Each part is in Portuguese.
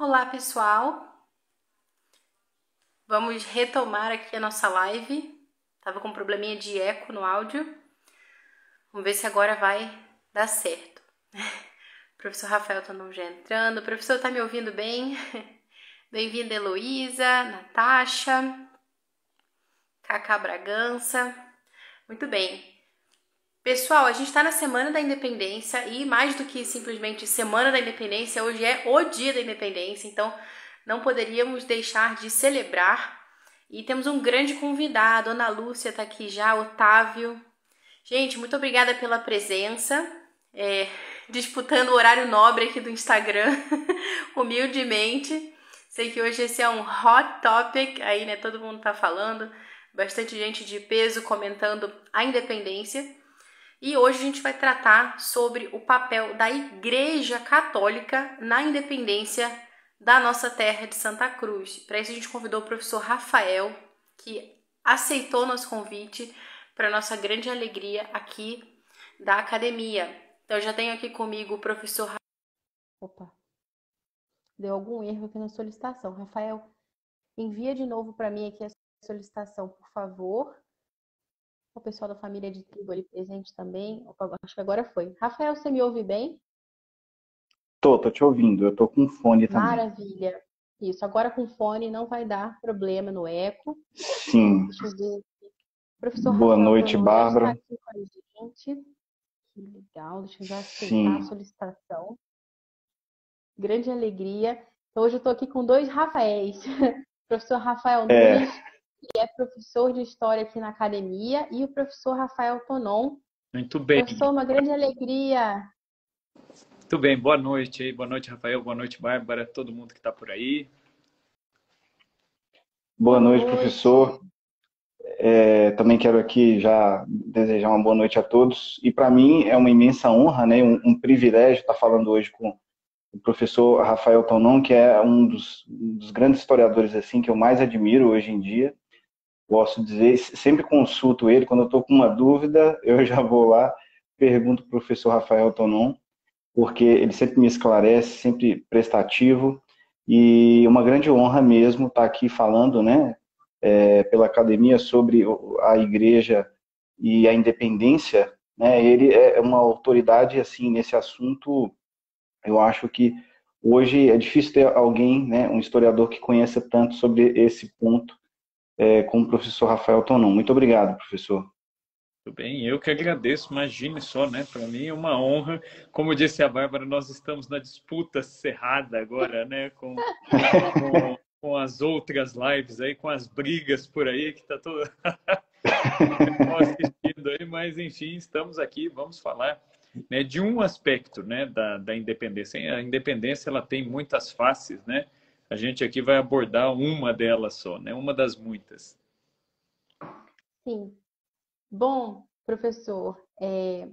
Olá, pessoal. Vamos retomar aqui a nossa live. Tava com um probleminha de eco no áudio. Vamos ver se agora vai dar certo. professor Rafael tá já entrando. O professor tá me ouvindo bem? Bem-vinda, Heloísa, Natasha, Cacá Bragança. Muito bem. Pessoal, a gente está na Semana da Independência e mais do que simplesmente Semana da Independência, hoje é o Dia da Independência, então não poderíamos deixar de celebrar. E temos um grande convidado, Ana Lúcia está aqui já, Otávio. Gente, muito obrigada pela presença, é, disputando o horário nobre aqui do Instagram, humildemente. Sei que hoje esse é um hot topic, aí, né? Todo mundo tá falando, bastante gente de peso comentando a independência. E hoje a gente vai tratar sobre o papel da Igreja Católica na independência da nossa terra de Santa Cruz. Para isso a gente convidou o professor Rafael, que aceitou nosso convite para nossa grande alegria aqui da academia. Então eu já tenho aqui comigo o professor Opa. Deu algum erro aqui na solicitação. Rafael, envia de novo para mim aqui a solicitação, por favor o pessoal da família de tribo ali presente também. Acho que agora foi. Rafael, você me ouve bem? Tô, tô te ouvindo. Eu tô com fone também. Maravilha. Isso, agora com fone não vai dar problema no eco. Sim. Deixa eu ver. Professor Boa Rafael, noite, Bárbara. Que legal, deixa eu já aceitar Sim. a solicitação. Grande alegria. Então, hoje eu estou aqui com dois Rafaéis. professor Rafael é. Que é professor de História aqui na academia, e o professor Rafael Tonon. Muito bem. Professor, uma grande alegria. Muito bem, boa noite Boa noite, Rafael. Boa noite, Bárbara, todo mundo que está por aí. Boa noite, professor. É, também quero aqui já desejar uma boa noite a todos. E para mim é uma imensa honra, né, um, um privilégio estar falando hoje com o professor Rafael Tonon, que é um dos, dos, grandes historiadores assim que eu mais admiro hoje em dia posso dizer, sempre consulto ele, quando eu estou com uma dúvida, eu já vou lá, pergunto para o professor Rafael Tonon, porque ele sempre me esclarece, sempre prestativo, e uma grande honra mesmo estar tá aqui falando, né, é, pela academia sobre a igreja e a independência, né, ele é uma autoridade, assim, nesse assunto, eu acho que hoje é difícil ter alguém, né, um historiador que conheça tanto sobre esse ponto, é, com o professor Rafael Tonon. Muito obrigado, professor. Tudo bem, eu que agradeço, imagine só, né? Para mim é uma honra. Como disse a Bárbara, nós estamos na disputa cerrada agora, né? Com, com, com as outras lives aí, com as brigas por aí, que está todo assistindo aí, mas enfim, estamos aqui, vamos falar né, de um aspecto né, da, da independência. A independência ela tem muitas faces, né? A gente aqui vai abordar uma delas só, né? Uma das muitas. Sim. Bom, professor, é...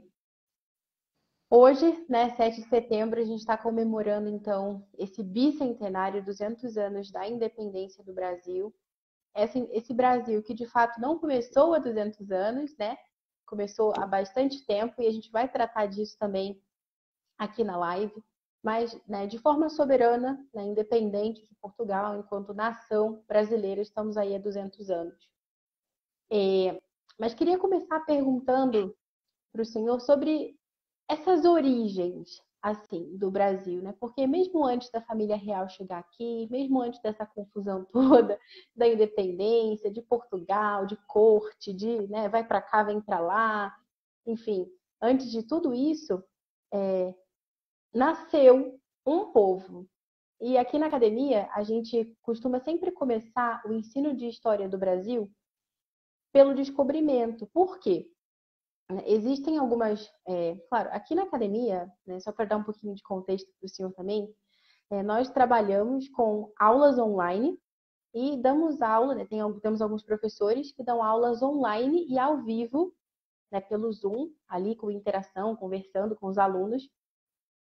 hoje, né, 7 de setembro, a gente está comemorando, então, esse bicentenário, 200 anos da independência do Brasil. Esse, esse Brasil que, de fato, não começou há 200 anos, né? Começou há bastante tempo e a gente vai tratar disso também aqui na live mas né, de forma soberana, né, independente de Portugal, enquanto nação brasileira, estamos aí há 200 anos. É, mas queria começar perguntando para o senhor sobre essas origens assim do Brasil, né? Porque mesmo antes da família real chegar aqui, mesmo antes dessa confusão toda da independência, de Portugal, de corte, de né, vai para cá, vem para lá, enfim, antes de tudo isso, é, nasceu um povo. E aqui na academia, a gente costuma sempre começar o ensino de história do Brasil pelo descobrimento. Por quê? Existem algumas. É, claro, aqui na academia, né, só para dar um pouquinho de contexto para o senhor também, é, nós trabalhamos com aulas online e damos aula, né, tem, temos alguns professores que dão aulas online e ao vivo, né, pelo Zoom, ali com interação, conversando com os alunos,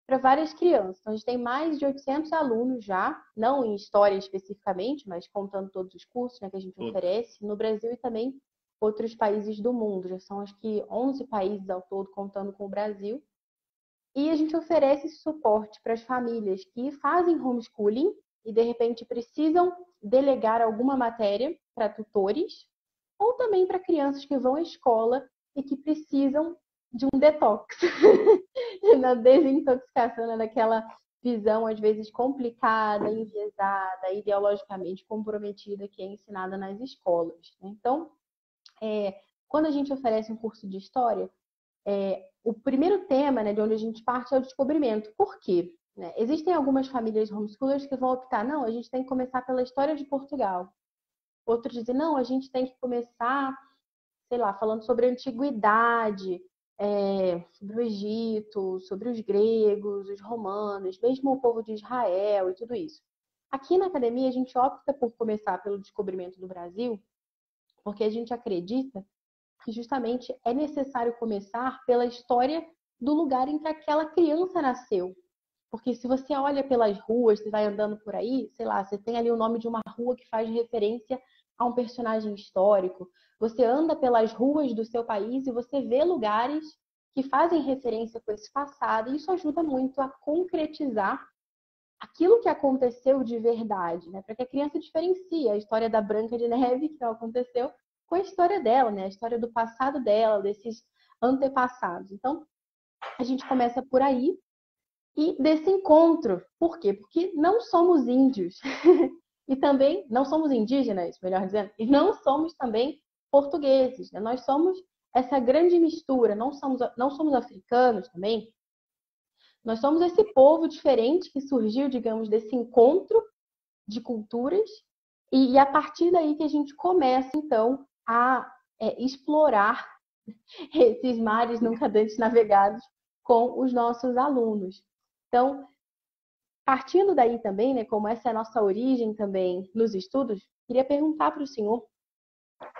para várias crianças. Então, a gente tem mais de 800 alunos já, não em história especificamente, mas contando todos os cursos né, que a gente oferece no Brasil e também outros países do mundo. Já são acho que 11 países ao todo, contando com o Brasil. E a gente oferece esse suporte para as famílias que fazem homeschooling e de repente precisam delegar alguma matéria para tutores ou também para crianças que vão à escola e que precisam de um detox, na desintoxicação, né? daquela visão às vezes complicada, enviesada, ideologicamente comprometida que é ensinada nas escolas. Né? Então, é, quando a gente oferece um curso de história, é, o primeiro tema né, de onde a gente parte é o descobrimento. Por quê? Né? Existem algumas famílias homeschoolers que vão optar, não, a gente tem que começar pela história de Portugal. Outros dizem, não, a gente tem que começar, sei lá, falando sobre a antiguidade, é, sobre o Egito, sobre os gregos, os romanos, mesmo o povo de Israel e tudo isso. Aqui na academia, a gente opta por começar pelo descobrimento do Brasil, porque a gente acredita que justamente é necessário começar pela história do lugar em que aquela criança nasceu. Porque se você olha pelas ruas, você vai andando por aí, sei lá, você tem ali o nome de uma rua que faz referência a um personagem histórico. Você anda pelas ruas do seu país e você vê lugares que fazem referência com esse passado, e isso ajuda muito a concretizar aquilo que aconteceu de verdade, né? Para que a criança diferencie a história da Branca de Neve, que aconteceu, com a história dela, né? A história do passado dela, desses antepassados. Então, a gente começa por aí, e desse encontro. Por quê? Porque não somos índios e também não somos indígenas, melhor dizendo, e não somos também portugueses. Né? Nós somos essa grande mistura, não somos, não somos africanos também. Nós somos esse povo diferente que surgiu, digamos, desse encontro de culturas e, e a partir daí que a gente começa, então, a é, explorar esses mares nunca antes navegados com os nossos alunos. Então, partindo daí também, né, como essa é a nossa origem também nos estudos, queria perguntar para o senhor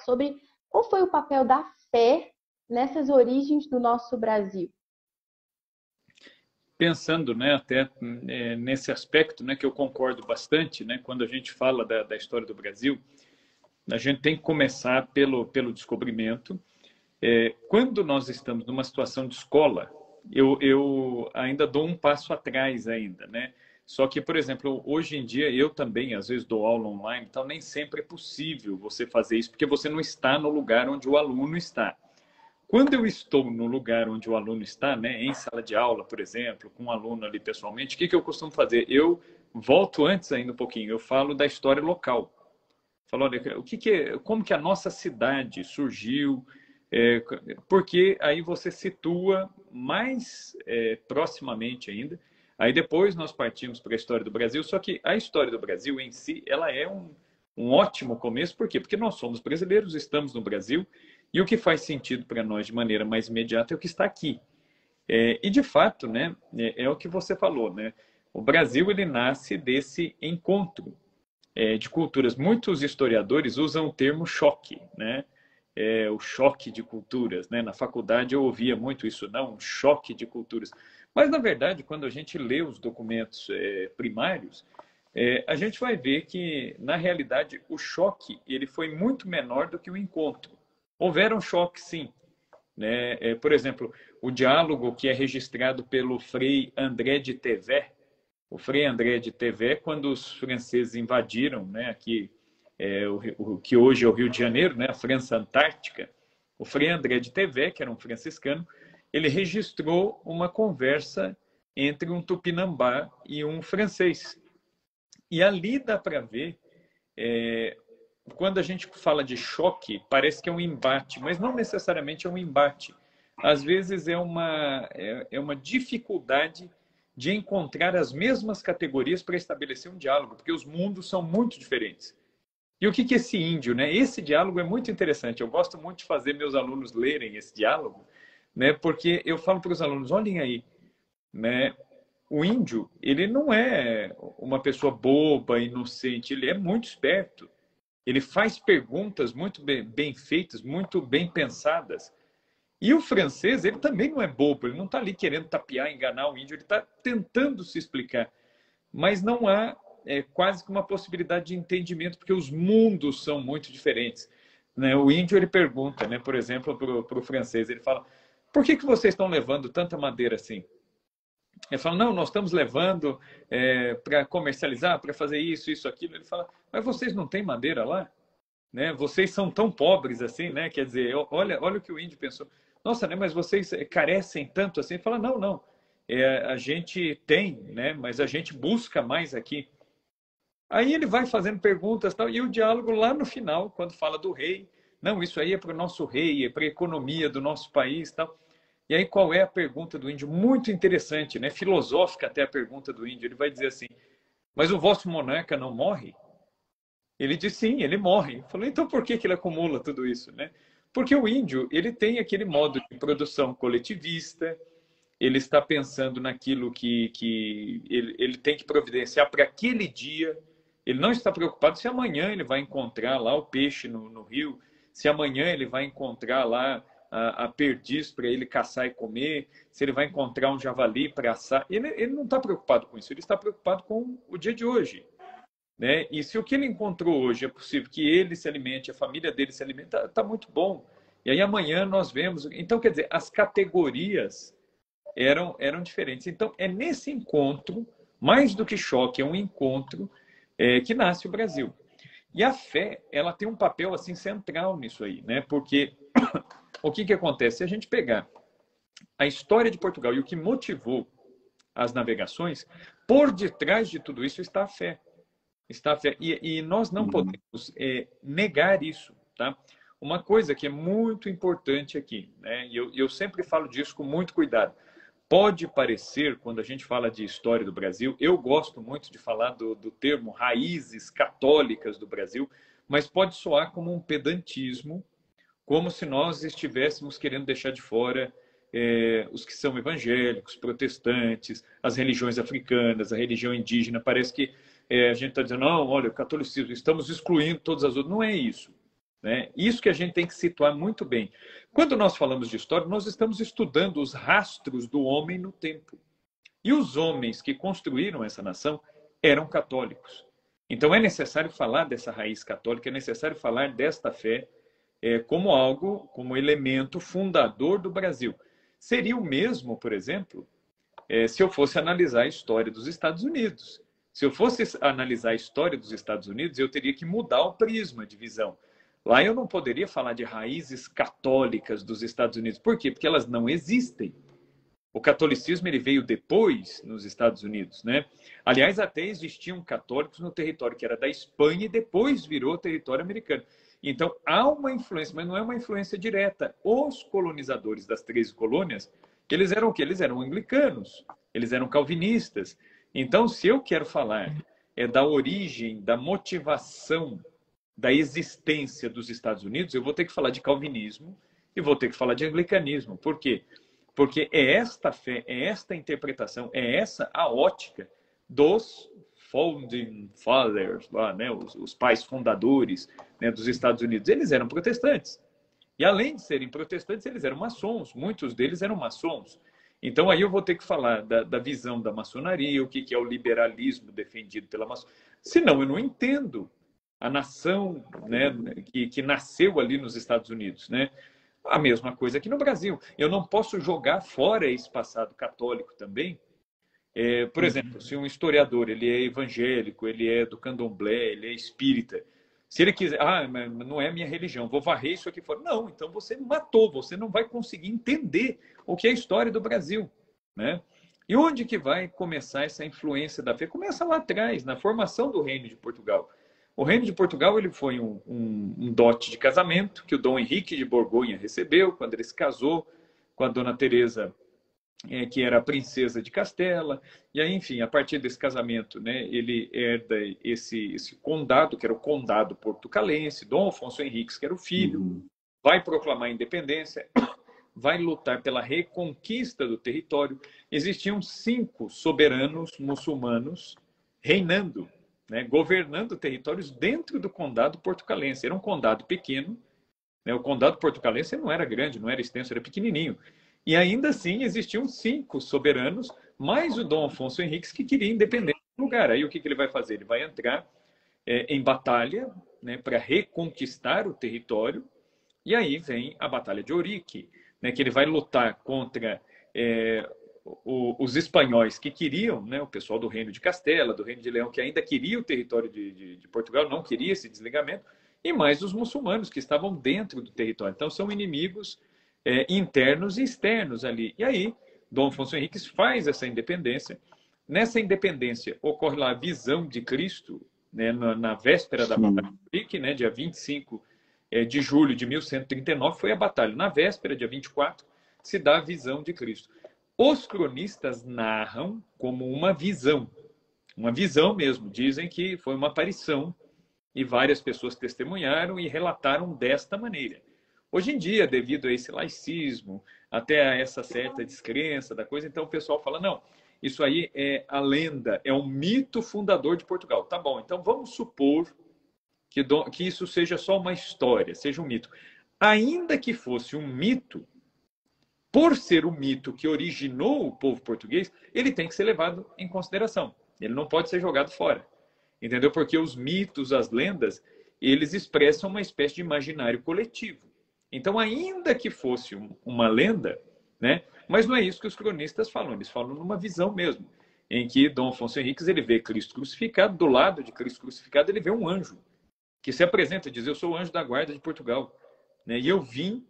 sobre qual foi o papel da fé nessas origens do nosso Brasil. Pensando, né, até é, nesse aspecto, né, que eu concordo bastante, né, quando a gente fala da, da história do Brasil, a gente tem que começar pelo pelo descobrimento. É, quando nós estamos numa situação de escola, eu, eu ainda dou um passo atrás ainda, né? Só que, por exemplo, hoje em dia eu também às vezes dou aula online, então nem sempre é possível você fazer isso porque você não está no lugar onde o aluno está. Quando eu estou no lugar onde o aluno está, né, em sala de aula, por exemplo, com um aluno ali pessoalmente, o que, que eu costumo fazer? Eu volto antes ainda um pouquinho, eu falo da história local. Falo, olha, o que, que é, como que a nossa cidade surgiu, é, porque aí você situa mais é, proximamente ainda. Aí depois nós partimos para a história do Brasil, só que a história do Brasil em si, ela é um, um ótimo começo, por quê? Porque nós somos brasileiros, estamos no Brasil, e o que faz sentido para nós de maneira mais imediata é o que está aqui. É, e de fato, né, é, é, o que você falou, né? O Brasil ele nasce desse encontro é, de culturas. Muitos historiadores usam o termo choque, né? é, o choque de culturas. Né? Na faculdade eu ouvia muito isso, não, um choque de culturas. Mas, na verdade, quando a gente lê os documentos é, primários, é, a gente vai ver que, na realidade, o choque ele foi muito menor do que o encontro. Houveram choques, sim. Né? É, por exemplo, o diálogo que é registrado pelo Frei André de Tevet, o Frei André de Tevet, quando os franceses invadiram né, aqui é, o, o, que hoje é o Rio de Janeiro, né, a França Antártica, o Frei André de Tevé, que era um franciscano, ele registrou uma conversa entre um tupinambá e um francês. E ali dá para ver, é, quando a gente fala de choque, parece que é um embate, mas não necessariamente é um embate. Às vezes é uma, é, é uma dificuldade de encontrar as mesmas categorias para estabelecer um diálogo, porque os mundos são muito diferentes. E o que, que esse índio, né? Esse diálogo é muito interessante. Eu gosto muito de fazer meus alunos lerem esse diálogo, né? Porque eu falo para os alunos, olhem aí, né? O índio, ele não é uma pessoa boba, inocente, ele é muito esperto. Ele faz perguntas muito bem, bem feitas, muito bem pensadas. E o francês, ele também não é bobo, ele não está ali querendo tapear, enganar o índio, ele está tentando se explicar. Mas não há é quase que uma possibilidade de entendimento, porque os mundos são muito diferentes. Né? O índio ele pergunta, né, por exemplo, para o francês, ele fala: por que, que vocês estão levando tanta madeira assim? ele fala, não, nós estamos levando é, para comercializar, para fazer isso, isso, aquilo. Ele fala, mas vocês não têm madeira lá? Né? Vocês são tão pobres assim, né? Quer dizer, olha, olha o que o índio pensou. Nossa, né? Mas vocês carecem tanto assim? Ele fala, não, não. É, a gente tem, né? Mas a gente busca mais aqui. Aí ele vai fazendo perguntas tal, e o diálogo lá no final, quando fala do rei, não, isso aí é para o nosso rei, é para a economia do nosso país tal. E aí qual é a pergunta do índio? Muito interessante, né? Filosófica até a pergunta do índio. Ele vai dizer assim, mas o vosso monarca não morre? Ele diz sim, ele morre. Falou, então por que, que ele acumula tudo isso, né? Porque o índio, ele tem aquele modo de produção coletivista, ele está pensando naquilo que, que ele, ele tem que providenciar para aquele dia, ele não está preocupado se amanhã ele vai encontrar lá o peixe no, no rio, se amanhã ele vai encontrar lá a, perdiz para ele caçar e comer, se ele vai encontrar um javali para assar. Ele, ele não está preocupado com isso, ele está preocupado com o dia de hoje. Né? E se o que ele encontrou hoje é possível que ele se alimente, a família dele se alimente, está tá muito bom. E aí amanhã nós vemos. Então, quer dizer, as categorias eram, eram diferentes. Então, é nesse encontro, mais do que choque, é um encontro é, que nasce o Brasil. E a fé, ela tem um papel assim central nisso aí, né? Porque o que que acontece? Se a gente pegar a história de Portugal e o que motivou as navegações, por detrás de tudo isso está a fé. Está a fé. E, e nós não uhum. podemos é, negar isso, tá? Uma coisa que é muito importante aqui, né? E eu, eu sempre falo disso com muito cuidado pode parecer, quando a gente fala de história do Brasil, eu gosto muito de falar do, do termo raízes católicas do Brasil, mas pode soar como um pedantismo, como se nós estivéssemos querendo deixar de fora é, os que são evangélicos, protestantes, as religiões africanas, a religião indígena. Parece que é, a gente está dizendo, não, olha, o catolicismo, estamos excluindo todas as outras. Não é isso. Né? Isso que a gente tem que situar muito bem. Quando nós falamos de história, nós estamos estudando os rastros do homem no tempo. E os homens que construíram essa nação eram católicos. Então é necessário falar dessa raiz católica, é necessário falar desta fé é, como algo, como elemento fundador do Brasil. Seria o mesmo, por exemplo, é, se eu fosse analisar a história dos Estados Unidos. Se eu fosse analisar a história dos Estados Unidos, eu teria que mudar o prisma de visão. Lá eu não poderia falar de raízes católicas dos Estados Unidos. Por quê? Porque elas não existem. O catolicismo ele veio depois nos Estados Unidos, né? Aliás, até existiam católicos no território que era da Espanha e depois virou território americano. Então há uma influência, mas não é uma influência direta. Os colonizadores das três colônias, eles eram o que? Eles eram anglicanos, eles eram calvinistas. Então, se eu quero falar é da origem, da motivação da existência dos Estados Unidos, eu vou ter que falar de calvinismo e vou ter que falar de anglicanismo. Por quê? Porque é esta fé, é esta interpretação, é essa a ótica dos founding fathers, lá, né, os, os pais fundadores né, dos Estados Unidos. Eles eram protestantes. E além de serem protestantes, eles eram maçons. Muitos deles eram maçons. Então aí eu vou ter que falar da, da visão da maçonaria, o que, que é o liberalismo defendido pela maçonaria. Senão eu não entendo a nação né, que, que nasceu ali nos Estados Unidos. Né? A mesma coisa aqui no Brasil. Eu não posso jogar fora esse passado católico também. É, por uhum. exemplo, se um historiador ele é evangélico, ele é do candomblé, ele é espírita, se ele quiser, ah, não é minha religião, vou varrer isso aqui fora. Não, então você matou, você não vai conseguir entender o que é a história do Brasil, né? E onde que vai começar essa influência da fé? Começa lá atrás, na formação do reino de Portugal. O reino de Portugal ele foi um, um, um, dote de casamento que o Dom Henrique de Borgonha recebeu quando ele se casou com a Dona Teresa, é, que era a princesa de Castela. E aí, enfim, a partir desse casamento, né, ele herda esse, esse condado, que era o condado portucalense, Dom Afonso Henriques, que era o filho, uhum. vai proclamar a independência, vai lutar pela reconquista do território. Existiam cinco soberanos muçulmanos reinando né, governando territórios dentro do condado portucalense. Era um condado pequeno, né, o condado portucalense não era grande, não era extenso, era pequenininho. E ainda assim existiam cinco soberanos, mais o Dom Afonso Henriques, que queria independência do lugar. Aí o que, que ele vai fazer? Ele vai entrar é, em batalha né, para reconquistar o território, e aí vem a Batalha de Ourique, né, que ele vai lutar contra é, o, os espanhóis que queriam, né, o pessoal do Reino de Castela, do Reino de Leão, que ainda queria o território de, de, de, Portugal, não queria esse desligamento, e mais os muçulmanos que estavam dentro do território. Então, são inimigos é, internos e externos ali. E aí, Dom Afonso Henriques faz essa independência. Nessa independência, ocorre lá a visão de Cristo, né, na, na véspera da Batalha de Brique, né, dia 25 é, de julho de 1139, foi a batalha. Na véspera, dia 24, se dá a visão de Cristo. Os cronistas narram como uma visão, uma visão mesmo. Dizem que foi uma aparição e várias pessoas testemunharam e relataram desta maneira. Hoje em dia, devido a esse laicismo, até a essa certa descrença da coisa, então o pessoal fala: não, isso aí é a lenda, é um mito fundador de Portugal. Tá bom, então vamos supor que, que isso seja só uma história, seja um mito. Ainda que fosse um mito, por ser o mito que originou o povo português, ele tem que ser levado em consideração. Ele não pode ser jogado fora. Entendeu? Porque os mitos, as lendas, eles expressam uma espécie de imaginário coletivo. Então, ainda que fosse uma lenda, né? Mas não é isso que os cronistas falam. Eles falam numa visão mesmo, em que Dom Afonso Henriques ele vê Cristo crucificado, do lado de Cristo crucificado ele vê um anjo que se apresenta e diz: Eu sou o anjo da guarda de Portugal, né? E eu vim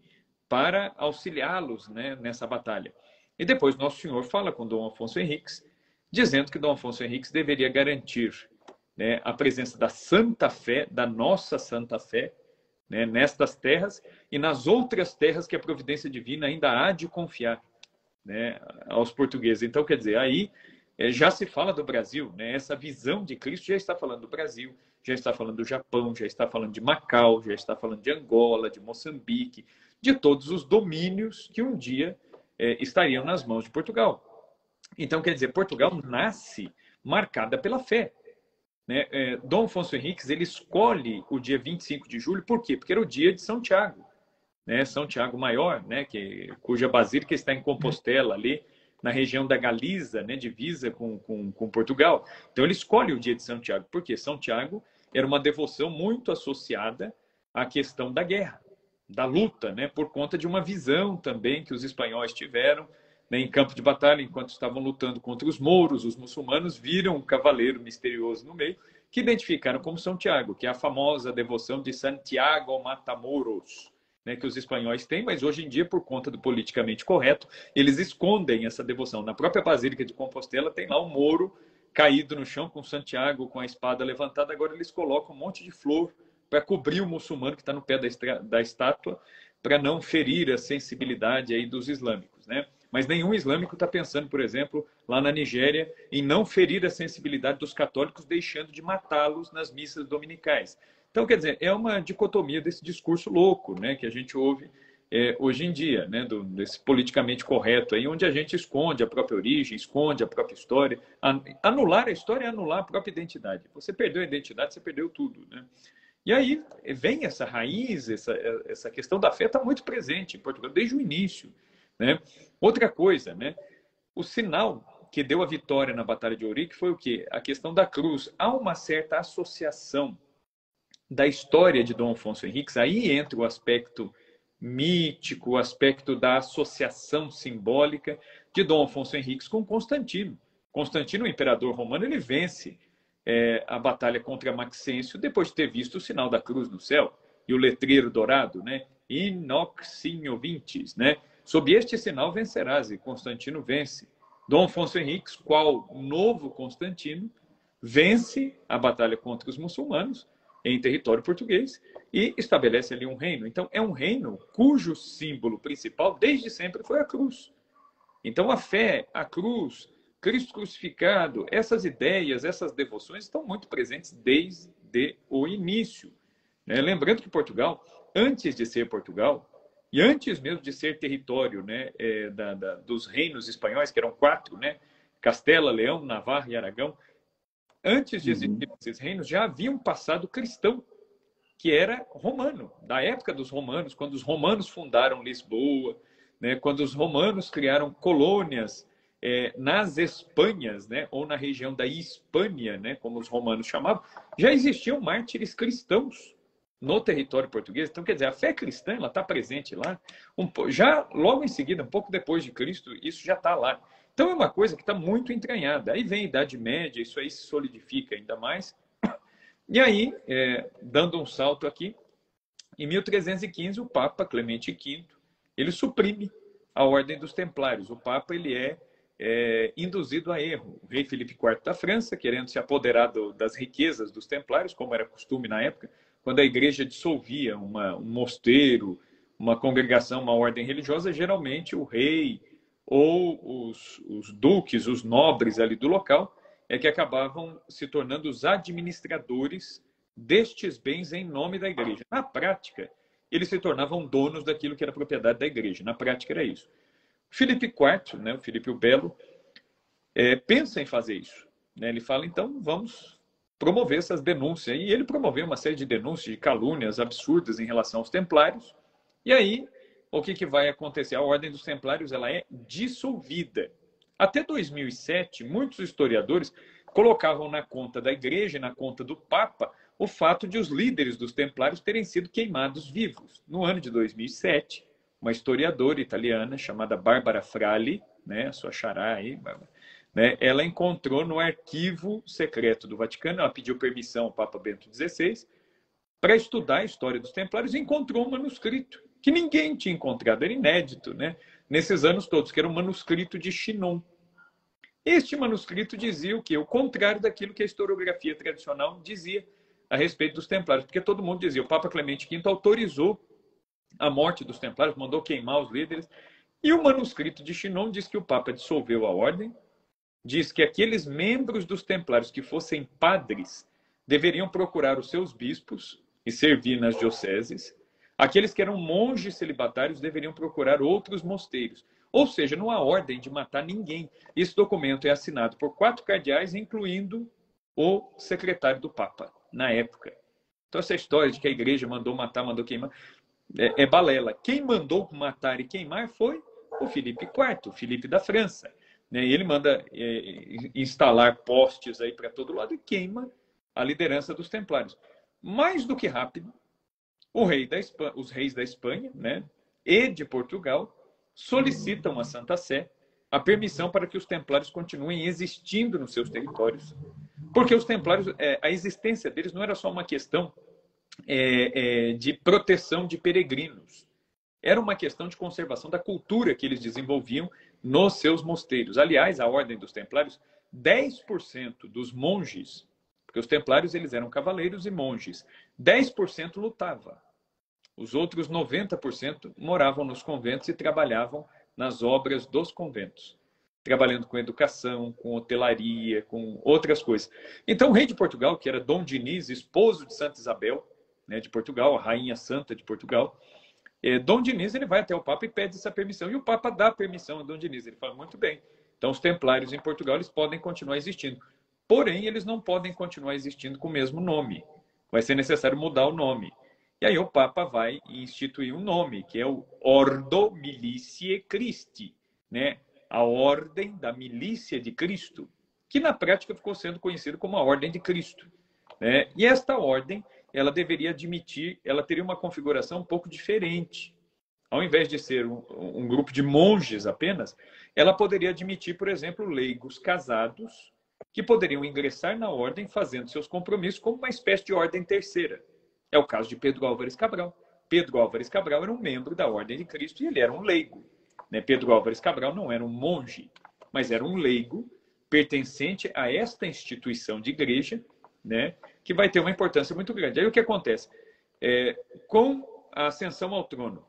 para auxiliá-los né, nessa batalha. E depois Nosso Senhor fala com Dom Afonso Henriques, dizendo que Dom Afonso Henriques deveria garantir né, a presença da Santa Fé, da nossa Santa Fé, né, nestas terras e nas outras terras que a providência divina ainda há de confiar né, aos portugueses. Então, quer dizer, aí é, já se fala do Brasil, né, essa visão de Cristo já está falando do Brasil, já está falando do Japão, já está falando de Macau, já está falando de Angola, de Moçambique, de todos os domínios que um dia é, estariam nas mãos de Portugal. Então, quer dizer, Portugal nasce marcada pela fé. Né? É, Dom Afonso Henriques ele escolhe o dia 25 de julho, por quê? Porque era o dia de São Tiago, né? São Tiago Maior, né? que, cuja basílica está em Compostela, ali na região da Galiza, né? divisa com, com, com Portugal. Então ele escolhe o dia de São Tiago, porque São Tiago era uma devoção muito associada à questão da guerra da luta, né, por conta de uma visão também que os espanhóis tiveram em campo de batalha, enquanto estavam lutando contra os mouros, os muçulmanos viram um cavaleiro misterioso no meio, que identificaram como São Tiago, que é a famosa devoção de Santiago Matamoros, né, que os espanhóis têm, mas hoje em dia, por conta do politicamente correto, eles escondem essa devoção. Na própria Basílica de Compostela tem lá um mouro caído no chão com Santiago com a espada levantada, agora eles colocam um monte de flor para cobrir o muçulmano que está no pé da, da estátua, para não ferir a sensibilidade aí dos islâmicos, né? Mas nenhum islâmico está pensando, por exemplo, lá na Nigéria, em não ferir a sensibilidade dos católicos, deixando de matá-los nas missas dominicais. Então, quer dizer, é uma dicotomia desse discurso louco, né, que a gente ouve é, hoje em dia, né, do, desse politicamente correto, aí, onde a gente esconde a própria origem, esconde a própria história. Anular a história é anular a própria identidade. Você perdeu a identidade, você perdeu tudo, né? E aí vem essa raiz, essa, essa questão da fé está muito presente em Portugal desde o início. Né? Outra coisa, né? o sinal que deu a vitória na Batalha de Ourique foi o quê? A questão da cruz. Há uma certa associação da história de Dom Afonso Henriques, aí entra o aspecto mítico, o aspecto da associação simbólica de Dom Afonso Henriques com Constantino. Constantino, o imperador romano, ele vence é, a batalha contra Maxêncio depois de ter visto o sinal da cruz no céu e o letreiro dourado, né? Inoxinho vintes, né? Sob este sinal vencerás, e Constantino vence. Dom Afonso Henriques, qual novo Constantino, vence a batalha contra os muçulmanos em território português e estabelece ali um reino. Então, é um reino cujo símbolo principal desde sempre foi a cruz. Então, a fé, a cruz, Cristo crucificado, essas ideias, essas devoções estão muito presentes desde o início. Né? Lembrando que Portugal, antes de ser Portugal, e antes mesmo de ser território né, é, da, da, dos reinos espanhóis, que eram quatro, né, Castela, Leão, Navarra e Aragão, antes de existir uhum. esses reinos, já havia um passado cristão, que era romano, da época dos romanos, quando os romanos fundaram Lisboa, né, quando os romanos criaram colônias é, nas Espanhas, né, ou na região da Hispânia, né, como os romanos chamavam, já existiam mártires cristãos no território português. Então, quer dizer, a fé cristã ela está presente lá. Um, já logo em seguida, um pouco depois de Cristo, isso já está lá. Então é uma coisa que está muito entranhada. Aí vem a Idade Média, isso aí se solidifica ainda mais. E aí, é, dando um salto aqui, em 1315 o Papa Clemente V ele suprime a Ordem dos Templários. O Papa ele é, é induzido a erro. O rei Felipe IV da França, querendo se apoderar do, das riquezas dos Templários, como era costume na época, quando a Igreja dissolvia uma, um mosteiro, uma congregação, uma ordem religiosa, geralmente o rei ou os, os duques, os nobres ali do local, é que acabavam se tornando os administradores destes bens em nome da igreja. Na prática, eles se tornavam donos daquilo que era propriedade da igreja. Na prática era isso. Filipe IV, né, o Filipe o Belo, é, pensa em fazer isso. Né? Ele fala, então, vamos promover essas denúncias. E ele promoveu uma série de denúncias, de calúnias absurdas em relação aos templários. E aí, o que, que vai acontecer? A Ordem dos Templários ela é dissolvida. Até 2007, muitos historiadores colocavam na conta da igreja na conta do Papa o fato de os líderes dos templários terem sido queimados vivos. No ano de 2007, uma historiadora italiana chamada Bárbara Frali, né, sua xará aí, né, ela encontrou no arquivo secreto do Vaticano, ela pediu permissão ao Papa Bento XVI para estudar a história dos templários e encontrou um manuscrito que ninguém tinha encontrado, era inédito, né? Nesses anos todos, que era um manuscrito de Chinon. Este manuscrito dizia o que? O contrário daquilo que a historiografia tradicional dizia a respeito dos templários, porque todo mundo dizia, o Papa Clemente V autorizou a morte dos templários, mandou queimar os líderes, e o manuscrito de Chinon diz que o Papa dissolveu a ordem, diz que aqueles membros dos templários que fossem padres deveriam procurar os seus bispos e servir nas dioceses, Aqueles que eram monges celibatários deveriam procurar outros mosteiros. Ou seja, não há ordem de matar ninguém. Esse documento é assinado por quatro cardeais, incluindo o secretário do Papa, na época. Então, essa história de que a igreja mandou matar, mandou queimar, é, é balela. Quem mandou matar e queimar foi o Felipe IV, o Felipe da França. Né? Ele manda é, instalar postes aí para todo lado e queima a liderança dos templários. Mais do que rápido, rei Espanha, os reis da Espanha né, e de Portugal solicitam à Santa Sé a permissão para que os templários continuem existindo nos seus territórios, porque os templários, é, a existência deles não era só uma questão é, é, de proteção de peregrinos, era uma questão de conservação da cultura que eles desenvolviam nos seus mosteiros. Aliás, a ordem dos templários, 10% dos monges porque os templários eles eram cavaleiros e monges. 10% lutava. Os outros 90% moravam nos conventos e trabalhavam nas obras dos conventos, trabalhando com educação, com hotelaria, com outras coisas. Então, o rei de Portugal, que era Dom Diniz, esposo de Santa Isabel, né, de Portugal, a rainha santa de Portugal, é, Dom Diniz ele vai até o Papa e pede essa permissão. E o Papa dá permissão a Dom Diniz. Ele fala, muito bem. Então, os templários em Portugal eles podem continuar existindo. Porém, eles não podem continuar existindo com o mesmo nome. Vai ser necessário mudar o nome. E aí o Papa vai instituir um nome, que é o Ordo Militiae Christi, né? a Ordem da Milícia de Cristo, que na prática ficou sendo conhecido como a Ordem de Cristo. Né? E esta ordem, ela deveria admitir, ela teria uma configuração um pouco diferente. Ao invés de ser um, um grupo de monges apenas, ela poderia admitir, por exemplo, leigos casados que poderiam ingressar na ordem fazendo seus compromissos como uma espécie de ordem terceira. É o caso de Pedro Álvares Cabral. Pedro Álvares Cabral era um membro da Ordem de Cristo e ele era um leigo. Né? Pedro Álvares Cabral não era um monge, mas era um leigo pertencente a esta instituição de igreja, né? Que vai ter uma importância muito grande. Aí o que acontece? É, com a ascensão ao trono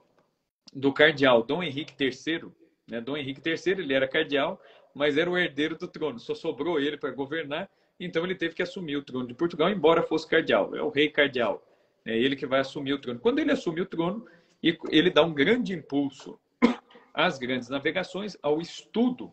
do cardeal Dom Henrique III, né? Dom Henrique III ele era cardeal, mas era o herdeiro do trono, só sobrou ele para governar, então ele teve que assumir o trono de Portugal, embora fosse cardeal, é o rei cardeal, é ele que vai assumir o trono. Quando ele assume o trono, ele dá um grande impulso às grandes navegações, ao estudo,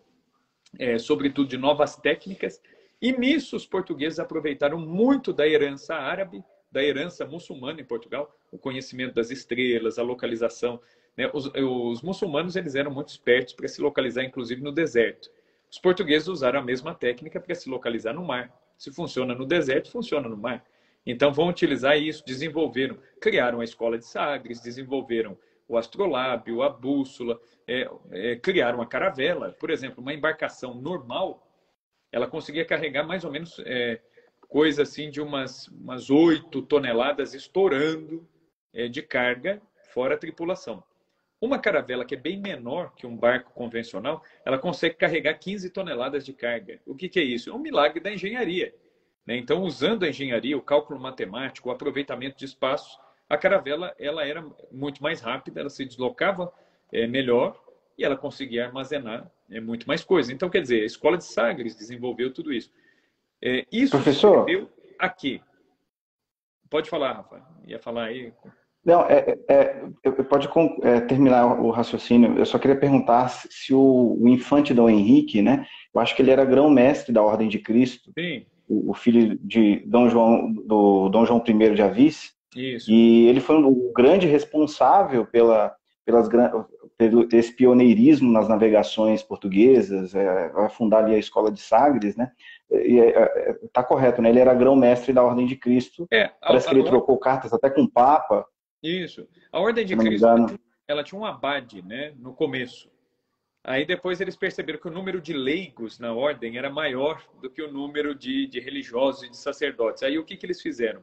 é, sobretudo de novas técnicas, e nisso os portugueses aproveitaram muito da herança árabe, da herança muçulmana em Portugal, o conhecimento das estrelas, a localização. Né? Os, os muçulmanos eles eram muito espertos para se localizar, inclusive, no deserto. Os portugueses usaram a mesma técnica para se localizar no mar. Se funciona no deserto, funciona no mar. Então vão utilizar isso, desenvolveram, criaram a escola de Sagres, desenvolveram o astrolábio, a bússola, é, é, criaram a caravela. Por exemplo, uma embarcação normal, ela conseguia carregar mais ou menos é, coisa assim de umas, umas 8 toneladas estourando é, de carga, fora a tripulação. Uma caravela que é bem menor que um barco convencional, ela consegue carregar 15 toneladas de carga. O que, que é isso? É um milagre da engenharia. Né? Então, usando a engenharia, o cálculo matemático, o aproveitamento de espaços, a caravela ela era muito mais rápida, ela se deslocava é, melhor e ela conseguia armazenar é, muito mais coisas. Então, quer dizer, a Escola de Sagres desenvolveu tudo isso. É, isso Professor? aqui. Pode falar, Rafa. Ia falar aí. Não, é, é, é pode é, terminar o raciocínio. Eu só queria perguntar se o, o infante Dom Henrique, né? Eu acho que ele era grão-mestre da Ordem de Cristo. Sim. O, o, filho de Dom João, do Dom João I de Avis. Isso. E ele foi o grande responsável pela, pelas, pelo esse pioneirismo nas navegações portuguesas, é, vai fundar ali a Escola de Sagres, né? E, é, é, tá correto, né? Ele era grão-mestre da Ordem de Cristo. É, Parece a, que ele a, trocou cartas até com o Papa. Isso. A Ordem de Cristo, ela, ela tinha um abade, né? No começo. Aí depois eles perceberam que o número de leigos na ordem era maior do que o número de, de religiosos e de sacerdotes. Aí o que, que eles fizeram?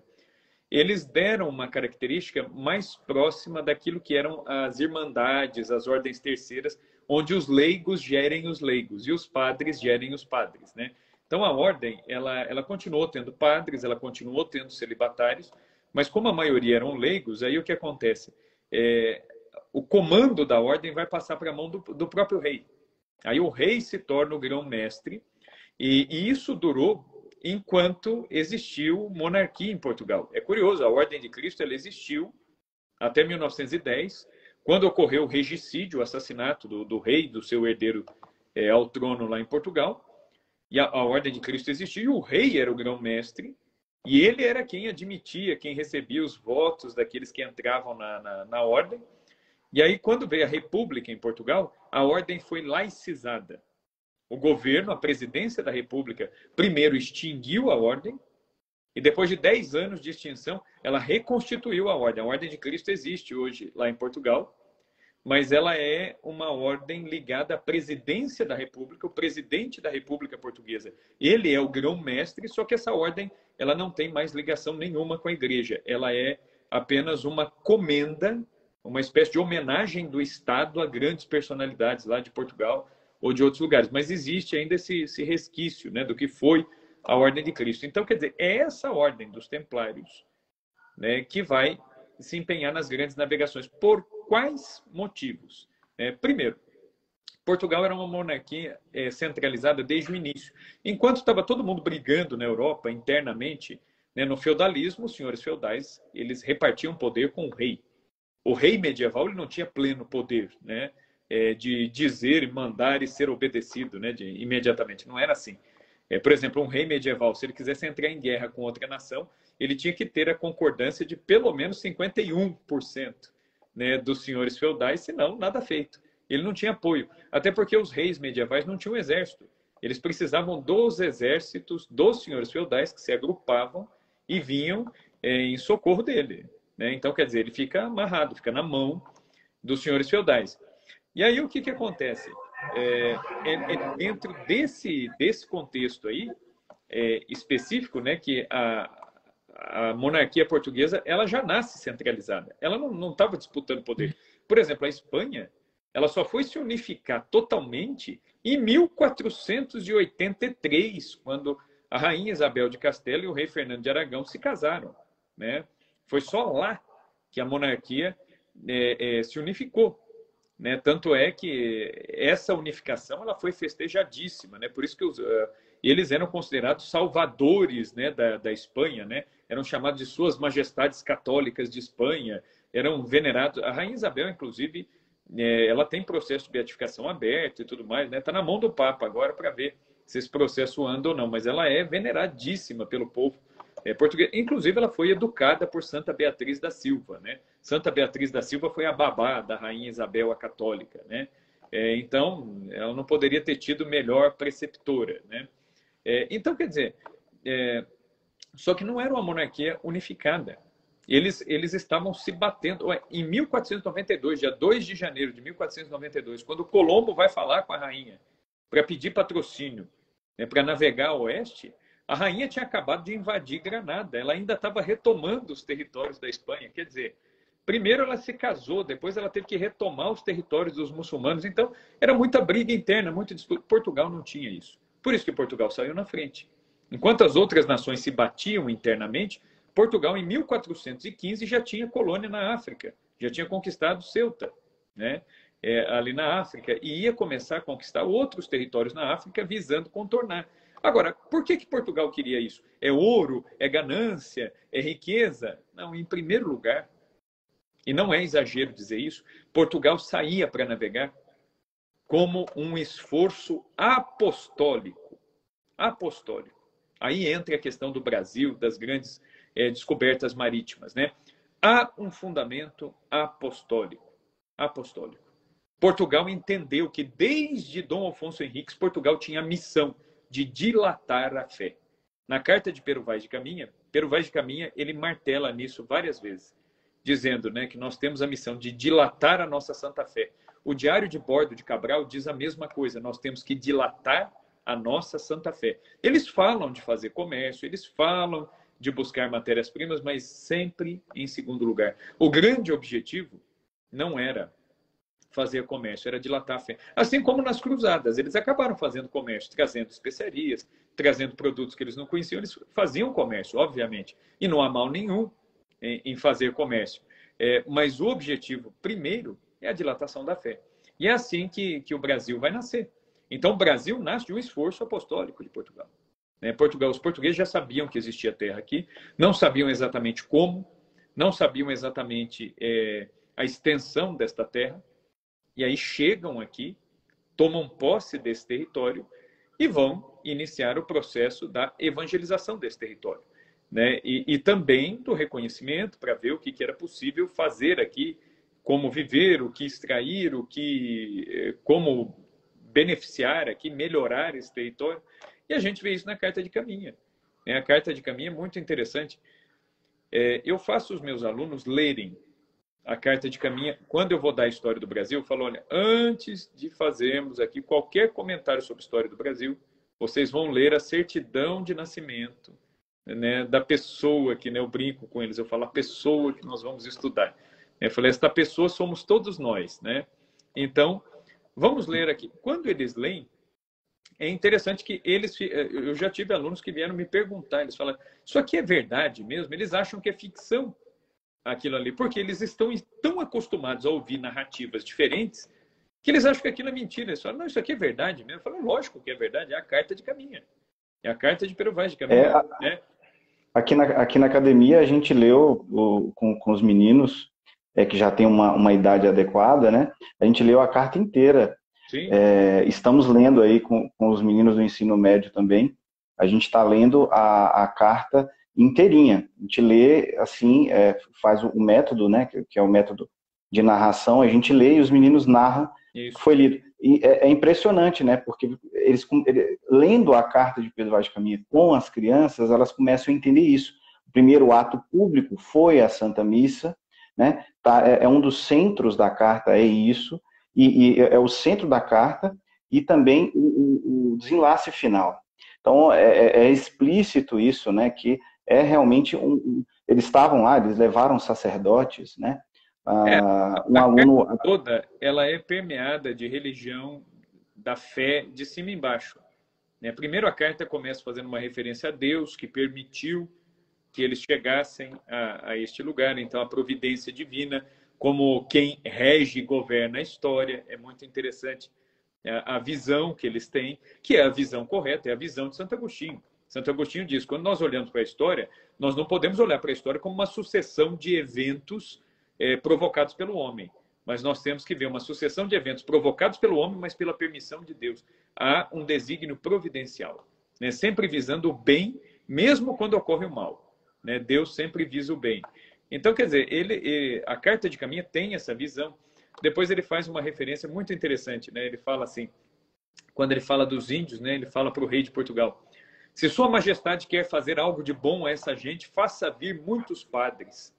Eles deram uma característica mais próxima daquilo que eram as irmandades, as ordens terceiras, onde os leigos gerem os leigos e os padres gerem os padres, né? Então a ordem, ela, ela continuou tendo padres, ela continuou tendo celibatários, mas como a maioria eram leigos, aí o que acontece? É, o comando da ordem vai passar para a mão do, do próprio rei. Aí o rei se torna o grão-mestre, e, e isso durou enquanto existiu monarquia em Portugal. É curioso, a Ordem de Cristo ela existiu até 1910, quando ocorreu o regicídio, o assassinato do, do rei, do seu herdeiro é, ao trono lá em Portugal. E a, a Ordem de Cristo existiu, e o rei era o grão-mestre, e ele era quem admitia, quem recebia os votos daqueles que entravam na, na, na ordem. E aí, quando veio a República em Portugal, a ordem foi laicizada. O governo, a presidência da República, primeiro extinguiu a ordem e depois de 10 anos de extinção, ela reconstituiu a ordem. A Ordem de Cristo existe hoje lá em Portugal, mas ela é uma ordem ligada à presidência da República, o presidente da República Portuguesa. Ele é o grão-mestre, só que essa ordem ela não tem mais ligação nenhuma com a igreja. Ela é apenas uma comenda, uma espécie de homenagem do Estado a grandes personalidades lá de Portugal, ou de outros lugares. Mas existe ainda esse, esse resquício né, do que foi a Ordem de Cristo. Então, quer dizer, é essa ordem dos templários né, que vai se empenhar nas grandes navegações. Por quais motivos? É, primeiro, Portugal era uma monarquia é, centralizada desde o início. Enquanto estava todo mundo brigando na Europa internamente, né, no feudalismo, os senhores feudais eles repartiam poder com o rei. O rei medieval ele não tinha pleno poder, né? É, de dizer, mandar e ser obedecido né, de, imediatamente. Não era assim. É, por exemplo, um rei medieval, se ele quisesse entrar em guerra com outra nação, ele tinha que ter a concordância de pelo menos 51% né, dos senhores feudais, senão nada feito. Ele não tinha apoio. Até porque os reis medievais não tinham exército. Eles precisavam dos exércitos dos senhores feudais que se agrupavam e vinham é, em socorro dele. Né? Então, quer dizer, ele fica amarrado, fica na mão dos senhores feudais. E aí o que, que acontece? É, é, é dentro desse, desse contexto aí, é, específico, né, que a, a monarquia portuguesa ela já nasce centralizada. Ela não estava disputando poder. Por exemplo, a Espanha ela só foi se unificar totalmente em 1483, quando a rainha Isabel de Castela e o rei Fernando de Aragão se casaram. Né? Foi só lá que a monarquia é, é, se unificou. Né? Tanto é que essa unificação ela foi festejadíssima, né? por isso que os, uh, eles eram considerados salvadores né, da, da Espanha, né? eram chamados de suas majestades católicas de Espanha, eram venerados. A Rainha Isabel, inclusive, é, ela tem processo de beatificação aberto e tudo mais, está né? Na mão do Papa agora para ver se esse processo anda ou não, mas ela é veneradíssima pelo povo é, português. Inclusive, ela foi educada por Santa Beatriz da Silva. Né? Santa Beatriz da Silva foi a babá da Rainha Isabel a Católica. Né? É, então, ela não poderia ter tido melhor preceptora. Né? É, então, quer dizer, é, só que não era uma monarquia unificada. eles, eles estavam se batendo. Em 1492, dia 2 de janeiro de 1492, quando Colombo vai falar com a rainha para pedir patrocínio né, para navegar a oeste, a rainha tinha acabado de invadir Granada. Ela ainda estava retomando os territórios da Espanha. Quer dizer, primeiro ela se casou, depois ela teve que retomar os territórios dos muçulmanos. Então, era muita briga interna, muito disputa. Portugal não tinha isso. Por isso que Portugal saiu na frente. Enquanto as outras nações se batiam internamente, Portugal, em 1415, já tinha colônia na África, já tinha conquistado Ceuta, né? É, ali na África, e ia começar a conquistar outros territórios na África, visando contornar. Agora, por que, que Portugal queria isso? É ouro? É ganância? É riqueza? Não, em primeiro lugar, e não é exagero dizer isso, Portugal saía para navegar como um esforço apostólico. Apostólico. Aí entra a questão do Brasil, das grandes é, descobertas marítimas. Né? Há um fundamento apostólico. Apostólico. Portugal entendeu que desde Dom Afonso Henriques, Portugal tinha missão de dilatar a fé. Na carta de Pero Vaz de Caminha, Pero Vaz de Caminha, ele martela nisso várias vezes, dizendo né, que nós temos a missão de dilatar a nossa santa fé. O Diário de Bordo de Cabral diz a mesma coisa, nós temos que dilatar a nossa santa fé. Eles falam de fazer comércio, eles falam de buscar matérias-primas, mas sempre em segundo lugar. O grande objetivo não era fazer comércio, era dilatar a fé. Assim como nas cruzadas, eles acabaram fazendo comércio, trazendo especiarias, trazendo produtos que eles não conheciam, eles faziam comércio, obviamente. E não há mal nenhum em, em fazer comércio. É, mas o objetivo primeiro é a dilatação da fé. E é assim que, que o Brasil vai nascer. Então, o Brasil nasce de um esforço apostólico de Portugal. Né? Portugal, os portugueses já sabiam que existia terra aqui, não sabiam exatamente como, não sabiam exatamente é, a extensão desta terra, e aí chegam aqui, tomam posse desse território e vão iniciar o processo da evangelização desse território. Né? E, e também do reconhecimento para ver o que, que era possível fazer aqui, como viver, o que extrair, o que, é, como beneficiar aqui, melhorar esse território. E a gente vê isso na carta de caminha. Né? A carta de caminha é muito interessante. É, eu faço os meus alunos lerem a carta de caminha. Quando eu vou dar a história do Brasil, eu falo: olha, antes de fazermos aqui qualquer comentário sobre a história do Brasil, vocês vão ler a certidão de nascimento né, da pessoa que né, eu brinco com eles, eu falo a pessoa que nós vamos estudar. Eu falei: esta pessoa somos todos nós. Né? Então, Vamos ler aqui. Quando eles leem, é interessante que eles. Eh, eu já tive alunos que vieram me perguntar, eles falam: Isso aqui é verdade mesmo? Eles acham que é ficção aquilo ali, porque eles estão tão acostumados a ouvir narrativas diferentes que eles acham que aquilo é mentira. Eles falam: Não, isso aqui é verdade mesmo. Eu falo: Lógico que é verdade, é a carta de caminha. É a carta de Pero Vaz de caminha. É, né? aqui, na, aqui na academia a gente leu o, com, com os meninos é, que já tem uma, uma idade adequada, né? A gente leu a carta inteira. É, estamos lendo aí com, com os meninos do ensino médio também. A gente está lendo a, a carta inteirinha. A gente lê assim, é, faz o método, né? Que, é o método de narração. A gente lê e os meninos narram Isso. foi lido. E é, é, impressionante, né? Porque eles, ele, lendo a carta de Pedro Vaz de Caminha com as crianças, elas começam a entender isso. O primeiro ato público foi a Santa Missa, né? Tá, é, é um dos centros da carta, é isso, e, e é o centro da carta e também o, o desenlace final. Então, é, é, é, explícito isso, né, que é realmente um, um, eles estavam lá, eles levaram sacerdotes, né, é, um a aluno toda ela é permeada de religião da fé de cima e embaixo. Né? Primeiro a carta começa fazendo uma referência a Deus que permitiu que eles chegassem a, a este lugar. Então, a providência divina, como quem rege e governa a história, é muito interessante a, a visão que eles têm, que é a visão correta, é a visão de Santo Agostinho. Santo Agostinho diz: quando nós olhamos para a história, nós não podemos olhar para a história como uma sucessão de eventos é, provocados pelo homem, mas nós temos que ver uma sucessão de eventos provocados pelo homem, mas pela permissão de Deus. Há um desígnio providencial, né? sempre visando o bem, mesmo quando ocorre o mal. Né? Deus sempre visa o bem. Então, quer dizer, ele, ele, a carta de caminho tem essa visão. Depois ele faz uma referência muito interessante, né? Ele fala assim, quando ele fala dos índios, né? Ele fala para o rei de Portugal: se Sua Majestade quer fazer algo de bom a essa gente, faça vir muitos padres.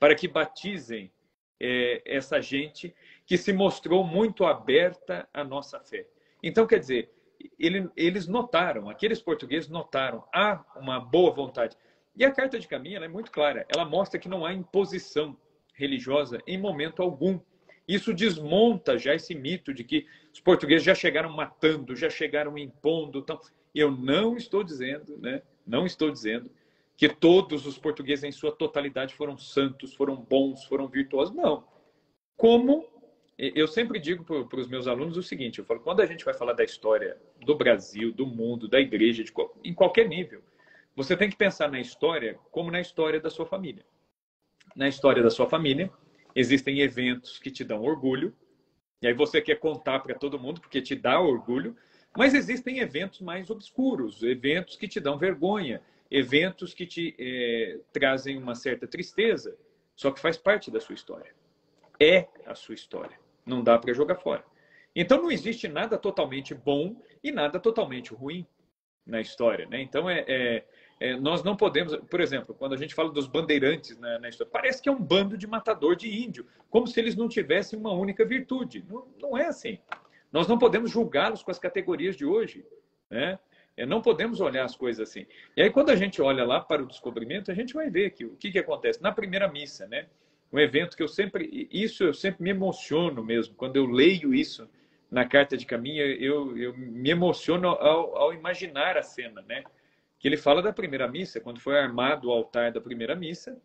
para que batizem é, essa gente que se mostrou muito aberta à nossa fé. Então, quer dizer, ele, eles notaram, aqueles portugueses notaram, há uma boa vontade. E a carta de caminho é muito clara, ela mostra que não há imposição religiosa em momento algum. Isso desmonta já esse mito de que os portugueses já chegaram matando, já chegaram impondo. Então, eu não estou dizendo, né? Não estou dizendo que todos os portugueses em sua totalidade foram santos, foram bons, foram virtuosos. Não. Como eu sempre digo para os meus alunos o seguinte: eu falo, quando a gente vai falar da história do Brasil, do mundo, da igreja, de, em qualquer nível, você tem que pensar na história como na história da sua família. Na história da sua família, existem eventos que te dão orgulho, e aí você quer contar para todo mundo porque te dá orgulho, mas existem eventos mais obscuros, eventos que te dão vergonha, eventos que te é, trazem uma certa tristeza, só que faz parte da sua história. É a sua história. Não dá para jogar fora. Então não existe nada totalmente bom e nada totalmente ruim na história. Né? Então é, é, é, nós não podemos, por exemplo, quando a gente fala dos bandeirantes na, na, história, parece que é um bando de matador de índio, como se eles não tivessem uma única virtude. Não, não é assim. Nós não podemos julgá-los com as categorias de hoje. Né? É, não podemos olhar as coisas assim. E aí, quando a gente olha lá para o descobrimento, a gente vai ver que o que, que acontece. Na primeira missa, né? um evento que eu sempre. Isso eu sempre me emociono mesmo. Quando eu leio isso na carta de caminho, eu, eu me emociono ao, ao imaginar a cena, né? Que ele fala da primeira missa, quando foi armado o altar da primeira missa,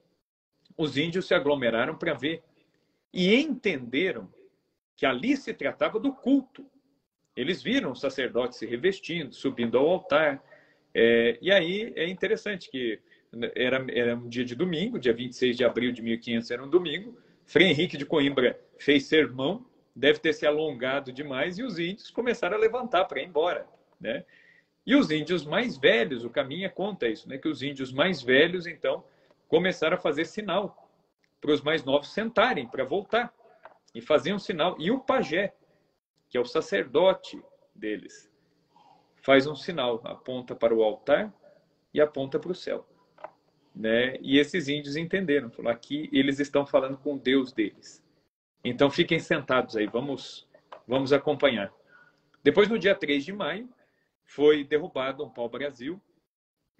os índios se aglomeraram para ver e entenderam que ali se tratava do culto eles viram o sacerdote se revestindo, subindo ao altar. É, e aí é interessante que era, era um dia de domingo, dia 26 de abril de 1500 era um domingo. Frei Henrique de Coimbra fez sermão, deve ter se alongado demais, e os índios começaram a levantar para ir embora. Né? E os índios mais velhos, o Caminha conta isso, né? que os índios mais velhos, então, começaram a fazer sinal para os mais novos sentarem, para voltar. E faziam sinal. E o pajé, que é o sacerdote deles, faz um sinal, aponta para o altar e aponta para o céu. Né? E esses índios entenderam, falou, aqui eles estão falando com o Deus deles. Então fiquem sentados aí, vamos, vamos acompanhar. Depois, no dia 3 de maio, foi derrubado um pau-brasil,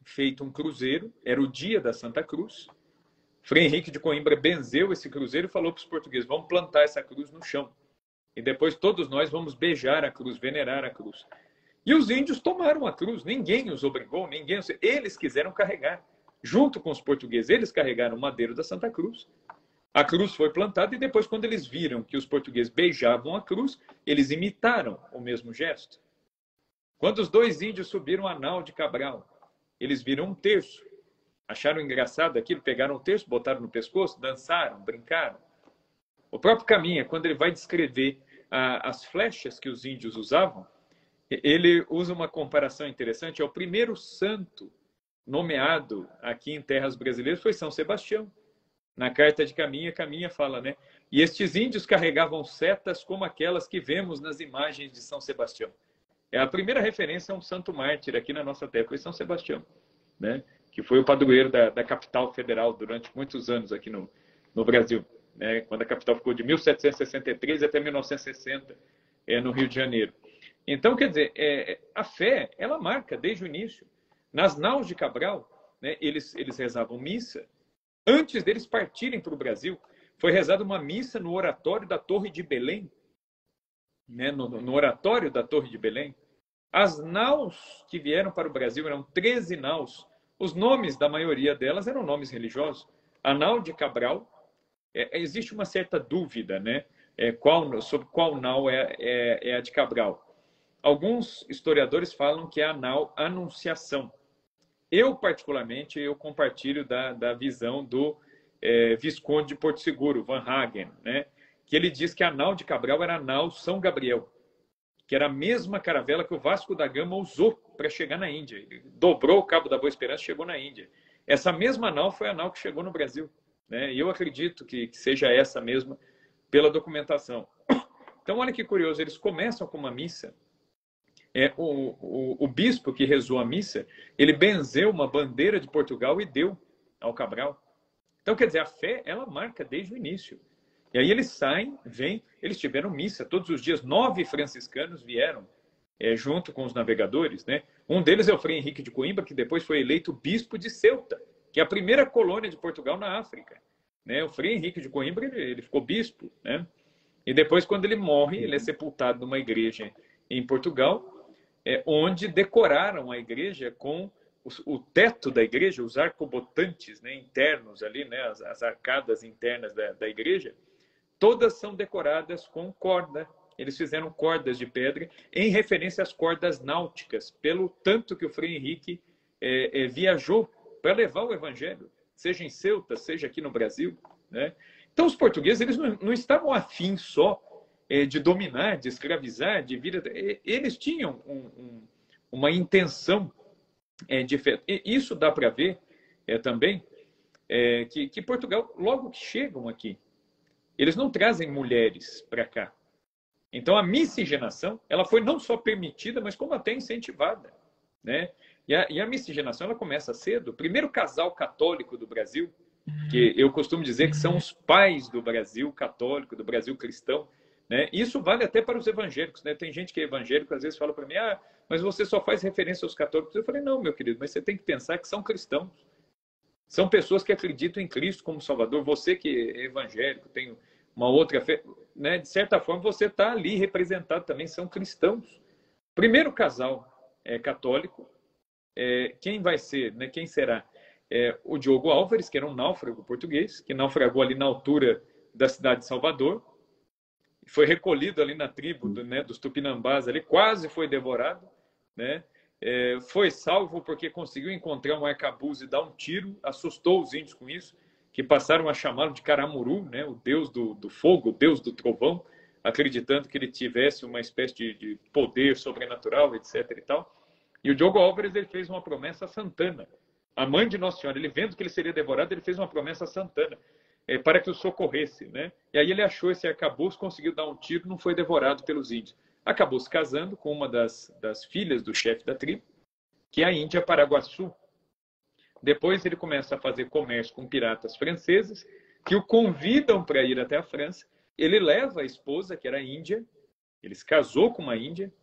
feito um cruzeiro, era o dia da Santa Cruz. Frei Henrique de Coimbra benzeu esse cruzeiro e falou para os portugueses: vamos plantar essa cruz no chão. E depois todos nós vamos beijar a cruz, venerar a cruz. E os índios tomaram a cruz, ninguém os obrigou, ninguém, eles quiseram carregar. Junto com os portugueses, eles carregaram o madeiro da Santa Cruz. A cruz foi plantada e depois, quando eles viram que os portugueses beijavam a cruz, eles imitaram o mesmo gesto. Quando os dois índios subiram a nau de Cabral, eles viram um terço. Acharam engraçado aquilo, pegaram o terço, botaram no pescoço, dançaram, brincaram. O próprio Caminha, quando ele vai descrever as flechas que os índios usavam, ele usa uma comparação interessante. É o primeiro santo nomeado aqui em terras brasileiras foi São Sebastião. Na carta de Caminha, Caminha fala, né? E estes índios carregavam setas como aquelas que vemos nas imagens de São Sebastião. É a primeira referência a um santo mártir aqui na nossa terra, foi São Sebastião, né? Que foi o padroeiro da, da capital federal durante muitos anos aqui no, no Brasil né, quando a capital ficou de 1763 até 1960 é, no Rio de Janeiro. Então, quer dizer, é, a fé, ela marca desde o início. Nas naus de Cabral, né, eles, eles rezavam missa. Antes deles partirem para o Brasil, foi rezada uma missa no oratório da Torre de Belém. Né, no, no oratório da Torre de Belém. As naus que vieram para o Brasil eram 13 naus. Os nomes da maioria delas eram nomes religiosos. A nau de Cabral, é, existe uma certa dúvida né, é, qual, sobre qual nau é, é, é, a de Cabral. Alguns historiadores falam que é a nau Anunciação. Eu, particularmente, eu compartilho da, da visão do é, Visconde de Porto Seguro, Van Hagen, né, que ele diz que a nau de Cabral era a nau São Gabriel, que era a mesma caravela que o Vasco da Gama usou para chegar na Índia. Ele dobrou o Cabo da Boa Esperança e chegou na Índia. Essa mesma nau foi a nau que chegou no Brasil. Né? E eu acredito que, que seja essa mesma pela documentação. Então, olha que curioso, eles começam com uma missa. É, o, o, o, bispo que rezou a missa, ele benzeu uma bandeira de Portugal e deu ao Cabral. Então, quer dizer, a fé, ela marca desde o início. E aí eles saem, vêm, eles tiveram missa todos os dias. Nove franciscanos vieram é, junto com os navegadores, né? Um deles é o Frei Henrique de Coimbra, que depois foi eleito bispo de Ceuta, que é a primeira colônia de Portugal na África. Né? O Frei Henrique de Coimbra, ele, ele ficou bispo, né? E depois, quando ele morre, ele é sepultado numa igreja em Portugal, é, onde decoraram a igreja com o, teto da igreja, os arcobotantes né, internos ali, né, as, as arcadas internas da, da igreja, todas são decoradas com corda. Eles fizeram cordas de pedra em referência às cordas náuticas, pelo tanto que o Frei Henrique é, é, viajou para levar o evangelho, seja em Ceuta, seja aqui no Brasil. Né? Então, os portugueses eles não, não estavam afins só é, de dominar, de escravizar, de vir. Eles tinham um, um, uma intenção é, de fé. Isso dá para ver é, também é, que, que Portugal, logo que chegam aqui, eles não trazem mulheres para cá. Então, a miscigenação ela foi não só permitida, mas como até incentivada. Né? E a, e a miscigenação ela começa cedo. O primeiro casal católico do Brasil que eu costumo dizer que são os pais do Brasil católico, do Brasil cristão. Né? Isso vale até para os evangélicos. Né? Tem gente que é evangélico, às vezes fala para mim, ah, mas você só faz referência aos católicos. Eu falei, não, meu querido, mas você tem que pensar que são cristãos. São pessoas que acreditam em Cristo como Salvador. Você que é evangélico, tem uma outra fé, né? de certa forma você está ali representado também, são cristãos. Primeiro casal é católico, é, quem vai ser, né? quem será? é, o Diogo Álvares, que era um náufrago português, que naufragou ali na altura da cidade de Salvador, foi recolhido ali na tribo do, né, dos Tupinambás, ali, quase foi devorado, né? É, foi salvo porque conseguiu encontrar um arcabuz e dar um tiro, assustou os índios com isso, que passaram a chamá-lo de Caramuru, né, o deus do, do, fogo, o deus do trovão, acreditando que ele tivesse uma espécie de, de poder sobrenatural, etc. E, tal. e o Diogo Álvares ele fez uma promessa a Santana, a mãe de Nossa Senhora, ele vendo que ele seria devorado, ele fez uma promessa a Santana é, para que o socorresse, né? E aí ele achou esse arcabouço, conseguiu dar um tiro, não foi devorado pelos índios. Acabou se casando com uma das, das filhas do chefe da tribo, que é a Índia Paraguaçu. Depois ele começa a fazer comércio com piratas franceses, que o convidam para ir até a França. Ele leva a esposa, que era índia, ele se casou com uma índia,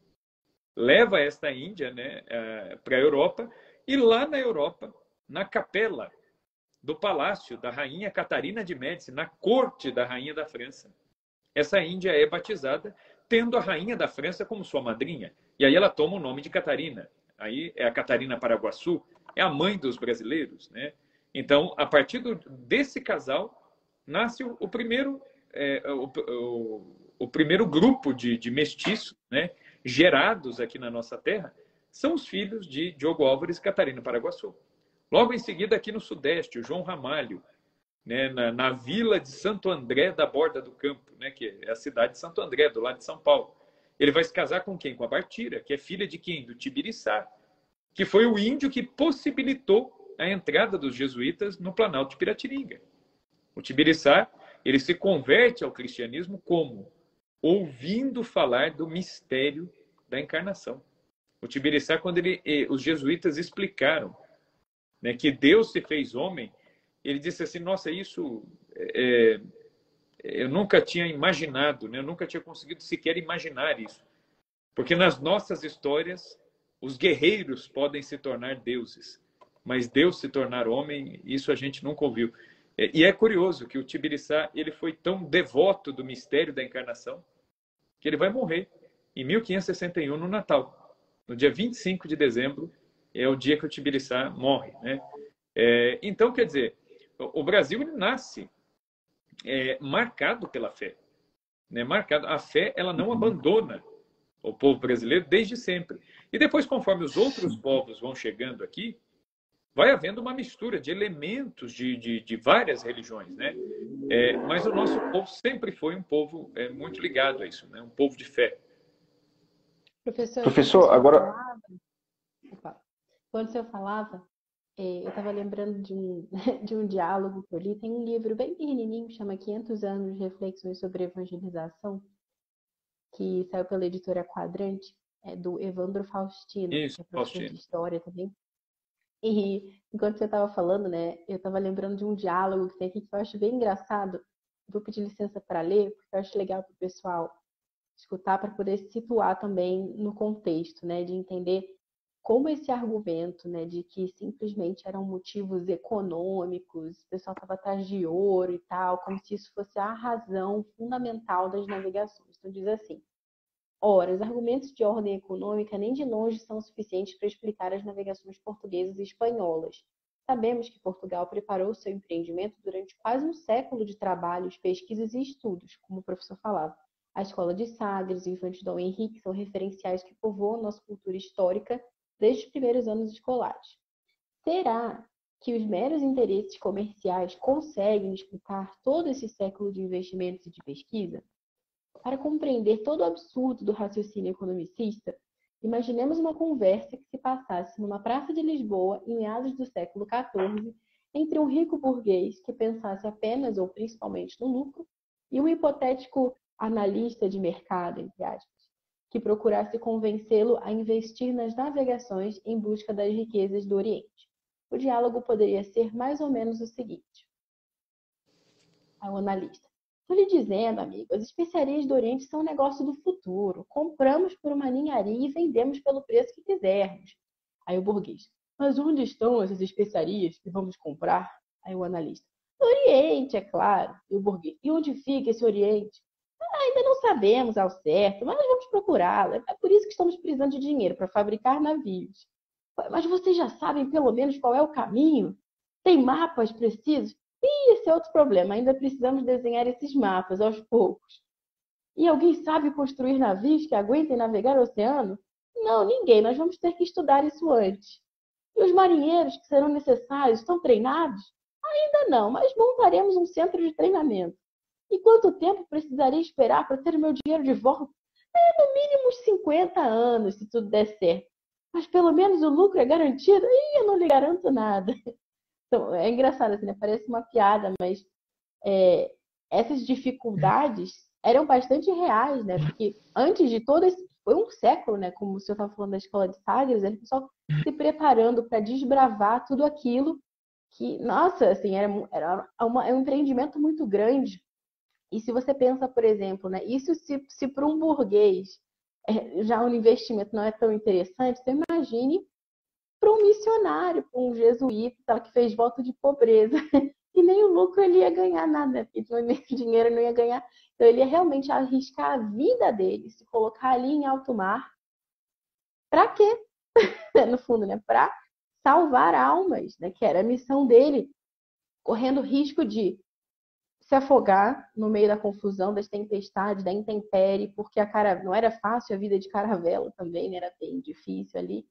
leva esta índia né, eh, para a Europa, e lá na Europa na capela do palácio da rainha Catarina de Médici, na corte da rainha da França. Essa Índia é batizada tendo a rainha da França como sua madrinha. E aí ela toma o nome de Catarina. Aí é a Catarina Paraguaçu, é a mãe dos brasileiros, né? Então, a partir do, desse casal, nasce o, o primeiro é, o, o, o, primeiro grupo de, de mestiços, né? Gerados aqui na nossa terra, são os filhos de Diogo Álvares e Catarina Paraguaçu. Logo em seguida, aqui no Sudeste, o João Ramalho, né, na, na, vila de Santo André da Borda do Campo, né, que é a cidade de Santo André, do lado de São Paulo. Ele vai se casar com quem? Com a Bartira, que é filha de quem? Do Tibiriçá, que foi o índio que possibilitou a entrada dos jesuítas no Planalto de Piratininga. O Tibiriçá, ele se converte ao cristianismo como? Ouvindo falar do mistério da encarnação. O Tibiriçá, quando ele, eh, os jesuítas explicaram né, que Deus se fez homem, ele disse assim: Nossa, isso é, é, eu nunca tinha imaginado, né? eu nunca tinha conseguido sequer imaginar isso. Porque nas nossas histórias, os guerreiros podem se tornar deuses, mas Deus se tornar homem, isso a gente nunca ouviu. É, e é curioso que o Tibiriçá ele foi tão devoto do mistério da encarnação que ele vai morrer em 1561 no Natal, no dia 25 de dezembro é o dia que o Tibiriçá morre. Né? É, então, quer dizer, o Brasil ele nasce é, marcado pela fé. Né? Marcado. A fé ela não abandona o povo brasileiro desde sempre. E depois, conforme os outros povos vão chegando aqui, vai havendo uma mistura de elementos de, de, de várias religiões, né? É, mas o nosso povo sempre foi um povo é, muito ligado a isso, né? Um povo de fé. Professor, Professor agora... Opa. Quando o senhor falava, eu estava lembrando de um, de um diálogo que eu li. Tem um livro bem pequenininho, chama 500 anos de reflexões sobre evangelização, que saiu pela editora Quadrante, é do Evandro Faustino, Isso, que é professor Faustino. de história também. E enquanto você estava falando, né, eu estava lembrando de um diálogo que tem aqui que eu acho bem engraçado. Vou pedir licença para ler, porque eu acho legal para o pessoal escutar para poder se situar também no contexto, né, de entender como esse argumento, né, de que simplesmente eram motivos econômicos, o pessoal estava atrás de ouro e tal, como se isso fosse a razão fundamental das navegações. Então diz assim: Ora, os argumentos de ordem econômica nem de longe são suficientes para explicar as navegações portuguesas e espanholas. Sabemos que Portugal preparou seu empreendimento durante quase um século de trabalhos, pesquisas e estudos, como o professor falava. A escola de Sagres e o Infante Dom Henrique são referenciais que povoam nossa cultura histórica desde os primeiros anos escolares. Será que os meros interesses comerciais conseguem explicar todo esse século de investimentos e de pesquisa? Para compreender todo o absurdo do raciocínio economicista, imaginemos uma conversa que se passasse numa praça de Lisboa em meados do século XIV entre um rico burguês que pensasse apenas ou principalmente no lucro e um hipotético analista de mercado, entre aspas que procurasse convencê-lo a investir nas navegações em busca das riquezas do Oriente. O diálogo poderia ser mais ou menos o seguinte: ao analista. Estou lhe dizendo, amigo, as especiarias do Oriente são um negócio do futuro. Compramos por uma ninharia e vendemos pelo preço que quisermos. Aí o burguês. Mas onde estão essas especiarias que vamos comprar? Aí o analista. No Oriente, é claro. E o burguês. E onde fica esse Oriente? Ainda não sabemos ao certo, mas vamos procurá-la. É por isso que estamos precisando de dinheiro para fabricar navios. Mas vocês já sabem pelo menos qual é o caminho? Tem mapas precisos? E esse é outro problema. Ainda precisamos desenhar esses mapas aos poucos. E alguém sabe construir navios que aguentem navegar o oceano? Não, ninguém. Nós vamos ter que estudar isso antes. E os marinheiros que serão necessários estão treinados? Ainda não, mas montaremos um centro de treinamento. E quanto tempo precisaria esperar para ter o meu dinheiro de volta? É, no mínimo uns 50 anos, se tudo der certo. Mas pelo menos o lucro é garantido? Ih, eu não lhe garanto nada. Então, é engraçado, assim, né? Parece uma piada, mas é, essas dificuldades eram bastante reais, né? Porque antes de todo esse. Foi um século, né? Como o senhor estava falando da escola de Sagres, o pessoal se preparando para desbravar tudo aquilo que, nossa, assim, era, era uma, é um empreendimento muito grande e se você pensa, por exemplo, né, isso se, se para um burguês é, já um investimento não é tão interessante, você imagine para um missionário, para um jesuíta que fez voto de pobreza. E nem o lucro ele ia ganhar nada, porque o dinheiro não ia ganhar. Então ele ia realmente arriscar a vida dele, se colocar ali em alto mar. Para quê? no fundo, né? Para salvar almas, né? Que era a missão dele, correndo risco de se afogar no meio da confusão, das tempestades, da intempérie, porque a cara não era fácil a vida de caravela também, né? era bem difícil ali.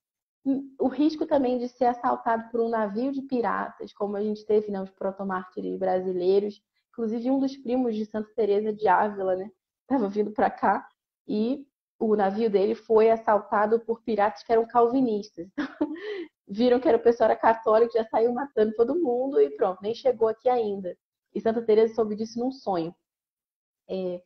O risco também de ser assaltado por um navio de piratas, como a gente teve, né, os protomártires brasileiros, inclusive um dos primos de Santa Teresa de Ávila, né, estava vindo para cá e o navio dele foi assaltado por piratas que eram calvinistas. viram que era o pessoal era católico, já saiu matando todo mundo e pronto, nem chegou aqui ainda. E Santa Teresa soube disso num sonho. É,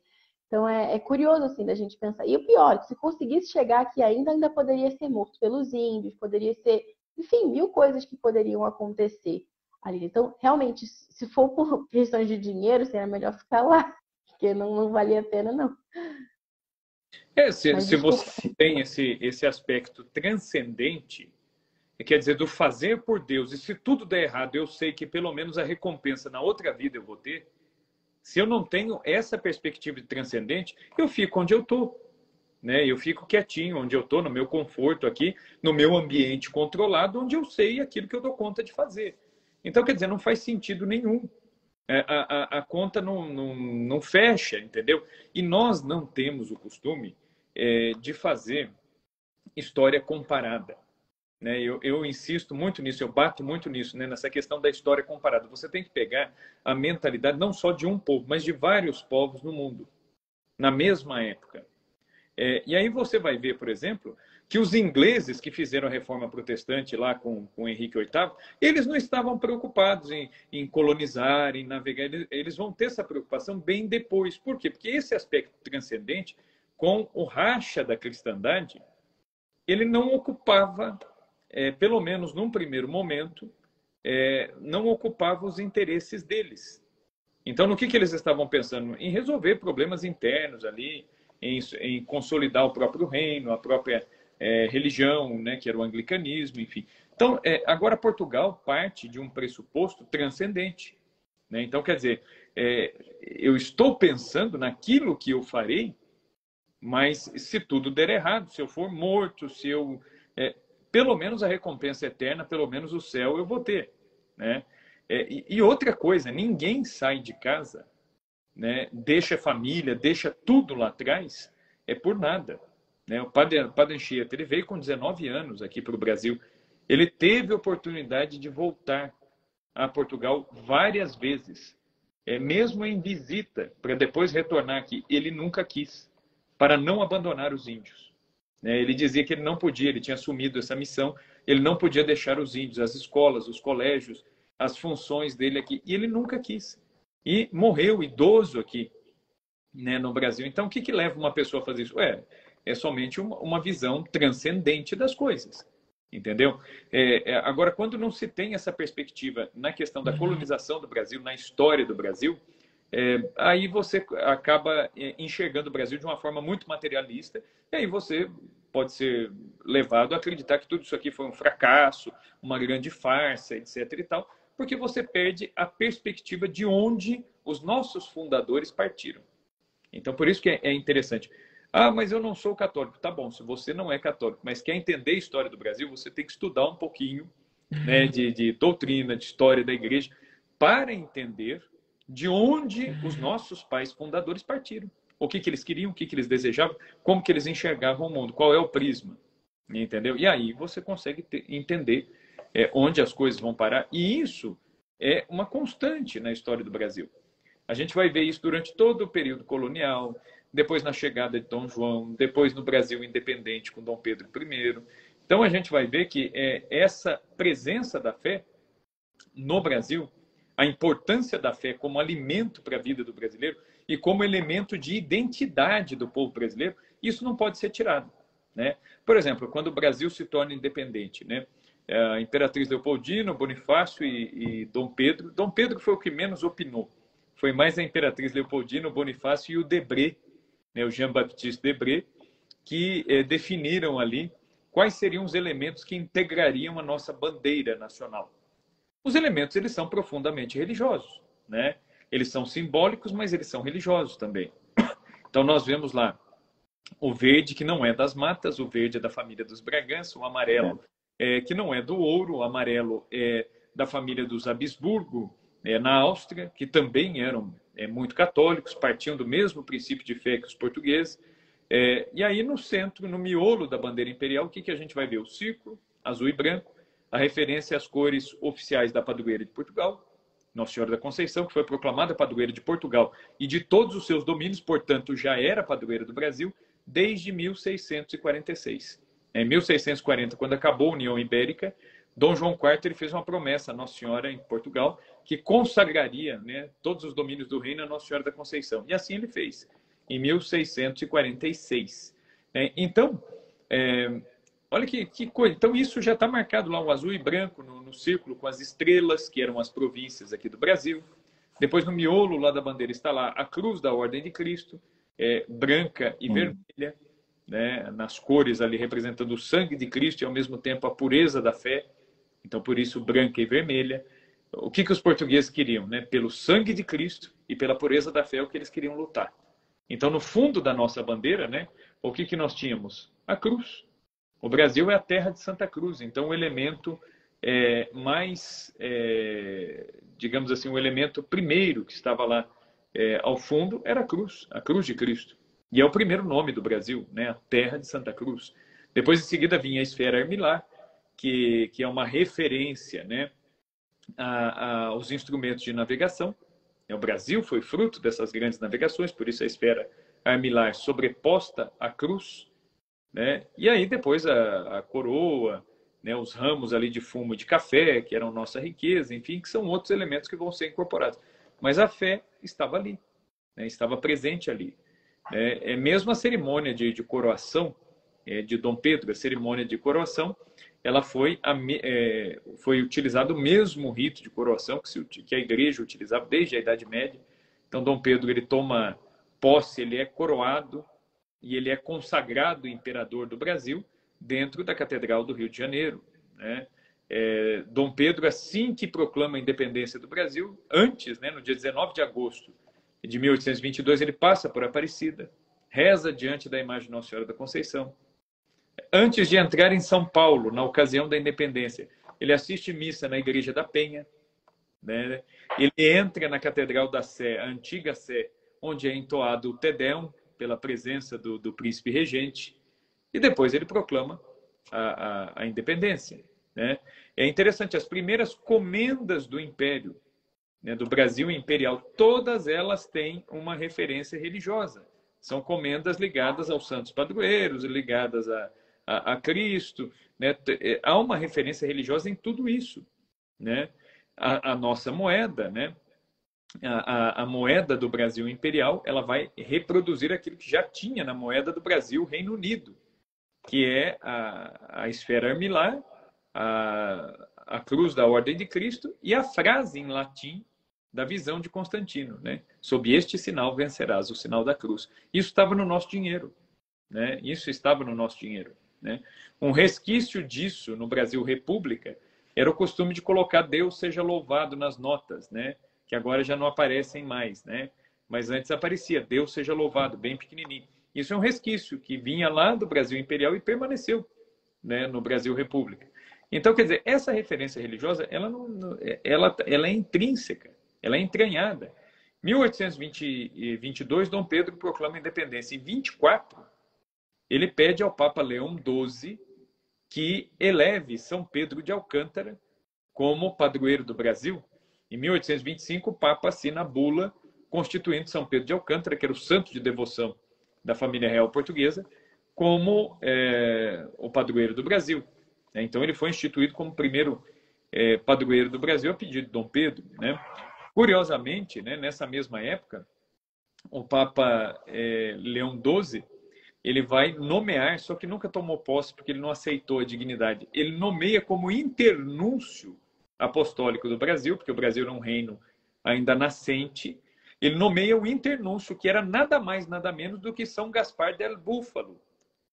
então é, é, curioso assim da gente pensar. E o pior, se conseguisse chegar aqui ainda, ainda poderia ser morto pelos índios, poderia ser, enfim, mil coisas que poderiam acontecer ali. Então, realmente, se for por questões de dinheiro, seria melhor ficar lá, porque não, não valia a pena, não. É, se, se você tem esse, esse aspecto transcendente, quer dizer, do fazer por Deus. E se tudo der errado, eu sei que pelo menos a recompensa na outra vida eu vou ter. Se eu não tenho essa perspectiva de transcendente, eu fico onde eu estou. Né? Eu fico quietinho onde eu estou, no meu conforto aqui, no meu ambiente controlado, onde eu sei aquilo que eu dou conta de fazer. Então, quer dizer, não faz sentido nenhum. É, a, a, a conta não, não, não fecha, entendeu? E nós não temos o costume é, de fazer história comparada. Né? Eu, eu, insisto muito nisso, eu bato muito nisso, né? nessa questão da história comparada. Você tem que pegar a mentalidade não só de um povo, mas de vários povos no mundo, na mesma época. É, e aí você vai ver, por exemplo, que os ingleses que fizeram a reforma protestante lá com, com Henrique VIII, eles não estavam preocupados em, em colonizar, em navegar, eles, eles vão ter essa preocupação bem depois. Por quê? Porque esse aspecto transcendente, com o racha da cristandade, ele não ocupava é, pelo menos num primeiro momento, é, não ocupava os interesses deles. Então, no que, que eles estavam pensando? Em resolver problemas internos ali, em, em consolidar o próprio reino, a própria é, religião, né, que era o anglicanismo, enfim. Então, é, agora Portugal parte de um pressuposto transcendente. Né? Então, quer dizer, é, eu estou pensando naquilo que eu farei, mas se tudo der errado, se eu for morto, se eu. Pelo menos a recompensa eterna, pelo menos o céu eu vou ter. Né? É, e, e, outra coisa, ninguém sai de casa, né, deixa a família, deixa tudo lá atrás, é por nada. Né? O padre, padre Anchieta, ele veio com 19 anos aqui para o Brasil. Ele teve oportunidade de voltar a Portugal várias vezes, é, mesmo em visita, para depois retornar aqui. Ele nunca quis, para não abandonar os índios. Né? Ele dizia que ele não podia, ele tinha assumido essa missão, ele não podia deixar os índios, as escolas, os colégios, as funções dele aqui. E ele nunca quis. E morreu idoso aqui né, no Brasil. Então, o que, que leva uma pessoa a fazer isso? É, é somente uma, uma visão transcendente das coisas. Entendeu? É, é, agora, quando não se tem essa perspectiva na questão da uhum. colonização do Brasil, na história do Brasil, é, aí você acaba é, enxergando o Brasil de uma forma muito materialista, e aí você pode ser levado a acreditar que tudo isso aqui foi um fracasso, uma grande farsa, etc. e tal, porque você perde a perspectiva de onde os nossos fundadores partiram. Então, por isso que é, é interessante. Ah, mas eu não sou católico. Tá bom, se você não é católico, mas quer entender a história do Brasil, você tem que estudar um pouquinho né, de, de doutrina, de história da igreja, para entender de onde os nossos pais fundadores partiram. O que, que eles queriam, o que, que eles desejavam, como que eles enxergavam o mundo, qual é o prisma. Entendeu? E aí você consegue ter, entender é, onde as coisas vão parar. E isso é uma constante na história do Brasil. A gente vai ver isso durante todo o período colonial, depois na chegada de Dom João, depois no Brasil independente com Dom Pedro I. Então a gente vai ver que é, essa presença da fé no Brasil, a importância da fé como alimento para a vida do brasileiro e como elemento de identidade do povo brasileiro, isso não pode ser tirado. Né? Por exemplo, quando o Brasil se torna independente, né? É, a Imperatriz Leopoldina, Bonifácio e, e, Dom Pedro. Dom Pedro foi o que menos opinou. Foi mais a Imperatriz Leopoldina, Bonifácio e o Debré, né, o Jean-Baptiste Debré, que eh, definiram ali quais seriam os elementos que integrariam a nossa bandeira nacional. Os elementos eles são profundamente religiosos, né? Eles são simbólicos, mas eles são religiosos também. Então nós vemos lá o verde que não é das matas, o verde é da família dos Bragança, o amarelo é, que não é do ouro, o amarelo é da família dos Habsburgo, é, na Áustria, que também eram é, muito católicos, partiam do mesmo princípio de fé que os portugueses. É, e aí no centro, no miolo da bandeira imperial, o que, que a gente vai ver? O círculo azul e branco, a referência às cores oficiais da padroeira de Portugal, Nossa Senhora da Conceição, que foi proclamada padroeira de Portugal e de todos os seus domínios, portanto, já era padroeira do Brasil desde 1646. Em 1640, quando acabou a União Ibérica, Dom João IV ele fez uma promessa à Nossa Senhora em Portugal que consagraria né, todos os domínios do reino à Nossa Senhora da Conceição. E assim ele fez, em 1646. É, então, é, olha que, que, coisa. Então, isso já está marcado lá, o azul e branco no, no, círculo, com as estrelas, que eram as províncias aqui do Brasil. Depois, no miolo lá da bandeira, está lá a cruz da Ordem de Cristo, é, branca e hum. vermelha né, nas cores ali representando o sangue de Cristo e ao mesmo tempo a pureza da fé. Então, por isso, branca e vermelha. O que, que os portugueses queriam? Né? Pelo sangue de Cristo e pela pureza da fé, é o que eles queriam lutar. Então, no fundo da nossa bandeira, né, o que, que nós tínhamos? A cruz. O Brasil é a terra de Santa Cruz, então o elemento é, mais, é, digamos assim, o elemento primeiro que estava lá é, ao fundo era a cruz, a cruz de Cristo. E é o primeiro nome do Brasil, né? a terra de Santa Cruz. Depois, em seguida, vinha a esfera armilar, que, que é uma referência né? a, a, aos instrumentos de navegação. É, o Brasil foi fruto dessas grandes navegações, por isso a esfera armilar sobreposta à cruz. Né? E aí, depois, a, a coroa, né? os ramos ali de fumo de café, que eram nossa riqueza, enfim, que são outros elementos que vão ser incorporados. Mas a fé estava ali, né? estava presente ali. É, é mesmo a cerimônia de, de coroação é, de Dom Pedro, a cerimônia de coroação, ela foi, a, é, foi utilizado o mesmo rito de coroação que, se, que a igreja utilizava desde a Idade Média. Então, Dom Pedro ele toma posse, ele é coroado e ele é consagrado imperador do Brasil dentro da Catedral do Rio de Janeiro. Né? É, Dom Pedro, assim que proclama a independência do Brasil, antes, né, no dia 19 de agosto de 1822, ele passa por Aparecida, reza diante da imagem de Nossa Senhora da Conceição, antes de entrar em São Paulo, na ocasião da independência, ele assiste missa na Igreja da Penha. Né? Ele entra na Catedral da Sé, a antiga Sé, onde é entoado o Tedeum, pela presença do, do príncipe regente, e depois ele proclama a, a, a independência. Né? É interessante, as primeiras comendas do Império, né, do Brasil Imperial, todas elas têm uma referência religiosa. São comendas ligadas aos santos padroeiros, ligadas a, a, a Cristo. Né? É, há uma referência religiosa em tudo isso. Né? A, a nossa moeda, né? A, a, moeda do Brasil imperial, ela vai reproduzir aquilo que já tinha na moeda do Brasil Reino Unido, que é a, a esfera armilar, a, a cruz da Ordem de Cristo e a frase em latim da visão de Constantino, né? Sob este sinal vencerás, o sinal da cruz. Isso estava no nosso dinheiro, né? Isso estava no nosso dinheiro. Né? Um resquício disso no Brasil República era o costume de colocar Deus seja louvado nas notas, né? Que agora já não aparecem mais, né? mas antes aparecia Deus seja louvado, bem pequenininho. Isso é um resquício que vinha lá do Brasil Imperial e permaneceu né, no Brasil República. Então, quer dizer, essa referência religiosa, ela, não, ela, ela é intrínseca, ela é entranhada. 1822, Dom Pedro proclama a independência. Em 24, ele pede ao Papa Leão XII que eleve São Pedro de Alcântara como padroeiro do Brasil. Em 1825, o Papa assina a bula constituindo São Pedro de Alcântara, que era o santo de devoção da família real portuguesa, como é, o padroeiro do Brasil. Então, ele foi instituído como primeiro é, padroeiro do Brasil a pedido de Dom Pedro. Né? Curiosamente, né, nessa mesma época, o Papa é, Leão XII ele vai nomear, só que nunca tomou posse porque ele não aceitou a dignidade. Ele nomeia como internúncio apostólico do Brasil, porque o Brasil era um reino ainda nascente. Ele nomeia o internúncio, que era nada mais, nada menos do que São Gaspar del Búfalo,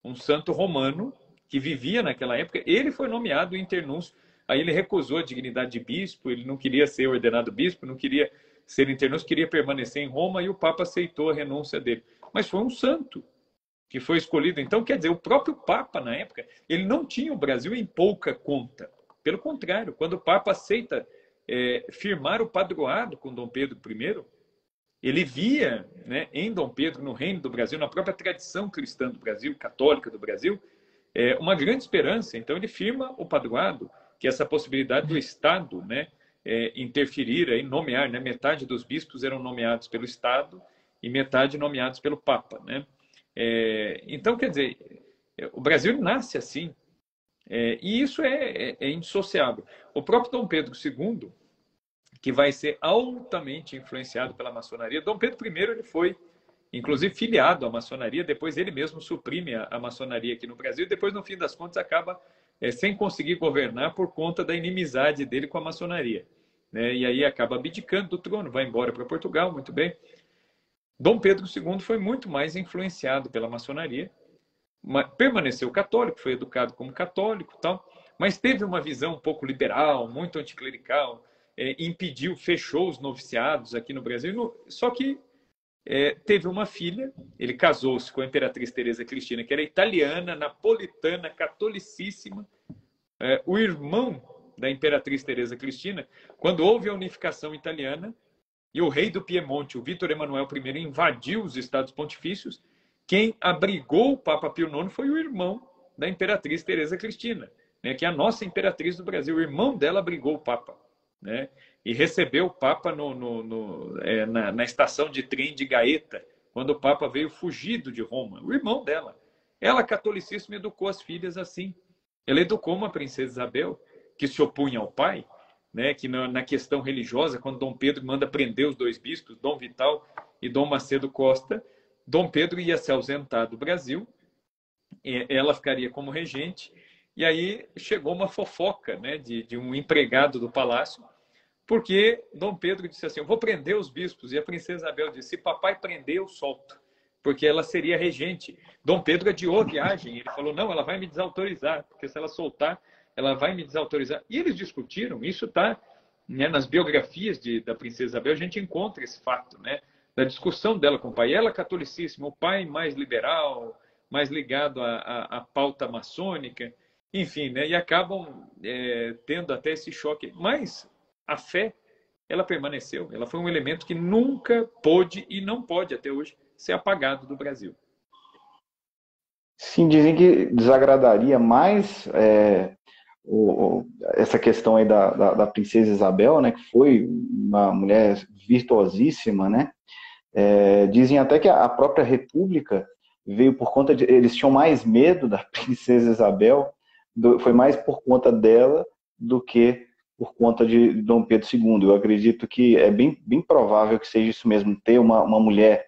um santo romano que vivia naquela época. Ele foi nomeado internúncio. Aí ele recusou a dignidade de bispo, ele não queria ser ordenado bispo, não queria ser internúncio, queria permanecer em Roma e o Papa aceitou a renúncia dele. Mas foi um santo que foi escolhido. Então, quer dizer, o próprio Papa, na época, ele não tinha o Brasil em pouca conta. Pelo contrário, quando o Papa aceita é, firmar o padroado com Dom Pedro I, ele via né, em Dom Pedro, no reino do Brasil, na própria tradição cristã do Brasil, católica do Brasil, é, uma grande esperança. Então, ele firma o padroado, que é essa possibilidade do Estado né, é, interferir, aí, nomear, né, metade dos bispos eram nomeados pelo Estado e metade nomeados pelo Papa. Né? É, então, quer dizer, o Brasil nasce assim. É, e isso é, é, é, indissociável. O próprio Dom Pedro II, que vai ser altamente influenciado pela maçonaria, Dom Pedro I ele foi, inclusive, filiado à maçonaria, depois ele mesmo suprime a, a maçonaria aqui no Brasil, e depois, no fim das contas, acaba é, sem conseguir governar por conta da inimizade dele com a maçonaria. Né? E aí acaba abdicando do trono, vai embora para Portugal, muito bem. Dom Pedro II foi muito mais influenciado pela maçonaria, permaneceu católico, foi educado como católico, tal, mas teve uma visão um pouco liberal, muito anticlerical, é, impediu, fechou os noviciados aqui no Brasil. No, só que é, teve uma filha, ele casou-se com a imperatriz Teresa Cristina, que era italiana, napolitana, catolicíssima. É, o irmão da imperatriz Teresa Cristina, quando houve a unificação italiana, e o rei do Piemonte, o Vítor Emanuel I, invadiu os estados pontifícios, quem abrigou o Papa Pio IX foi o irmão da imperatriz Teresa Cristina, né, que é a nossa imperatriz do Brasil. O irmão dela abrigou o Papa. Né, e recebeu o Papa no, no, no, é, na, na, estação de trem de Gaeta, quando o Papa veio fugido de Roma. O irmão dela. Ela, catolicíssima, educou as filhas assim. Ela educou uma princesa Isabel, que se opunha ao pai, né, que na, na, questão religiosa, quando Dom Pedro manda prender os dois bispos, Dom Vital e Dom Macedo Costa, Dom Pedro ia se ausentar do Brasil, ela ficaria como regente, E aí chegou uma fofoca né, de, de um empregado do palácio, porque Dom Pedro disse assim: Eu vou prender os bispos. E a princesa Isabel disse: Se papai prender, eu solto, porque ela seria regente. Dom Pedro adiou a viagem. Ele falou: Não, ela vai me desautorizar, porque se ela soltar, ela vai me desautorizar. E eles discutiram, isso está né, nas biografias de, da princesa Isabel, a gente encontra esse fato, né? Da discussão dela com o pai. Ela catolicíssima, o pai mais liberal, mais ligado à, à, à pauta maçônica, enfim, né? E acabam é, tendo até esse choque. Mas a fé, ela permaneceu. Ela foi um elemento que nunca pôde e não pode até hoje ser apagado do Brasil. Sim, dizem que desagradaria mais é, o, essa questão aí da, da, da, princesa Isabel, né, que foi uma mulher virtuosíssima, né? É, dizem até que a própria República veio por conta de eles tinham mais medo da princesa Isabel, do, foi mais por conta dela do que por conta de Dom Pedro II. Eu acredito que é bem, bem provável que seja isso mesmo, ter uma, uma mulher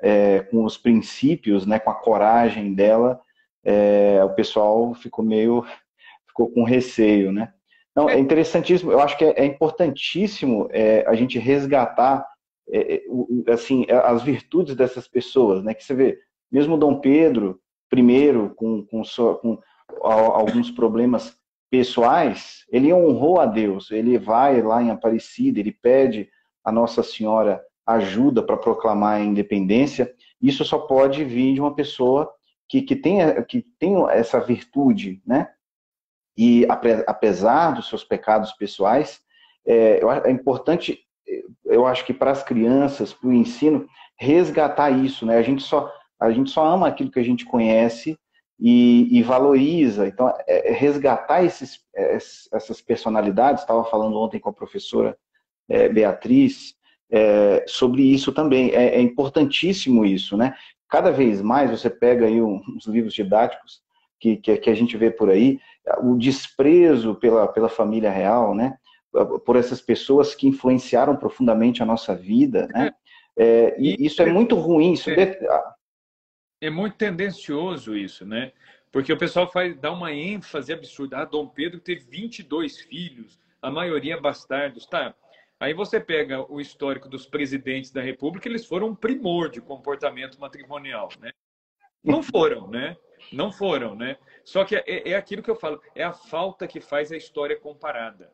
é, com os princípios, né, com a coragem dela, é, o pessoal ficou meio ficou com receio, né? Não, é interessantíssimo. Eu acho que é, é importantíssimo é, a gente resgatar é, é assim as virtudes dessas pessoas, né? Que você vê, mesmo Dom Pedro I, com, com, sua, com alguns problemas pessoais, ele honrou a Deus. Ele vai lá em Aparecida, ele pede a Nossa Senhora ajuda para proclamar a independência. Isso só pode vir de uma pessoa que, que, tenha, que tenha essa virtude, né? E apesar dos seus pecados pessoais, é, é importante, eu acho que para as crianças, para o ensino, resgatar isso, né? A gente só a gente só ama aquilo que a gente conhece e, e valoriza. Então, é, é resgatar esses, essas personalidades. Estava falando ontem com a professora é, Beatriz é, sobre isso também. É, é, importantíssimo isso, né? Cada vez mais você pega aí uns livros didáticos que, que, que a gente vê por aí, o desprezo pela, pela família real, né? Por essas pessoas que influenciaram profundamente a nossa vida, né? É, e isso é muito ruim. Isso é, é muito tendencioso isso, né? Porque o pessoal faz, dá uma ênfase absurda. Ah, Dom Pedro teve 22 filhos, a maioria bastardos. Tá, Aí você pega o histórico dos presidentes da República, eles foram um primor de comportamento matrimonial, né? Não foram, né? Não foram, né? Só que é, é aquilo que eu falo, é a falta que faz a história comparada,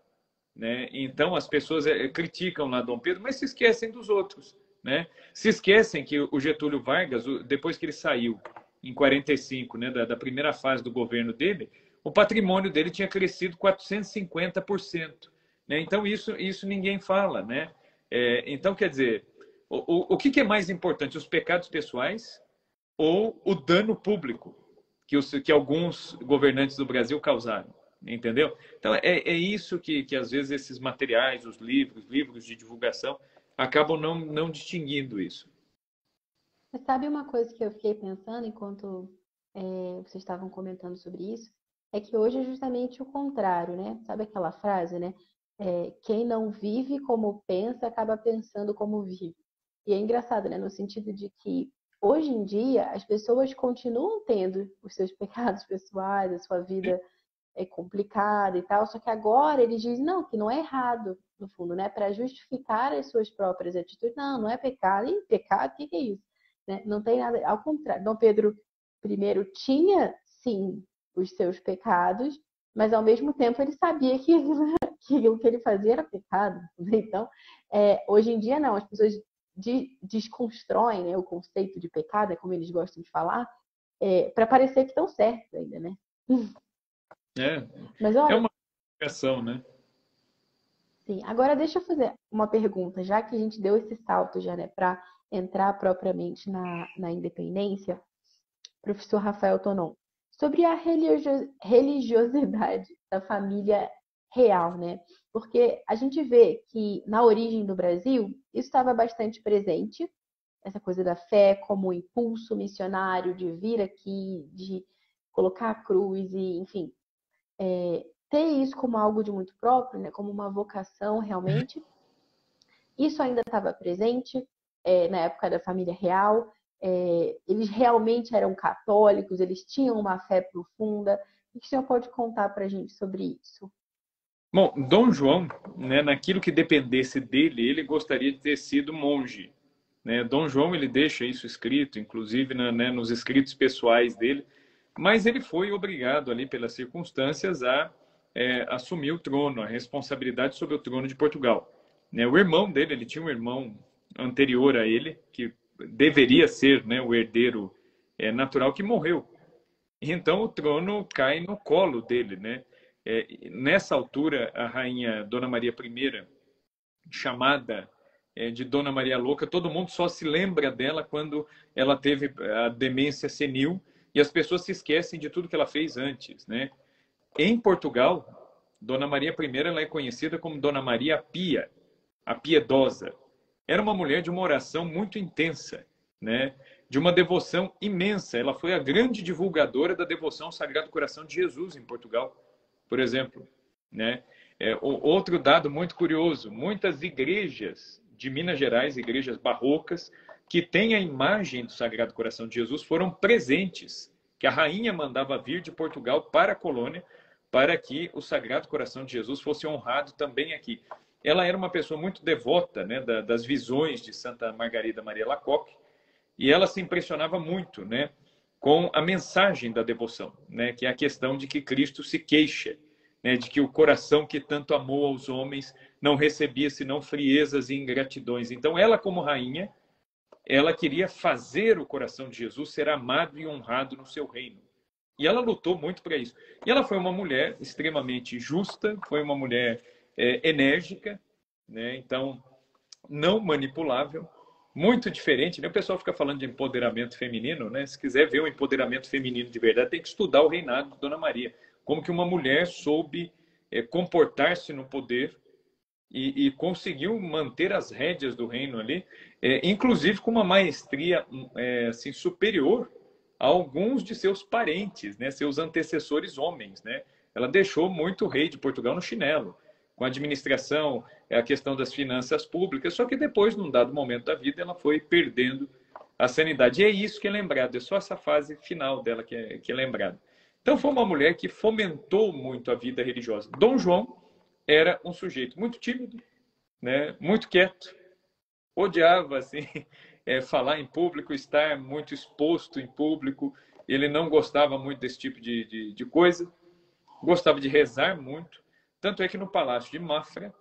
né? Então as pessoas é, criticam lá Dom Pedro, mas se esquecem dos outros, né? Se esquecem que o Getúlio Vargas, depois que ele saiu em 45, né, da, da primeira fase do governo dele, o patrimônio dele tinha crescido 450%. Né? Então isso isso ninguém fala, né? É, então quer dizer, o, o, o que, que é mais importante, os pecados pessoais ou o dano público que, os, que alguns governantes do Brasil causaram. Entendeu? Então, é, é isso que, que, às vezes, esses materiais, os livros, livros de divulgação, acabam não, não distinguindo isso. Você sabe uma coisa que eu fiquei pensando enquanto é, vocês estavam comentando sobre isso? É que hoje é justamente o contrário, né? Sabe aquela frase, né? É, quem não vive como pensa, acaba pensando como vive. E é engraçado, né? No sentido de que hoje em dia as pessoas continuam tendo os seus pecados pessoais, a sua vida é complicada e tal, só que agora eles dizem não, que não é errado, no fundo, né, para justificar as suas próprias atitudes. Não, não é pecado. E pecado, o que, que é isso? Né? Não tem nada, ao contrário. Dom Pedro I tinha sim os seus pecados, mas ao mesmo tempo ele sabia que, que o que ele fazia era pecado. Então, é, hoje em dia não, as pessoas de, desconstroem né, o conceito de pecado, é como eles gostam de falar, é, para parecer que estão certos ainda, né? É, Mas, olha, é uma explicação, né? Sim. Agora deixa eu fazer uma pergunta, já que a gente deu esse salto já, né, para entrar propriamente na, na independência, professor Rafael Tonon, sobre a religiosidade da família real, né? Porque a gente vê que na origem do Brasil isso estava bastante presente, essa coisa da fé como impulso missionário de vir aqui, de colocar a cruz e, enfim, é, ter isso como algo de muito próprio, né? Como uma vocação realmente. Isso ainda estava presente é, na época da família real. É, eles realmente eram católicos, eles tinham uma fé profunda, O que o senhor pode contar para a gente sobre isso? Bom, Dom João, né, naquilo que dependesse dele, ele gostaria de ter sido monge. Né? Dom João ele deixa isso escrito, inclusive na, né, nos escritos pessoais dele, mas ele foi obrigado ali pelas circunstâncias a é, assumir o trono, a responsabilidade sobre o trono de Portugal. Né? O irmão dele, ele tinha um irmão anterior a ele que deveria ser né, o herdeiro é, natural que morreu. Então o trono cai no colo dele, né? É, nessa altura, a rainha Dona Maria I, chamada é, de Dona Maria Louca, todo mundo só se lembra dela quando ela teve a demência senil e as pessoas se esquecem de tudo que ela fez antes, né? Em Portugal, Dona Maria I ela é conhecida como Dona Maria Pia, a piedosa. Era uma mulher de uma oração muito intensa, né? De uma devoção imensa. Ela foi a grande divulgadora da devoção ao Sagrado Coração de Jesus em Portugal por exemplo. Né? É, outro dado muito curioso: muitas igrejas de Minas Gerais, igrejas barrocas, que têm a imagem do Sagrado Coração de Jesus, foram presentes, que a rainha mandava vir de Portugal para a colônia, para que o Sagrado Coração de Jesus fosse honrado também aqui. Ela era uma pessoa muito devota né, das visões de Santa Margarida Maria Lacoque, e ela se impressionava muito né, com a mensagem da devoção, né, que é a questão de que Cristo se queixa, né, de que o coração que tanto amou aos homens não recebia senão friezas e ingratidões. Então, ela, como rainha, ela queria fazer o coração de Jesus ser amado e honrado no seu reino. E ela lutou muito para isso. E ela foi uma mulher extremamente justa, foi uma mulher é, enérgica, né? então não manipulável, muito diferente. Né? O pessoal fica falando de empoderamento feminino, né? Se quiser ver o empoderamento feminino de verdade, tem que estudar o reinado de Dona Maria. Como que uma mulher soube é, comportar-se no poder e, e, conseguiu manter as rédeas do reino ali, é, inclusive com uma maestria é, assim, superior a alguns de seus parentes, né? Seus antecessores homens, né? Ela deixou muito o rei de Portugal no chinelo com a administração, é a questão das finanças públicas, só que depois, num dado momento da vida, ela foi perdendo a sanidade. E é isso que é lembrado, é só essa fase final dela que é, que é lembrada. Então, foi uma mulher que fomentou muito a vida religiosa. Dom João era um sujeito muito tímido, né, muito quieto, odiava assim, é, falar em público, estar muito exposto em público. Ele não gostava muito desse tipo de, de, de coisa, gostava de rezar muito. Tanto é que no Palácio de Mafra,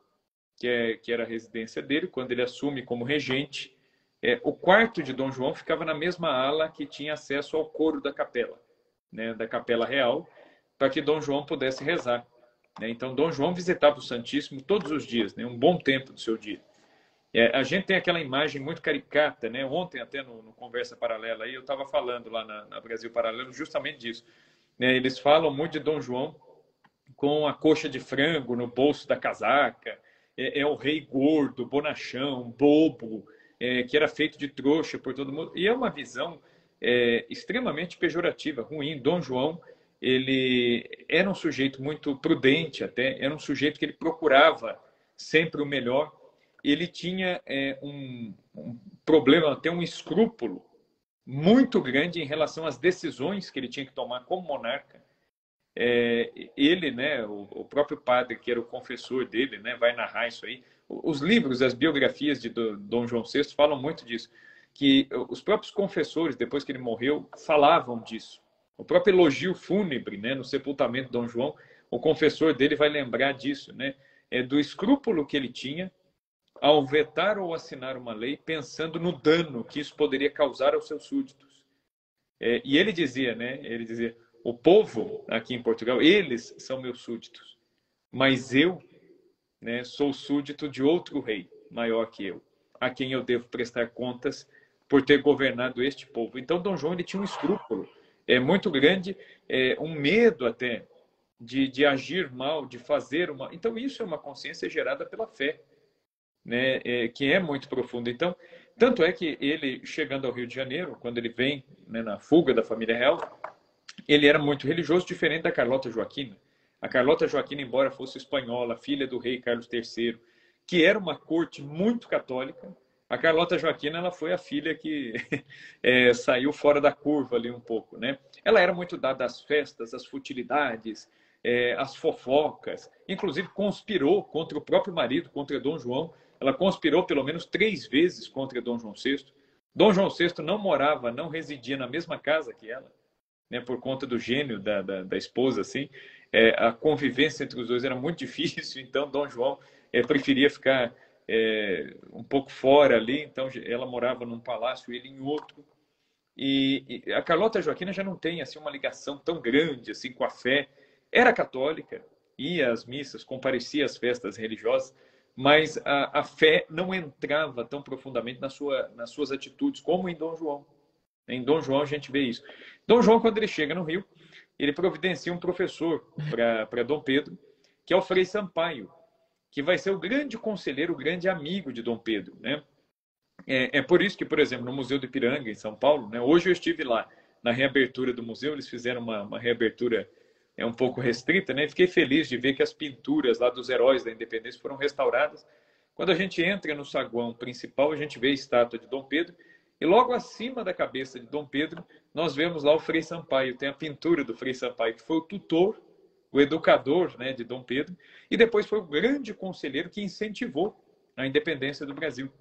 que, é, que era a residência dele, quando ele assume como regente, é, o quarto de Dom João ficava na mesma ala que tinha acesso ao coro da capela, né, da capela real, para que Dom João pudesse rezar. Né? Então, Dom João visitava o Santíssimo todos os dias, né, um bom tempo do seu dia. É, a gente tem aquela imagem muito caricata, né? Ontem até no, no Conversa Paralela aí eu estava falando lá na, na, Brasil Paralelo justamente disso. Né? Eles falam muito de Dom João com a coxa de frango no bolso da casaca, é, é o rei gordo, bonachão, bobo, é, que era feito de trouxa por todo mundo. E é uma visão é, extremamente pejorativa, ruim. Dom João, ele era um sujeito muito prudente até, era um sujeito que ele procurava sempre o melhor. Ele tinha é, um, um problema, até um escrúpulo muito grande em relação às decisões que ele tinha que tomar como monarca é, ele, né, o, o, próprio padre, que era o confessor dele, né, vai narrar isso aí. Os livros, as biografias de Dom João VI falam muito disso, que os próprios confessores, depois que ele morreu, falavam disso. O próprio elogio fúnebre, né, no sepultamento de Dom João, o confessor dele vai lembrar disso, né, é do escrúpulo que ele tinha ao vetar ou assinar uma lei, pensando no dano que isso poderia causar aos seus súditos. É, e ele dizia, né, ele dizia, o povo aqui em Portugal, eles são meus súditos. Mas eu né, sou súdito de outro rei maior que eu, a quem eu devo prestar contas por ter governado este povo. Então, Dom João ele tinha um escrúpulo é muito grande, é, um medo até de, de agir mal, de fazer uma. Então, isso é uma consciência gerada pela fé, né, é, que é muito profunda. Então, tanto é que ele, chegando ao Rio de Janeiro, quando ele vem né, na fuga da família real, ele era muito religioso, diferente da Carlota Joaquina. A Carlota Joaquina, embora fosse espanhola, filha do rei Carlos III, que era uma corte muito católica, A Carlota Joaquina ela foi a filha que é, saiu fora da curva ali um pouco, né? Ela era muito dada às festas, às futilidades, é, às fofocas. Inclusive conspirou contra o próprio marido, contra Dom João. Ela conspirou pelo menos três vezes contra Dom João VI. Dom João VI não morava, não residia na mesma casa que ela, né? Por conta do gênio da, da, da esposa, assim. É, a convivência entre os dois era muito difícil. Então Dom João preferia ficar é, um pouco fora ali, então ela morava num palácio, ele em outro. E, e, a Carlota Joaquina já não tem assim uma ligação tão grande assim com a fé. Era católica, ia às missas, comparecia às festas religiosas, mas a, a fé não entrava tão profundamente na sua, nas suas atitudes como em Dom João. Em Dom João a gente vê isso. Dom João, quando ele chega no Rio, ele providencia um professor para Dom Pedro, que é o Frei Sampaio, que vai ser o grande conselheiro, o grande amigo de Dom Pedro, né? É, é por isso que, por exemplo, no Museu do Ipiranga, em São Paulo, né, hoje eu estive lá na reabertura do museu, eles fizeram uma, uma reabertura é um pouco restrita, né? Fiquei feliz de ver que as pinturas lá dos heróis da independência foram restauradas. Quando a gente entra no saguão principal, a gente vê a estátua de Dom Pedro e logo acima da cabeça de Dom Pedro, nós vemos lá o Frei Sampaio. Tem a pintura do Frei Sampaio, que foi o tutor o educador né, de Dom Pedro, e depois foi o grande conselheiro que incentivou a independência do Brasil.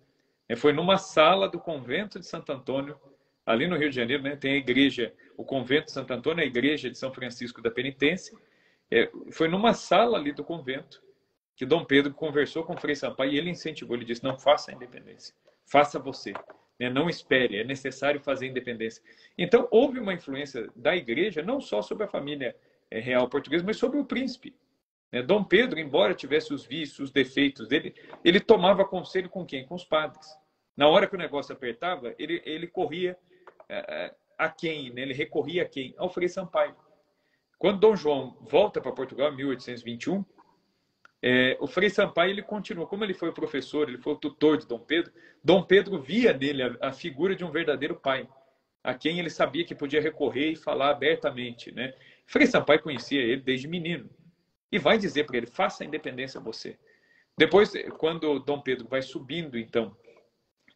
É, foi numa sala do convento de Santo Antônio, ali no Rio de Janeiro, né, tem a igreja, o convento de Santo Antônio, a igreja de São Francisco da Penitência. É, foi numa sala ali do convento que Dom Pedro conversou com Frei Sampaio e ele incentivou, ele disse, não faça a independência, faça você. Né, não espere, é necessário fazer a independência. Então, houve uma influência da igreja, não só sobre a família real português, mas sobre o príncipe. Né? Dom Pedro, embora tivesse os vícios, os defeitos dele, ele tomava conselho com quem? Com os padres. Na hora que o negócio apertava, ele, ele corria é, é, a quem? Né? Ele recorria a quem? Ao Frei Sampaio. Quando Dom João volta para Portugal, em 1821, é, o Frei Sampaio ele continua, como ele foi o professor, ele foi o tutor de Dom Pedro, Dom Pedro via nele a, a figura de um verdadeiro pai, a quem ele sabia que podia recorrer e falar abertamente, né? Frei Sampaio conhecia ele desde menino e vai dizer para ele: faça a independência você. Depois, quando Dom Pedro vai subindo, então,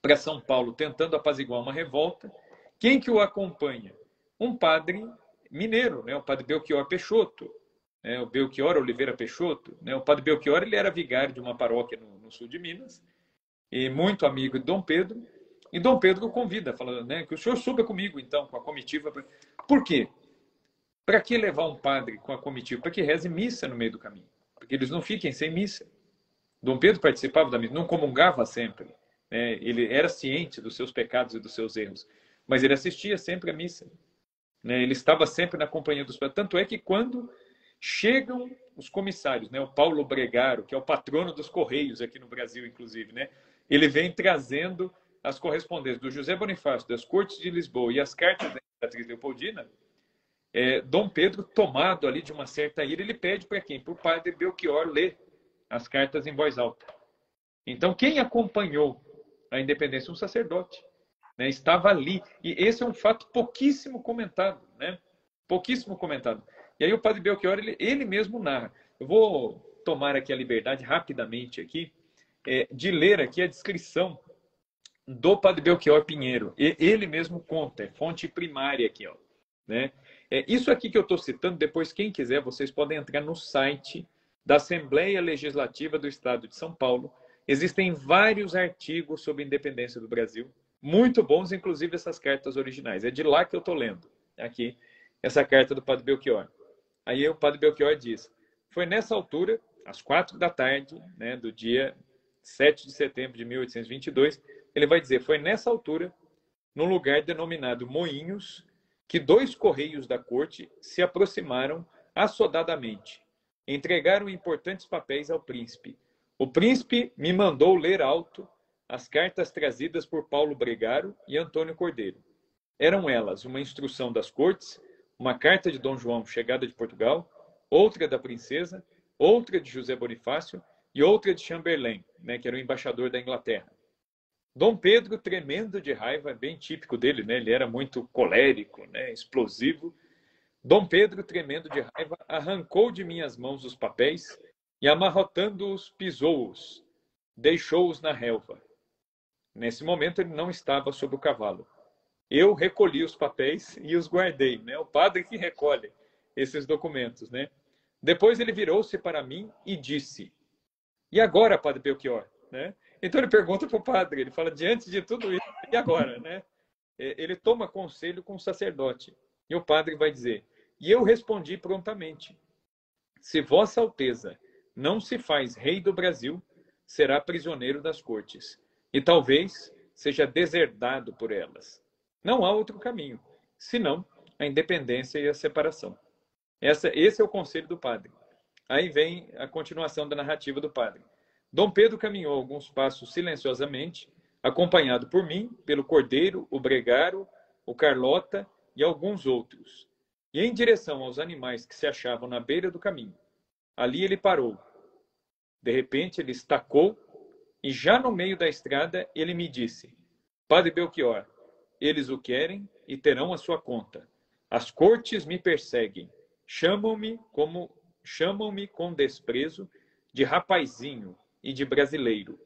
para São Paulo, tentando apaziguar uma revolta, quem que o acompanha? Um padre mineiro, né? o padre Belchior Peixoto, né? o Belchior Oliveira Peixoto. Né? O padre Belchior ele era vigário de uma paróquia no, no, sul de Minas e muito amigo de Dom Pedro. E Dom Pedro o convida, falando né, que o senhor suba comigo, então, com a comitiva. Por quê? Para que levar um padre com a comitiva? Para que reze missa no meio do caminho. Porque eles não fiquem sem missa. Dom Pedro participava da missa, não comungava sempre. Né? Ele era ciente dos seus pecados e dos seus erros. Mas ele assistia sempre à missa. Né? Ele estava sempre na companhia dos padres. Tanto é que quando chegam os comissários, né? o Paulo Bregaro, que é o patrono dos Correios aqui no Brasil, inclusive, né? ele vem trazendo as correspondências do José Bonifácio, das Cortes de Lisboa e as cartas da Imperatriz Leopoldina, é, Dom Pedro, tomado ali de uma certa ira, ele pede para quem? Para o padre Belchior ler as cartas em voz alta. Então, quem acompanhou a independência? Um sacerdote. Né? Estava ali. E esse é um fato pouquíssimo comentado. Né? Pouquíssimo comentado. E aí o padre Belchior, ele, ele mesmo narra. Eu vou tomar aqui a liberdade rapidamente aqui é, de ler aqui a descrição do padre Belchior Pinheiro. E, ele mesmo conta, é fonte primária aqui. Ó, né? É, isso aqui que eu estou citando, depois, quem quiser, vocês podem entrar no site da Assembleia Legislativa do Estado de São Paulo. Existem vários artigos sobre a independência do Brasil, muito bons, inclusive essas cartas originais. É de lá que eu estou lendo, aqui, essa carta do Padre Belchior. Aí o Padre Belchior diz: foi nessa altura, às quatro da tarde, né, do dia 7 de setembro de 1822, ele vai dizer: foi nessa altura, num lugar denominado Moinhos, que dois correios da corte se aproximaram assodadamente. Entregaram importantes papéis ao príncipe. O príncipe me mandou ler alto as cartas trazidas por Paulo Bregaro e Antônio Cordeiro. Eram elas uma instrução das cortes, uma carta de Dom João, chegada de Portugal, outra da princesa, outra de José Bonifácio e outra de Chamberlain, né, que era o embaixador da Inglaterra. Dom Pedro, tremendo de raiva, bem típico dele, né? Ele era muito colérico, né? explosivo. Dom Pedro, tremendo de raiva, arrancou de minhas mãos os papéis e, amarrotando-os, pisou-os, deixou-os na relva. Nesse momento ele não estava sobre o cavalo. Eu recolhi os papéis e os guardei, né? O padre que recolhe esses documentos, né? Depois ele virou-se para mim e disse: "E agora, Padre Belchior?", né? Então ele pergunta para o padre, ele fala diante de tudo isso, e agora, né? Ele toma conselho com o sacerdote. E o padre vai dizer: "E eu respondi prontamente: Se Vossa Alteza não se faz rei do Brasil, será prisioneiro das cortes, e talvez seja deserdado por elas. Não há outro caminho, senão a independência e a separação. Essa, esse é o conselho do padre. Aí vem a continuação da narrativa do padre. Dom Pedro caminhou alguns passos silenciosamente, acompanhado por mim, pelo Cordeiro, o Bregaro, o Carlota e alguns outros, e em direção aos animais que se achavam na beira do caminho. Ali ele parou, de repente, ele estacou e, já no meio da estrada, ele me disse: Padre Belchior, eles o querem e terão a sua conta. As cortes me perseguem, chamam-me como chamam-me com desprezo de rapazinho e de brasileiro.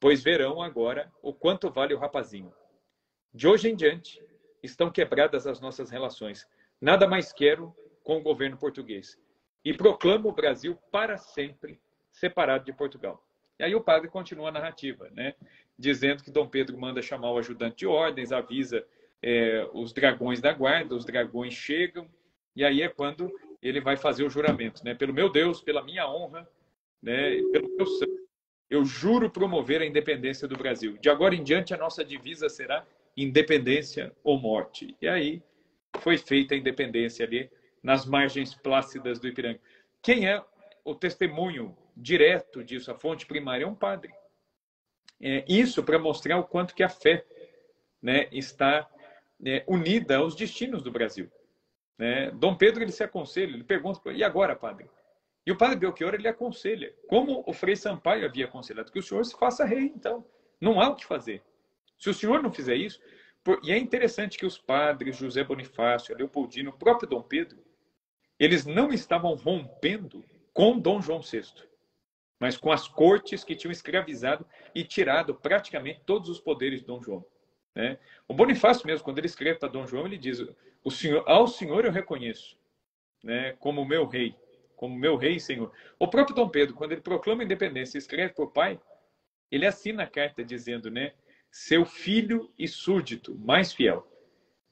Pois verão agora o quanto vale o rapazinho. De hoje em diante, estão quebradas as nossas relações. Nada mais quero com o governo português. E proclamo o Brasil para sempre separado de Portugal. E aí o padre continua a narrativa, né? dizendo que Dom Pedro manda chamar o ajudante de ordens, avisa é, os dragões da guarda, os dragões chegam, e aí é quando ele vai fazer o juramento, né? Pelo meu Deus, pela minha honra, né? Pelo meu sangue, eu juro promover a independência do Brasil. De agora em diante, a nossa divisa será independência ou morte. E aí foi feita a independência ali nas margens plácidas do Ipiranga. Quem é o testemunho direto disso, a fonte primária é um padre. É, isso para mostrar o quanto que a fé né, está é, unida aos destinos do Brasil. Né? Dom Pedro ele se aconselha, ele pergunta, e agora, padre? E o padre Belchior ele aconselha, como o Frei Sampaio havia aconselhado, que o senhor se faça rei, então. Não há o que fazer. Se o senhor não fizer isso, por... e é interessante que os padres, José Bonifácio, Leopoldino, o próprio Dom Pedro, eles não estavam rompendo com Dom João VI mas com as cortes que tinham escravizado e tirado praticamente todos os poderes de Dom João. Né? O Bonifácio mesmo, quando ele escreve para Dom João, ele diz: o senhor, ao Senhor eu reconheço, né, como meu rei, como meu rei e Senhor. O próprio Dom Pedro, quando ele proclama a independência, e escreve para o pai, ele assina a carta dizendo, né, seu filho e súdito mais fiel.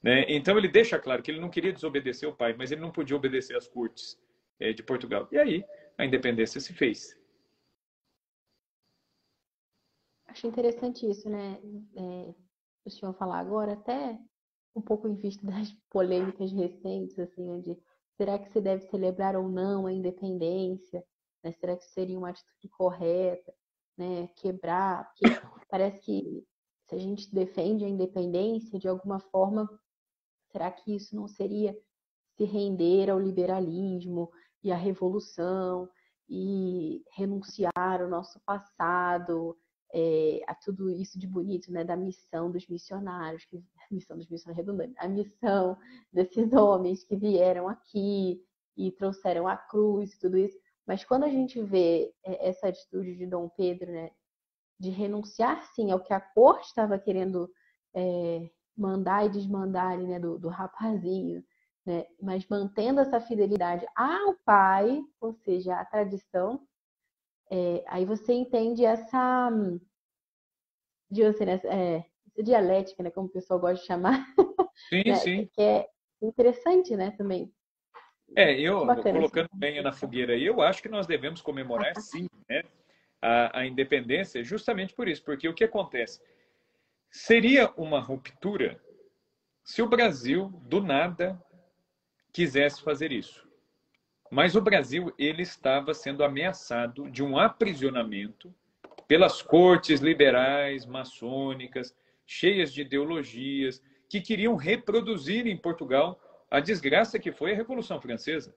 Né? Então ele deixa claro que ele não queria desobedecer o pai, mas ele não podia obedecer às cortes é, de Portugal. E aí a independência se fez. Acho interessante isso, né? É, o senhor falar agora, até um pouco em vista das polêmicas recentes, assim, onde será que se deve celebrar ou não a independência? Né? Será que seria uma atitude correta? Né? Quebrar? Porque parece que se a gente defende a independência, de alguma forma, será que isso não seria se render ao liberalismo e à revolução e renunciar ao nosso passado, é, a tudo isso de bonito, né, da missão dos missionários, que, missão dos missionários redundante, a missão desses homens que vieram aqui e trouxeram a cruz e tudo isso. Mas quando a gente vê é, essa atitude de Dom Pedro, né, de renunciar sim ao que a corte estava querendo é, mandar e desmandar ali, né, do, do rapazinho, né, mas mantendo essa fidelidade ao pai, ou seja, à tradição, é, aí você entende essa, assim, né, é, dialética, né, como o pessoal gosta de chamar. Sim, né, sim. Que é interessante, né, também. É, eu Bacana, colocando assim. bem na fogueira aí, eu acho que nós devemos comemorar sim, né, a, a independência, justamente por isso, porque o que acontece? Seria uma ruptura se o Brasil, do nada, quisesse fazer isso. Mas o Brasil ele estava sendo ameaçado de um aprisionamento pelas cortes liberais, maçônicas, cheias de ideologias, que queriam reproduzir em Portugal a desgraça que foi a Revolução Francesa.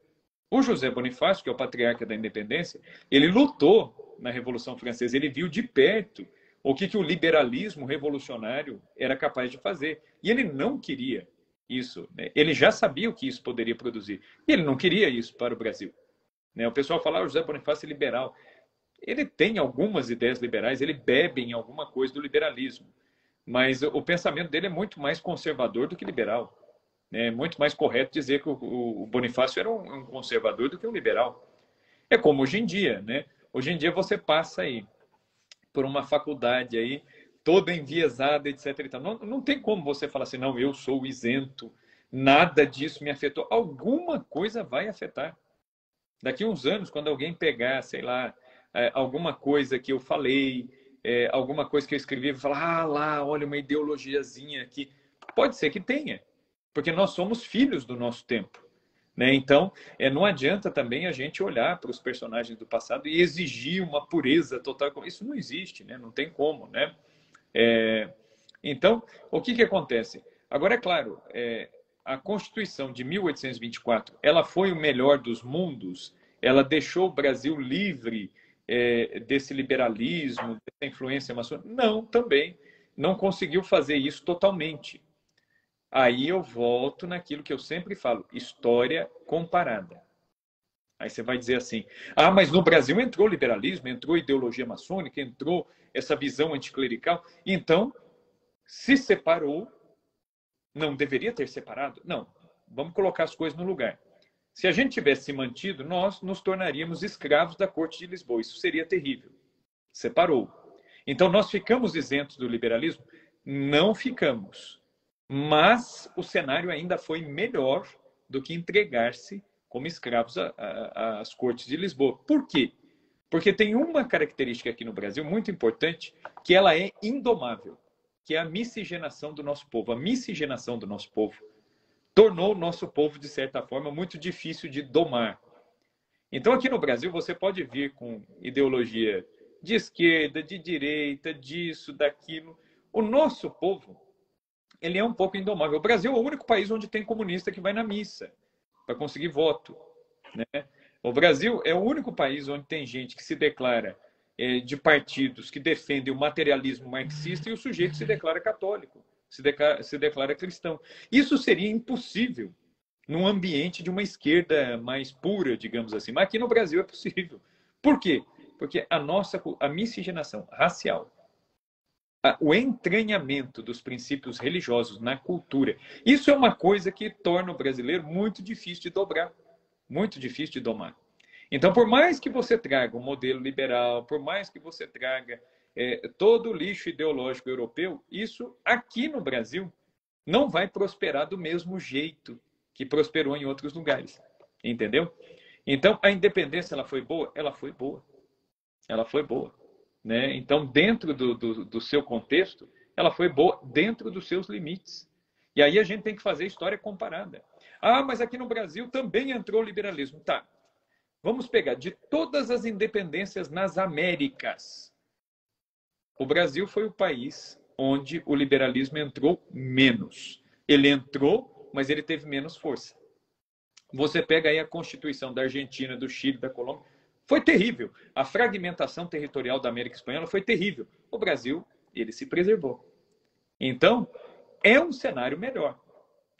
O José Bonifácio, que é o patriarca da independência, ele lutou na Revolução Francesa, ele viu de perto o que, que o liberalismo revolucionário era capaz de fazer. E ele não queria isso. Né? Ele já sabia o que isso poderia produzir. E ele não queria isso para o Brasil. Né? O pessoal fala, ah, o José Bonifácio é liberal. ele tem algumas ideias liberais, ele bebe em alguma coisa do liberalismo, mas o pensamento dele é muito mais conservador do que liberal. É muito mais correto dizer que o Bonifácio era um conservador do que um liberal. É como hoje em dia, né? Hoje em dia você passa aí por uma faculdade aí toda enviesada, etc. Não, não tem como você falar assim, não, eu sou isento, nada disso me afetou. Alguma coisa vai afetar. Daqui uns anos, quando alguém pegar, sei lá, é, alguma coisa que eu falei, é, alguma coisa que eu escrevi, vai falar, ah lá, olha uma ideologiazinha aqui. Pode ser que tenha, porque nós somos filhos do nosso tempo. Né? Então, é, não adianta também a gente olhar para os personagens do passado e exigir uma pureza total. Isso não existe, né? não tem como. Né? É, então, o que, que acontece? Agora, é claro, é, a Constituição de 1824 ela foi o melhor dos mundos, ela deixou o Brasil livre é, desse liberalismo, dessa influência maçônica? Não, também. Não conseguiu fazer isso totalmente. Aí eu volto naquilo que eu sempre falo: história comparada. Aí você vai dizer assim: ah, mas no Brasil entrou liberalismo, entrou ideologia maçônica, entrou essa visão anticlerical. Então, se separou, não deveria ter separado? Não. Vamos colocar as coisas no lugar. Se a gente tivesse se mantido, nós nos tornaríamos escravos da Corte de Lisboa. Isso seria terrível. Separou. Então, nós ficamos isentos do liberalismo? Não ficamos. Mas o cenário ainda foi melhor do que entregar-se como escravos às cortes de Lisboa. Por quê? Porque tem uma característica aqui no Brasil muito importante, que ela é indomável, que é a miscigenação do nosso povo. A miscigenação do nosso povo tornou o nosso povo, de certa forma, muito difícil de domar. Então, aqui no Brasil, você pode vir com ideologia de esquerda, de direita, disso, daquilo. O nosso povo ele é um pouco indomável. O Brasil é o único país onde tem comunista que vai na missa para conseguir voto. Né? O Brasil é o único país onde tem gente que se declara é, de partidos que defendem o materialismo marxista e o sujeito se declara católico, se declara, se declara cristão. Isso seria impossível num ambiente de uma esquerda mais pura, digamos assim. Mas aqui no Brasil é possível. Por quê? Porque a nossa a miscigenação racial o entranhamento dos princípios religiosos na cultura. Isso é uma coisa que torna o brasileiro muito difícil de dobrar, muito difícil de domar. Então, por mais que você traga um modelo liberal, por mais que você traga é, todo o lixo ideológico europeu, isso aqui no Brasil não vai prosperar do mesmo jeito que prosperou em outros lugares. Entendeu? Então, a independência ela foi boa? Ela foi boa. Ela foi boa. Né? Então, dentro do, do, do seu contexto, ela foi boa dentro dos seus limites. E aí a gente tem que fazer história comparada. Ah, mas aqui no Brasil também entrou o liberalismo. Tá. Vamos pegar de todas as independências nas Américas. O Brasil foi o país onde o liberalismo entrou menos. Ele entrou, mas ele teve menos força. Você pega aí a Constituição da Argentina, do Chile, da Colômbia. Foi terrível. A fragmentação territorial da América Espanhola foi terrível. O Brasil, ele se preservou. Então, é um cenário melhor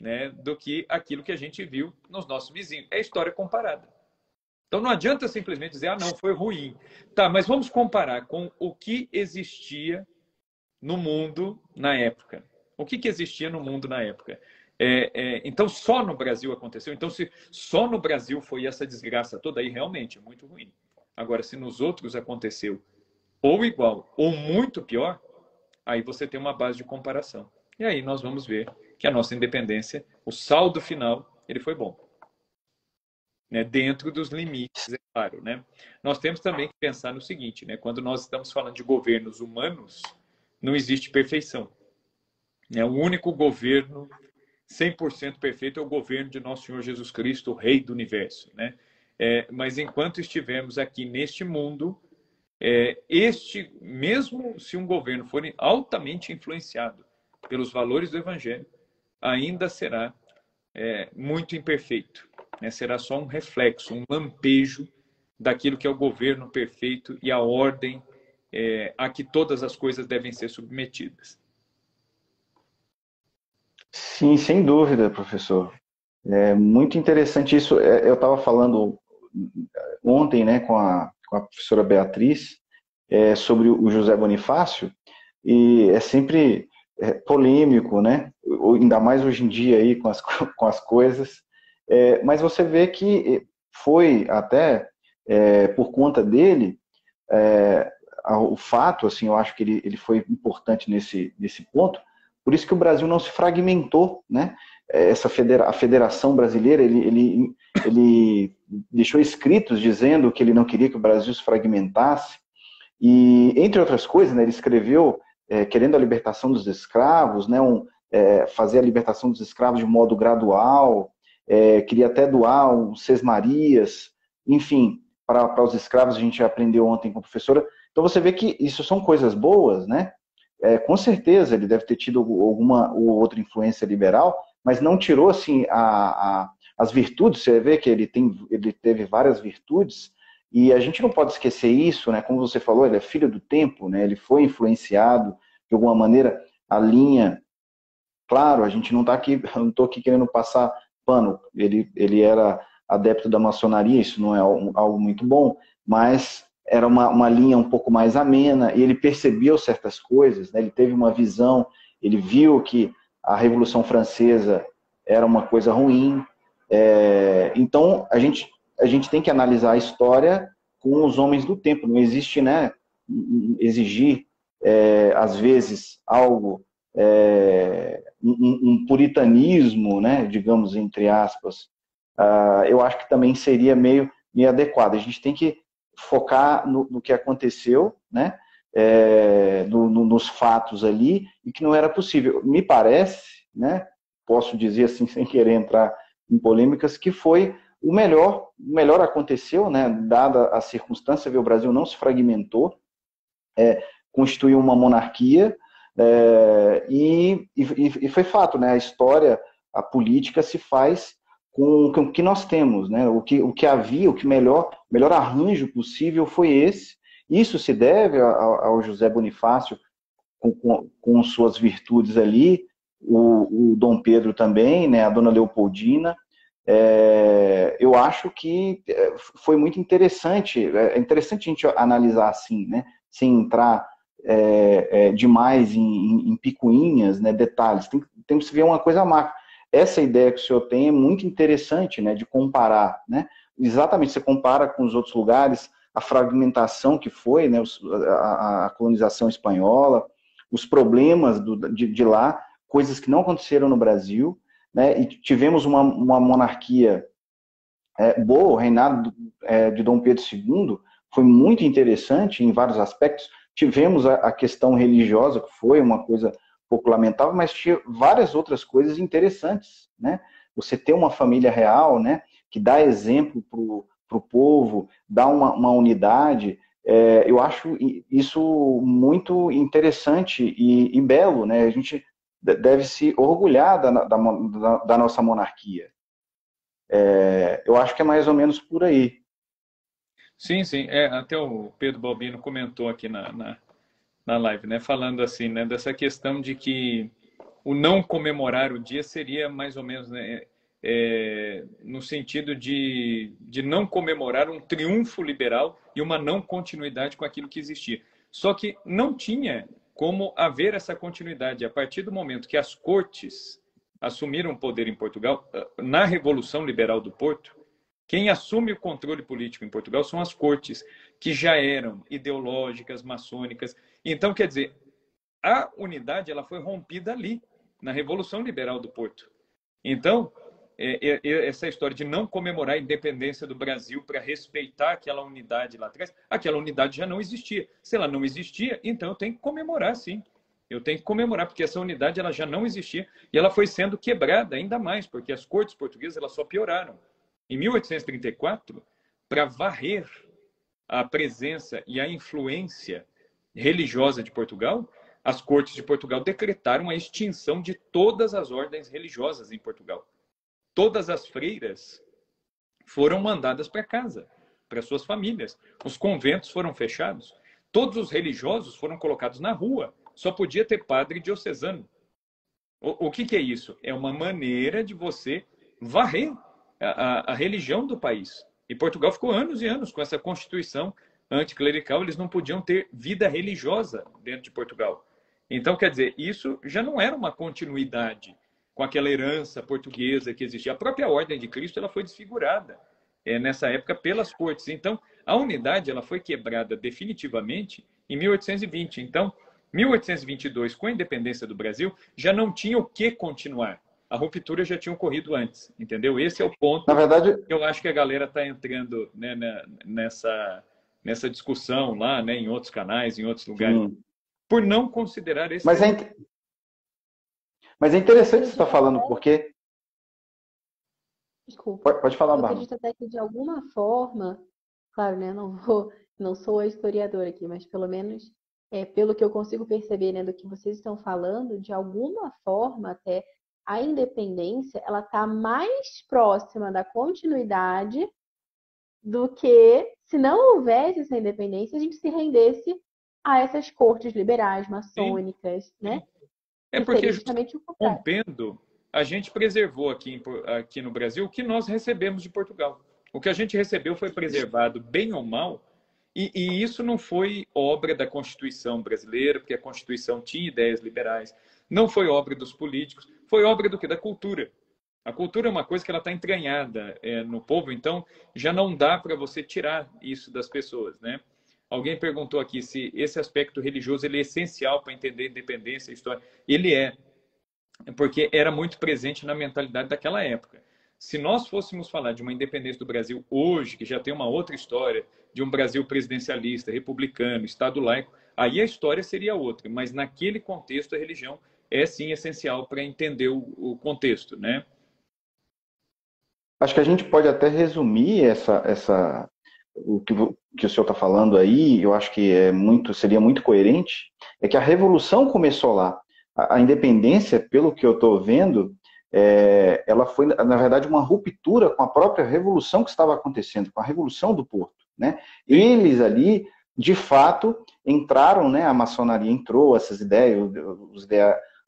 né, do que aquilo que a gente viu nos nossos vizinhos. É história comparada. Então, não adianta simplesmente dizer, ah, não, foi ruim. Tá, mas vamos comparar com o que existia no mundo na época. O que, que existia no mundo na época? É, é, então, só no Brasil aconteceu. Então, se só no Brasil foi essa desgraça toda, aí realmente é muito ruim. Agora, se nos outros aconteceu ou igual ou muito pior, aí você tem uma base de comparação. E aí nós vamos ver que a nossa independência, o saldo final, ele foi bom. Né? Dentro dos limites, é claro. Né? Nós temos também que pensar no seguinte, né? quando nós estamos falando de governos humanos, não existe perfeição. Né? O único governo 100% perfeito é o governo de nosso Senhor Jesus Cristo, o Rei do Universo. Né? É, mas enquanto estivermos aqui neste mundo, é, este, mesmo se um governo for altamente influenciado pelos valores do Evangelho, ainda será é, muito imperfeito. Né? Será só um reflexo, um lampejo daquilo que é o governo perfeito e a ordem é, a que todas as coisas devem ser submetidas. Sim, sem dúvida, professor. É muito interessante isso. É, eu estava falando ontem, né, com a, com a professora Beatriz é, sobre o José Bonifácio, e é sempre é, polêmico, né? Ainda mais hoje em dia aí com as, com as coisas. É, mas você vê que foi até é, por conta dele é, o fato, assim, eu acho que ele, ele foi importante nesse, nesse ponto. Por isso que o Brasil não se fragmentou, né? Essa federa, a Federação Brasileira, ele, ele, ele deixou escritos dizendo que ele não queria que o Brasil se fragmentasse. E, entre outras coisas, né, ele escreveu é, querendo a libertação dos escravos, né, um, é, fazer a libertação dos escravos de modo gradual, é, queria até doar um Marias, enfim, para os escravos a gente aprendeu ontem com a professora. Então você vê que isso são coisas boas, né? É, com certeza ele deve ter tido alguma ou outra influência liberal, mas não tirou assim a, a, as virtudes. Você vê que ele tem, ele teve várias virtudes e a gente não pode esquecer isso, né? Como você falou, ele é filho do tempo, né? Ele foi influenciado de alguma maneira a linha. Claro, a gente não está aqui, não estou aqui querendo passar pano. Ele, ele era adepto da maçonaria, isso não é algo muito bom, mas era uma, uma linha um pouco mais amena e ele percebeu certas coisas, né? ele teve uma visão, ele viu que a Revolução Francesa era uma coisa ruim. É, então, a gente a gente tem que analisar a história com os homens do tempo. Não existe, né, exigir, é, às vezes, algo, é, um, um, puritanismo, né, digamos, entre aspas, uh, eu acho que também seria meio, meio adequado. A gente tem que focar no, no que aconteceu, né, é, no, no, nos fatos ali, e que não era possível. Me parece, né, posso dizer assim, sem querer entrar em polêmicas, que foi o melhor, o melhor aconteceu, né, dada a circunstância, o Brasil não se fragmentou, é, constituiu uma monarquia, é, e, e, e, foi fato, né, a história, a política se faz com, com o que nós temos, né, o que, o que havia, o que melhor, melhor arranjo possível foi esse, isso se deve ao, ao José Bonifácio, com, com, com, suas virtudes ali, o, o Dom Pedro também, né, a Dona Leopoldina, é, eu acho que é, foi muito interessante. É, é interessante a gente analisar assim, né? Sem entrar é, é, demais em, em, em, picuinhas, né? Detalhes. Tem, tem que se ver uma coisa macro. Essa ideia que o senhor tem é muito interessante, né? De comparar, né? Exatamente, você compara com os outros lugares, a fragmentação que foi, né? a, a colonização espanhola, os problemas do, de, de lá, coisas que não aconteceram no Brasil, né, e tivemos uma, uma monarquia é, boa, o reinado é, de Dom Pedro II foi muito interessante em vários aspectos. Tivemos a, a, questão religiosa, que foi uma coisa pouco lamentável, mas tinha várias outras coisas interessantes, né? Você ter uma família real, né, que dá exemplo para o povo, dá uma, uma unidade, é, eu acho isso muito interessante e, e, belo, né? A gente deve se orgulhar da, da, da nossa monarquia. É, eu acho que é mais ou menos por aí. Sim, sim. É, até o Pedro Balbino comentou aqui na, na, na live, né, falando assim, né, dessa questão de que o não comemorar o dia seria mais ou menos né, é, no sentido de, de não comemorar um triunfo liberal e uma não continuidade com aquilo que existia. Só que não tinha como haver essa continuidade a partir do momento que as cortes assumiram o poder em Portugal, na Revolução Liberal do Porto, quem assume o controle político em Portugal são as cortes, que já eram ideológicas, maçônicas. Então, quer dizer, a unidade ela foi rompida ali, na Revolução Liberal do Porto. Então, é, é, essa história de não comemorar a independência do Brasil para respeitar aquela unidade lá atrás, aquela unidade já não existia. Se ela não existia, então eu tenho que comemorar, sim. Eu tenho que comemorar, porque essa unidade ela já não existia e ela foi sendo quebrada ainda mais, porque as cortes portuguesas elas só pioraram. Em 1834, para varrer a presença e a influência religiosa de Portugal, as cortes de Portugal decretaram a extinção de todas as ordens religiosas em Portugal todas as freiras foram mandadas para casa, para suas famílias. Os conventos foram fechados. Todos os religiosos foram colocados na rua. Só podia ter padre diocesano. O, o que, que, é isso? É uma maneira de você varrer a, a, religião do país. E Portugal ficou anos e anos com essa constituição anticlerical, eles não podiam ter vida religiosa dentro de Portugal. Então, quer dizer, isso já não era uma continuidade com aquela herança portuguesa que existia. A própria Ordem de Cristo ela foi desfigurada é, nessa época pelas cortes. Então, a unidade ela foi quebrada definitivamente em 1820. Então, 1822, com a independência do Brasil, já não tinha o que continuar. A ruptura já tinha ocorrido antes, entendeu? Esse é o ponto. Na verdade, que eu acho que a galera está entrando né, nessa nessa discussão lá, né, em outros canais, em outros lugares, sim. por não considerar esse. Mas é, Mas é interessante você estar tá falando, porque Desculpa. Pode, pode falar, Eu acredito até que de alguma forma, claro, né, não vou, não sou a historiadora aqui, mas pelo menos é, pelo que eu consigo perceber, né, do que vocês estão falando, de alguma forma até a independência, ela está mais próxima da continuidade do que se não houvesse essa independência, a gente se rendesse a essas cortes liberais, maçônicas, Sim. né? É porque justamente rompendo a gente preservou aqui, aqui no Brasil o que nós recebemos de Portugal. O que a gente recebeu foi preservado, bem ou mal, e, e, isso não foi obra da Constituição brasileira, porque a Constituição tinha ideias liberais, não foi obra dos políticos, foi obra do que? Da cultura. A cultura é uma coisa que ela está entranhada é, no povo, então já não dá para você tirar isso das pessoas, né? Alguém perguntou aqui se esse aspecto religioso ele é essencial para entender independência, história. Ele é, porque era muito presente na mentalidade daquela época. Se nós fôssemos falar de uma independência do Brasil hoje, que já tem uma outra história, de um Brasil presidencialista, republicano, Estado laico, aí a história seria outra. Mas naquele contexto, a religião é sim essencial para entender o, o, contexto, né? Acho que a gente pode até resumir essa, essa o que, que o senhor está falando aí. Eu acho que é muito, seria muito coerente. É que a revolução começou lá a, independência, pelo que eu estou vendo, é, ela foi, na verdade, uma ruptura com a própria revolução que estava acontecendo, com a revolução do Porto. Né? Eles ali, de fato, entraram, né, a maçonaria entrou, essas ideias, os,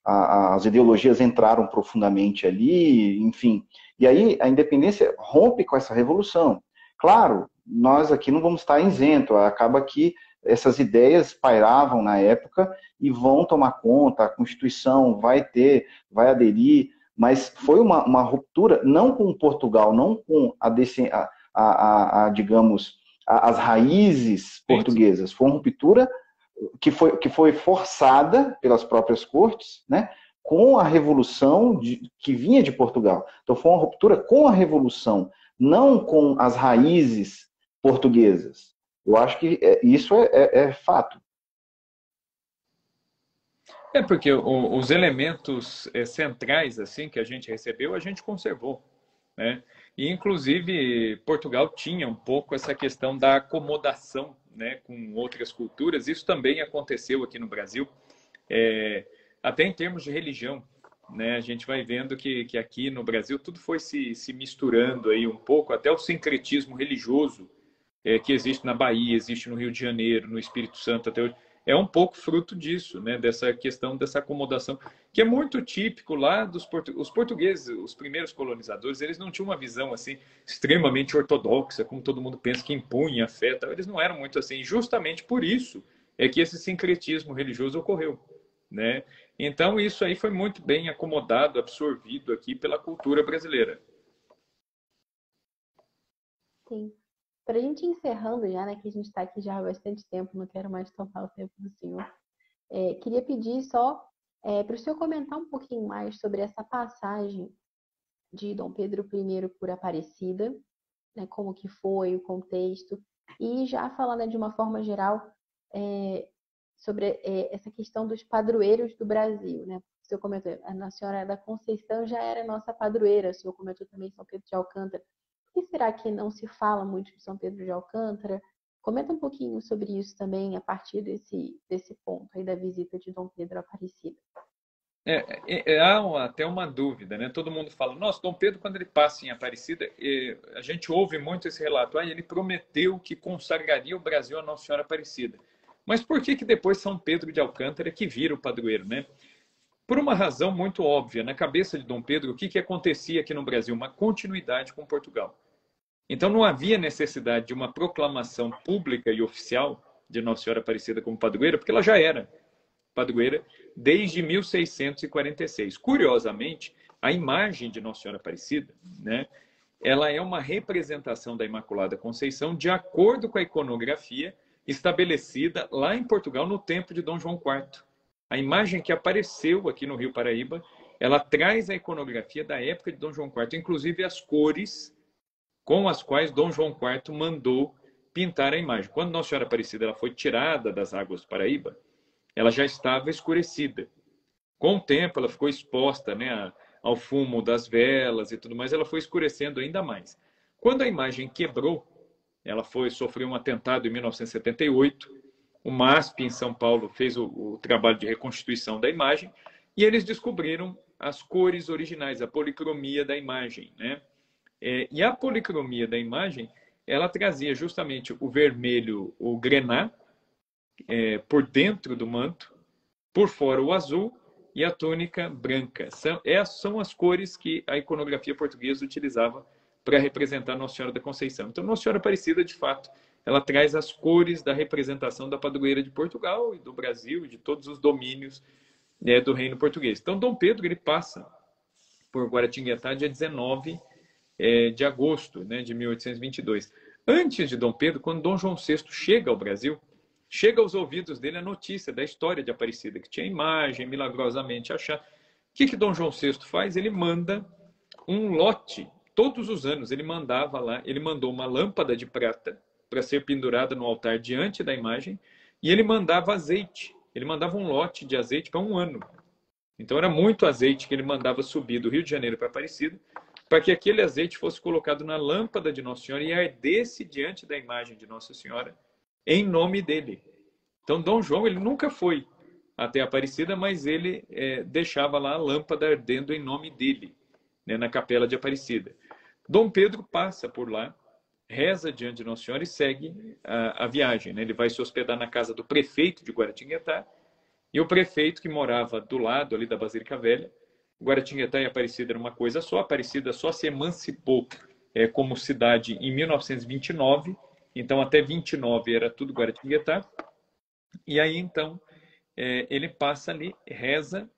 as ideologias entraram profundamente ali, enfim. E aí a independência rompe com essa revolução. Claro, nós aqui não vamos estar isento, acaba que essas ideias pairavam na época e vão tomar conta, a Constituição vai ter, vai aderir, mas foi uma, uma ruptura, não com Portugal, não com a, a, a, a digamos, as raízes portuguesas, foi uma ruptura que foi, que foi forçada pelas próprias cortes, né, com a revolução de, que vinha de Portugal. Então foi uma ruptura com a revolução, não com as raízes portuguesas. Eu acho que é, isso é, é, é fato. É porque o, os elementos é, centrais assim que a gente recebeu, a gente conservou, né? E inclusive Portugal tinha um pouco essa questão da acomodação, né, com outras culturas. Isso também aconteceu aqui no Brasil, é, até em termos de religião, né? A gente vai vendo que, que aqui no Brasil tudo foi se, se misturando aí um pouco, até o sincretismo religioso é, que existe na Bahia, existe no Rio de Janeiro, no Espírito Santo até hoje, é um pouco fruto disso, né? dessa questão dessa acomodação, que é muito típico lá dos os portugueses, os primeiros colonizadores, eles não tinham uma visão assim extremamente ortodoxa, como todo mundo pensa que impunha a fé, tal. eles não eram muito assim. Justamente por isso é que esse sincretismo religioso ocorreu, né? Então isso aí foi muito bem acomodado, absorvido aqui pela cultura brasileira. Sim. Para a gente encerrando já, né, que a gente está aqui já há bastante tempo, não quero mais tomar o tempo do senhor, é, queria pedir só é, para o senhor comentar um pouquinho mais sobre essa passagem de Dom Pedro I por Aparecida, né, como que foi, o contexto, e já falando né, de uma forma geral é, sobre é, essa questão dos padroeiros do Brasil, né? O senhor comentou, a Senhora da Conceição já era nossa padroeira, o senhor comentou também São Pedro de Alcântara, que será que não se fala muito de São Pedro de Alcântara? Comenta um pouquinho sobre isso também a partir desse, desse ponto aí da visita de Dom Pedro Aparecida. É, é, é, há até uma dúvida, né? Todo mundo fala, nossa, Dom Pedro, quando ele passa em Aparecida, a gente ouve muito esse relato, ah, ele prometeu que consagraria o Brasil a Nossa Senhora Aparecida. Mas por que, que depois São Pedro de Alcântara que vira o padroeiro, né? Por uma razão muito óbvia, na cabeça de Dom Pedro, o que, que acontecia aqui no Brasil? Uma continuidade com Portugal. Então não havia necessidade de uma proclamação pública e oficial de Nossa Senhora Aparecida como padroeira, porque ela já era padroeira desde 1646. Curiosamente, a imagem de Nossa Senhora Aparecida, né, ela é uma representação da Imaculada Conceição de acordo com a iconografia estabelecida lá em Portugal no tempo de Dom João IV. A imagem que apareceu aqui no Rio Paraíba, ela traz a iconografia da época de Dom João IV, inclusive as cores com as quais Dom João IV mandou pintar a imagem. Quando Nossa Senhora Aparecida ela foi tirada das águas do Paraíba, ela já estava escurecida. Com o tempo, ela ficou exposta né, ao fumo das velas e tudo mais, ela foi escurecendo ainda mais. Quando a imagem quebrou, ela foi sofreu um atentado em 1978. O MASP em São Paulo fez o, o trabalho de reconstituição da imagem e eles descobriram as cores originais, a policromia da imagem, né? É, e a policromia da imagem, ela trazia justamente o vermelho, o grená, é, por dentro do manto, por fora o azul e a túnica branca. São, essas são as cores que a iconografia portuguesa utilizava para representar Nossa Senhora da Conceição. Então, Nossa Senhora Aparecida, de fato, ela traz as cores da representação da padroeira de Portugal e do Brasil de todos os domínios né, do reino português. Então, Dom Pedro ele passa por Guaratinguetá dia 19 é, de agosto né, de 1822. Antes de Dom Pedro, quando Dom João VI chega ao Brasil, chega aos ouvidos dele a notícia da história de Aparecida, que tinha imagem milagrosamente achada. O que, que Dom João VI faz? Ele manda um lote, todos os anos ele mandava lá, ele mandou uma lâmpada de prata para ser pendurada no altar diante da imagem, e ele mandava azeite, ele mandava um lote de azeite para um ano. Então era muito azeite que ele mandava subir do Rio de Janeiro para Aparecida, para que aquele azeite fosse colocado na lâmpada de Nossa Senhora e ardesse diante da imagem de Nossa Senhora em nome dele. Então, Dom João ele nunca foi até Aparecida, mas ele é, deixava lá a lâmpada ardendo em nome dele, né, na capela de Aparecida. Dom Pedro passa por lá, reza diante de Nossa Senhora e segue a, a viagem. Né? Ele vai se hospedar na casa do prefeito de Guaratinguetá, e o prefeito que morava do lado ali da Basílica Velha Guaratinguetá e Aparecida era uma coisa só. Aparecida só se emancipou é, como cidade em 1929. Então, até 29 era tudo Guaratinguetá. E aí, então, é, ele passa ali, reza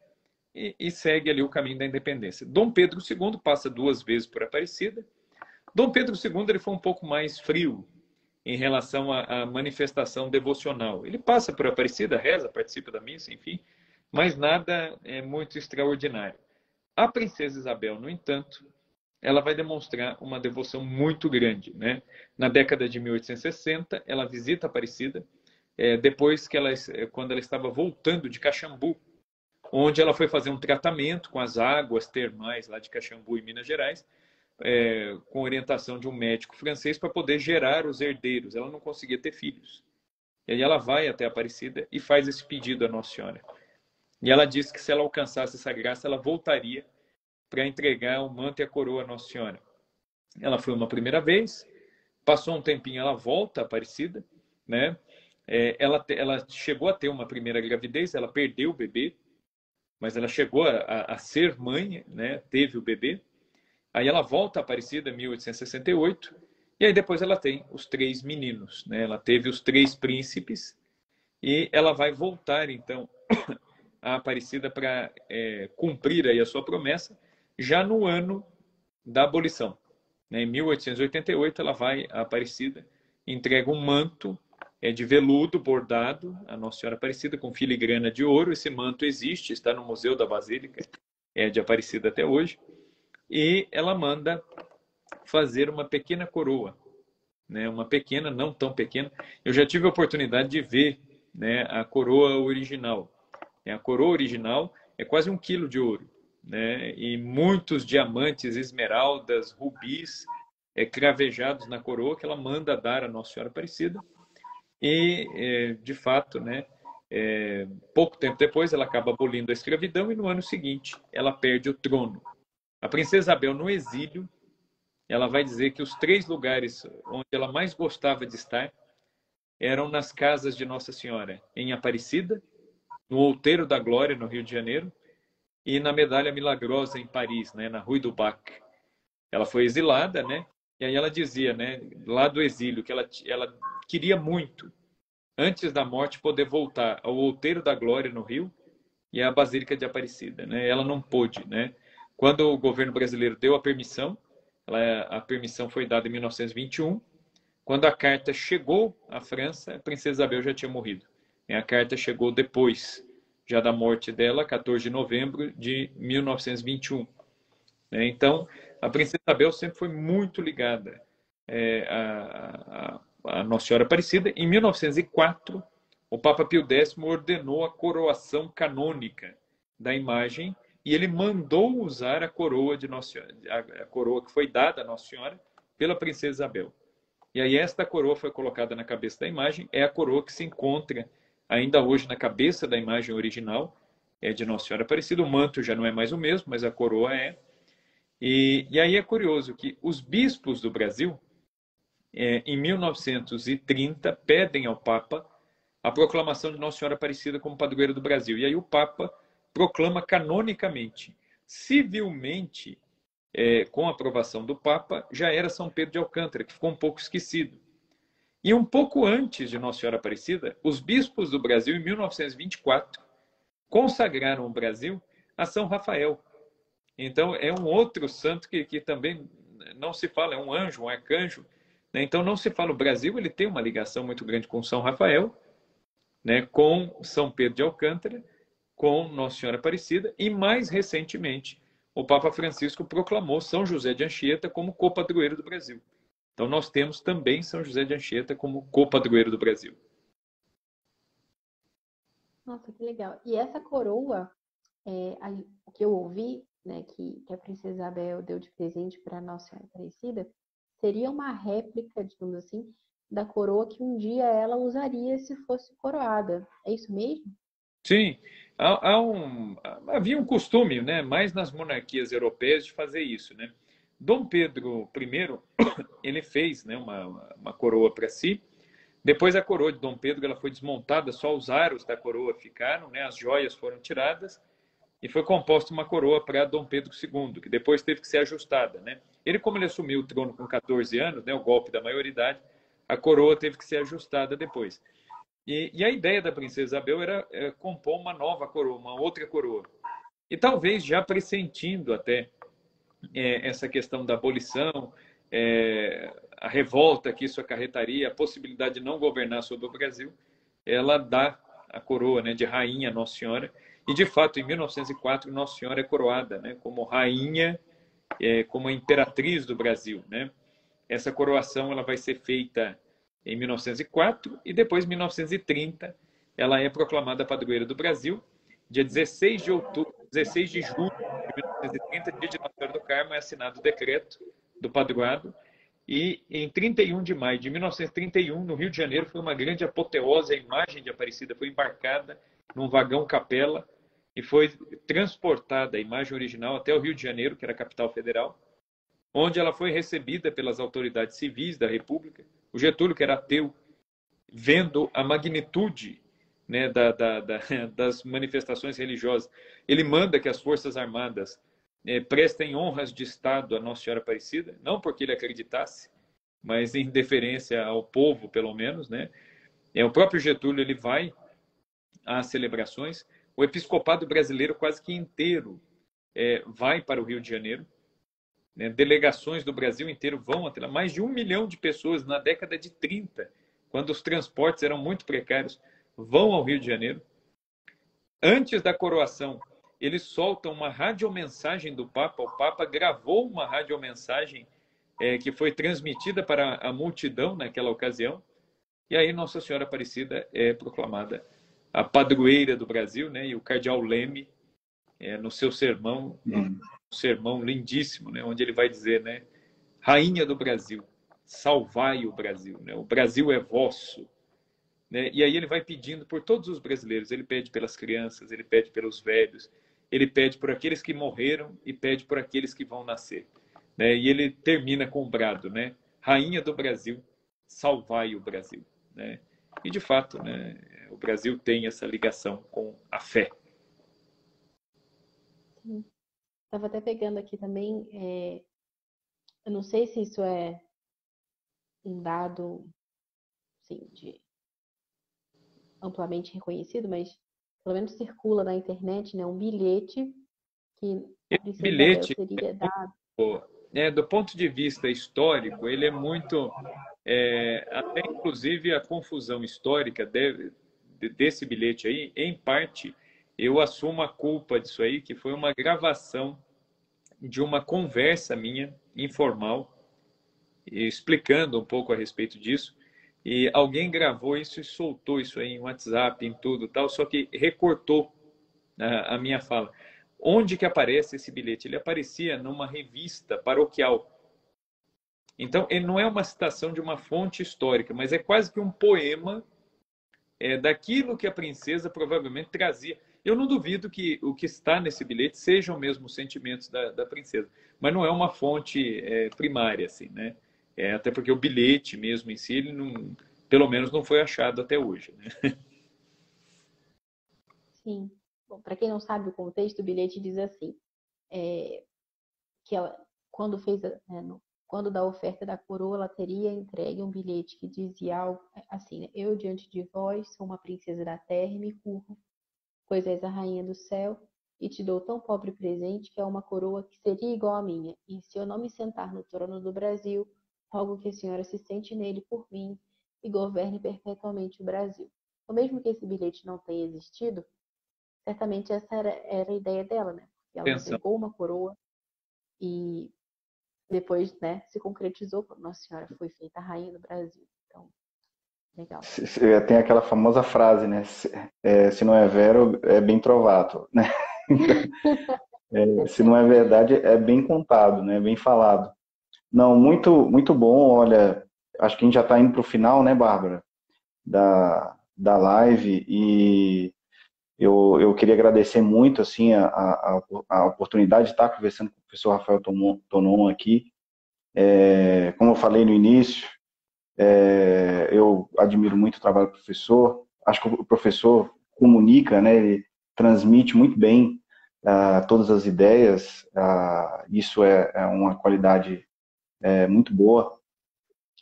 e, e, segue ali o caminho da independência. Dom Pedro II passa duas vezes por Aparecida. Dom Pedro II ele foi um pouco mais frio em relação à, à manifestação devocional. Ele passa por Aparecida, reza, participa da missa, enfim, mas nada é muito extraordinário. A princesa Isabel, no entanto, ela vai demonstrar uma devoção muito grande. Né? Na década de 1860, ela visita Aparecida, é, depois que ela, é, quando ela estava voltando de Caxambu, onde ela foi fazer um tratamento com as águas termais lá de Caxambu, em Minas Gerais, é, com orientação de um médico francês para poder gerar os herdeiros. Ela não conseguia ter filhos. E aí ela vai até Aparecida e faz esse pedido à Nossa Senhora. E ela disse que se ela alcançasse essa graça, ela voltaria para entregar o manto e a coroa à Nossa Senhora. Ela foi uma primeira vez, passou um tempinho, ela volta Aparecida, né? É, ela, ela chegou a ter uma primeira gravidez, ela perdeu o bebê, mas ela chegou a, a, a ser mãe, né? Teve o bebê. Aí ela volta a Aparecida em 1868, e aí depois ela tem os três meninos, né? Ela teve os três príncipes, e ela vai voltar, então, a Aparecida para é, cumprir aí a sua promessa, já no ano da abolição. Né? Em 1888, ela vai à Aparecida, entrega um manto é, de veludo bordado à Nossa Senhora Aparecida com filigrana de ouro. Esse manto existe, está no Museu da Basílica é, de Aparecida até hoje. E ela manda fazer uma pequena coroa, né? uma pequena, não tão pequena. Eu já tive a oportunidade de ver né, a coroa original. A coroa original é quase um quilo de ouro, né? E muitos diamantes, esmeraldas, rubis é, cravejados na coroa que ela manda dar à Nossa Senhora Aparecida. E, é, de fato, né? É, pouco tempo depois, ela acaba abolindo a escravidão e no ano seguinte ela perde o trono. A princesa Isabel, no exílio, ela vai dizer que os três lugares onde ela mais gostava de estar eram nas casas de Nossa Senhora, em Aparecida, no Outeiro da Glória, no Rio de Janeiro, e na Medalha Milagrosa, em Paris, né, na Rue du Bac. Ela foi exilada, né? E aí ela dizia, né, lá do exílio, que ela, ela queria muito, antes da morte, poder voltar ao Outeiro da Glória no Rio e à Basílica de Aparecida, né? Ela não pôde, né? Quando o governo brasileiro deu a permissão, ela, a permissão foi dada em 1921. Quando a carta chegou à França, a princesa Isabel já tinha morrido. A carta chegou depois, já da morte dela, 14 de novembro de 1921. Né? Então, a princesa Isabel sempre foi muito ligada é, a, a Nossa Senhora Aparecida. Em 1904, o Papa Pio X ordenou a coroação canônica da imagem e ele mandou usar a coroa de Nossa Senhora, a, coroa que foi dada a Nossa Senhora pela princesa Isabel. E aí esta coroa foi colocada na cabeça da imagem, é a coroa que se encontra ainda hoje na cabeça da imagem original, é de Nossa Senhora Aparecida. O manto já não é mais o mesmo, mas a coroa é. E, e aí é curioso que os bispos do Brasil, é, em 1930, pedem ao Papa a proclamação de Nossa Senhora Aparecida como padroeira do Brasil. E aí o Papa proclama canonicamente. Civilmente, é, com a aprovação do Papa, já era São Pedro de Alcântara, que ficou um pouco esquecido. E um pouco antes de Nossa Senhora Aparecida, os bispos do Brasil, em 1924, consagraram o Brasil a São Rafael, então, é um outro santo que, que também não se fala, é um anjo, um arcanjo. Né? Então, não se fala. O Brasil ele tem uma ligação muito grande com São Rafael, né? com São Pedro de Alcântara, com Nossa Senhora Aparecida e, mais recentemente, o Papa Francisco proclamou São José de Anchieta como copadroeiro do Brasil. Então, nós temos também São José de Anchieta como copadroeiro do Brasil. Nossa, que legal. E essa coroa, é, o que eu ouvi né, que, que a princesa Isabel deu de presente para Nossa Senhora Aparecida, seria uma réplica, digamos assim, da coroa que um dia ela usaria se fosse coroada. É isso mesmo? Sim. Há, há um, havia um costume, né, mais nas monarquias europeias, de fazer isso. Né? Dom Pedro I, ele fez né, uma, uma coroa para si. Depois a coroa de Dom Pedro ela foi desmontada, só os aros da coroa ficaram, né, as joias foram tiradas e foi composta uma coroa para Dom Pedro II, que depois teve que ser ajustada. Né? Ele, como ele assumiu o trono com 14 anos, né, o golpe da maioridade, a coroa teve que ser ajustada depois. E, e a ideia da princesa Isabel era é, compor uma nova coroa, uma outra coroa. E talvez já pressentindo até é, essa questão da abolição, é, a revolta que isso acarretaria, a possibilidade de não governar sobre o Brasil, ela dá a coroa né, de rainha Nossa Senhora e, de fato, em 1904, Nossa Senhora é coroada né, como rainha, é, como imperatriz do Brasil. Né? Essa coroação ela vai ser feita em 1904 e depois, em 1930, ela é proclamada padroeira do Brasil. Dia 16 de outubro, 16 de julho de 1930, dia de Nossa Senhora do Carmo, é assinado o decreto do padroado. E em 31 de maio de 1931, no Rio de Janeiro, foi uma grande apoteose. A imagem de Aparecida foi embarcada num vagão capela e foi transportada a imagem original até o Rio de Janeiro, que era a capital federal, onde ela foi recebida pelas autoridades civis da República. O Getúlio, que era ateu, vendo a magnitude né, da, da, da, das manifestações religiosas, ele manda que as Forças Armadas é, prestem honras de Estado à Nossa Senhora Aparecida, não porque ele acreditasse, mas em deferência ao povo, pelo menos. Né? É, o próprio Getúlio ele vai às celebrações o episcopado brasileiro quase que inteiro é, vai para o Rio de Janeiro. Né? Delegações do Brasil inteiro vão até lá. Mais de um milhão de pessoas na década de 30, quando os transportes eram muito precários, vão ao Rio de Janeiro. Antes da coroação, eles soltam uma radiomensagem do Papa. O Papa gravou uma radiomensagem é, que foi transmitida para a multidão naquela ocasião. E aí Nossa Senhora Aparecida é proclamada a padroeira do Brasil, né? E o cardeal Leme, é, no seu sermão, um sermão lindíssimo, né? Onde ele vai dizer, né? Rainha do Brasil, salvai o Brasil, né? O Brasil é vosso. Né? E aí ele vai pedindo por todos os brasileiros. Ele pede pelas crianças, ele pede pelos velhos, ele pede por aqueles que morreram e pede por aqueles que vão nascer. Né? E ele termina com o brado, né? Rainha do Brasil, salvai o Brasil. Né? E de fato, né? o Brasil tem essa ligação com a fé. Estava até pegando aqui também, é, eu não sei se isso é um dado assim, de amplamente reconhecido, mas pelo menos circula na internet, né, um bilhete que Esse bilhete seria dado. É, do ponto de vista histórico, ele é muito, é, até inclusive a confusão histórica de, de, desse bilhete aí, em parte, eu assumo a culpa disso aí, que foi uma gravação de uma conversa minha informal, explicando um pouco a respeito disso, e alguém gravou isso e soltou isso aí em WhatsApp, em tudo tal, só que recortou a, a minha fala. Onde que aparece esse bilhete? Ele aparecia numa revista paroquial. Então, ele não é uma citação de uma fonte histórica, mas é quase que um poema é, daquilo que a princesa provavelmente trazia. Eu não duvido que o que está nesse bilhete sejam mesmo os sentimentos da, da princesa, mas não é uma fonte é, primária, assim, né? É, até porque o bilhete mesmo em si, ele não, pelo menos não foi achado até hoje. Né? Sim. Bom, para quem não sabe o contexto, o bilhete diz assim, é, que ela, quando fez, né, no, quando da oferta da coroa, ela teria entregue um bilhete que dizia algo assim, né, eu diante de vós sou uma princesa da terra e me curvo, pois és a rainha do céu e te dou tão pobre presente que é uma coroa que seria igual à minha, e se eu não me sentar no trono do Brasil, rogo que a senhora se sente nele por mim e governe perpetuamente o Brasil. Então, mesmo que esse bilhete não tenha existido, certamente essa era, era a ideia dela, né? Porque ela Pensa. pegou uma coroa e depois, né, se concretizou quando Nossa Senhora foi feita a rainha do Brasil. Então, legal. Tem aquela famosa frase, né? Se, é, se não é vero, é bem trovato, né? é, se não é verdade, é bem contado, né? Bem falado. Não, muito, muito bom. Olha, acho que a gente já está indo para o final, né, Bárbara, da, da live e eu, eu queria agradecer muito assim a, a, a oportunidade de estar conversando com o professor Rafael Tonon aqui. É, como eu falei no início, é, eu admiro muito o trabalho do professor. Acho que o professor comunica, né? Ele transmite muito bem uh, todas as ideias. Uh, isso é, é uma qualidade é, muito boa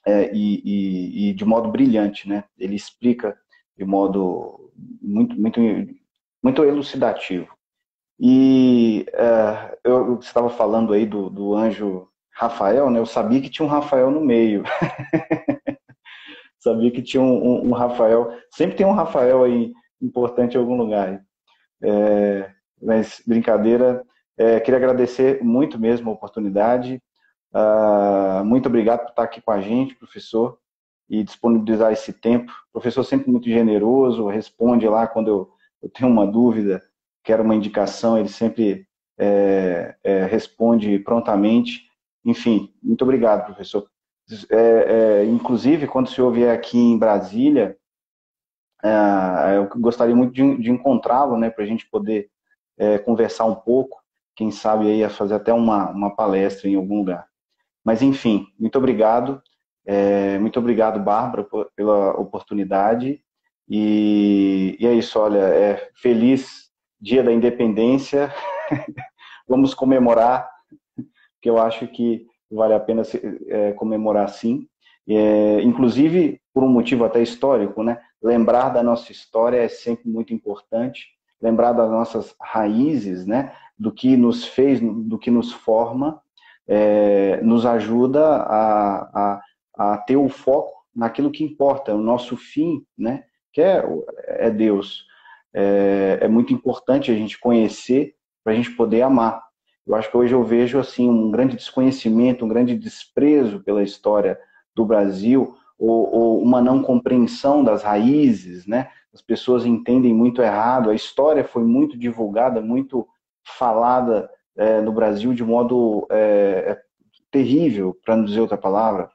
é, e, e, e, de modo brilhante, né? Ele explica de modo muito, muito, muito elucidativo. E é, eu estava falando aí do, do anjo Rafael, né? Eu sabia que tinha um Rafael no meio. sabia que tinha um, um, um, Rafael. Sempre tem um Rafael aí importante em algum lugar. É, mas brincadeira. É, queria agradecer muito mesmo a oportunidade. Uh, muito obrigado por estar aqui com a gente, professor, e disponibilizar esse tempo. O professor sempre muito generoso, responde lá quando eu, eu tenho uma dúvida, quero uma indicação, ele sempre é, é, responde prontamente. Enfim, muito obrigado, professor. É, é inclusive, quando o senhor vier aqui em Brasília, é, eu gostaria muito de, de encontrá-lo, né, para a gente poder é, conversar um pouco, quem sabe aí fazer até uma, uma palestra em algum lugar. Mas, enfim, muito obrigado. É, muito obrigado, Bárbara, pela oportunidade. E, e, é isso, olha, é feliz Dia da Independência. Vamos comemorar, que eu acho que vale a pena é, comemorar sim. É, inclusive, por um motivo até histórico, né? Lembrar da nossa história é sempre muito importante. Lembrar das nossas raízes, né? Do que nos fez, do que nos forma é, nos ajuda a, a, a, ter o foco naquilo que importa, o nosso fim, né? Que é, é Deus. É, é muito importante a gente conhecer para a gente poder amar. Eu acho que hoje eu vejo assim um grande desconhecimento, um grande desprezo pela história do Brasil, ou, ou, uma não compreensão das raízes, né? As pessoas entendem muito errado. A história foi muito divulgada, muito falada é, no Brasil de modo é, é terrível, para não dizer outra palavra.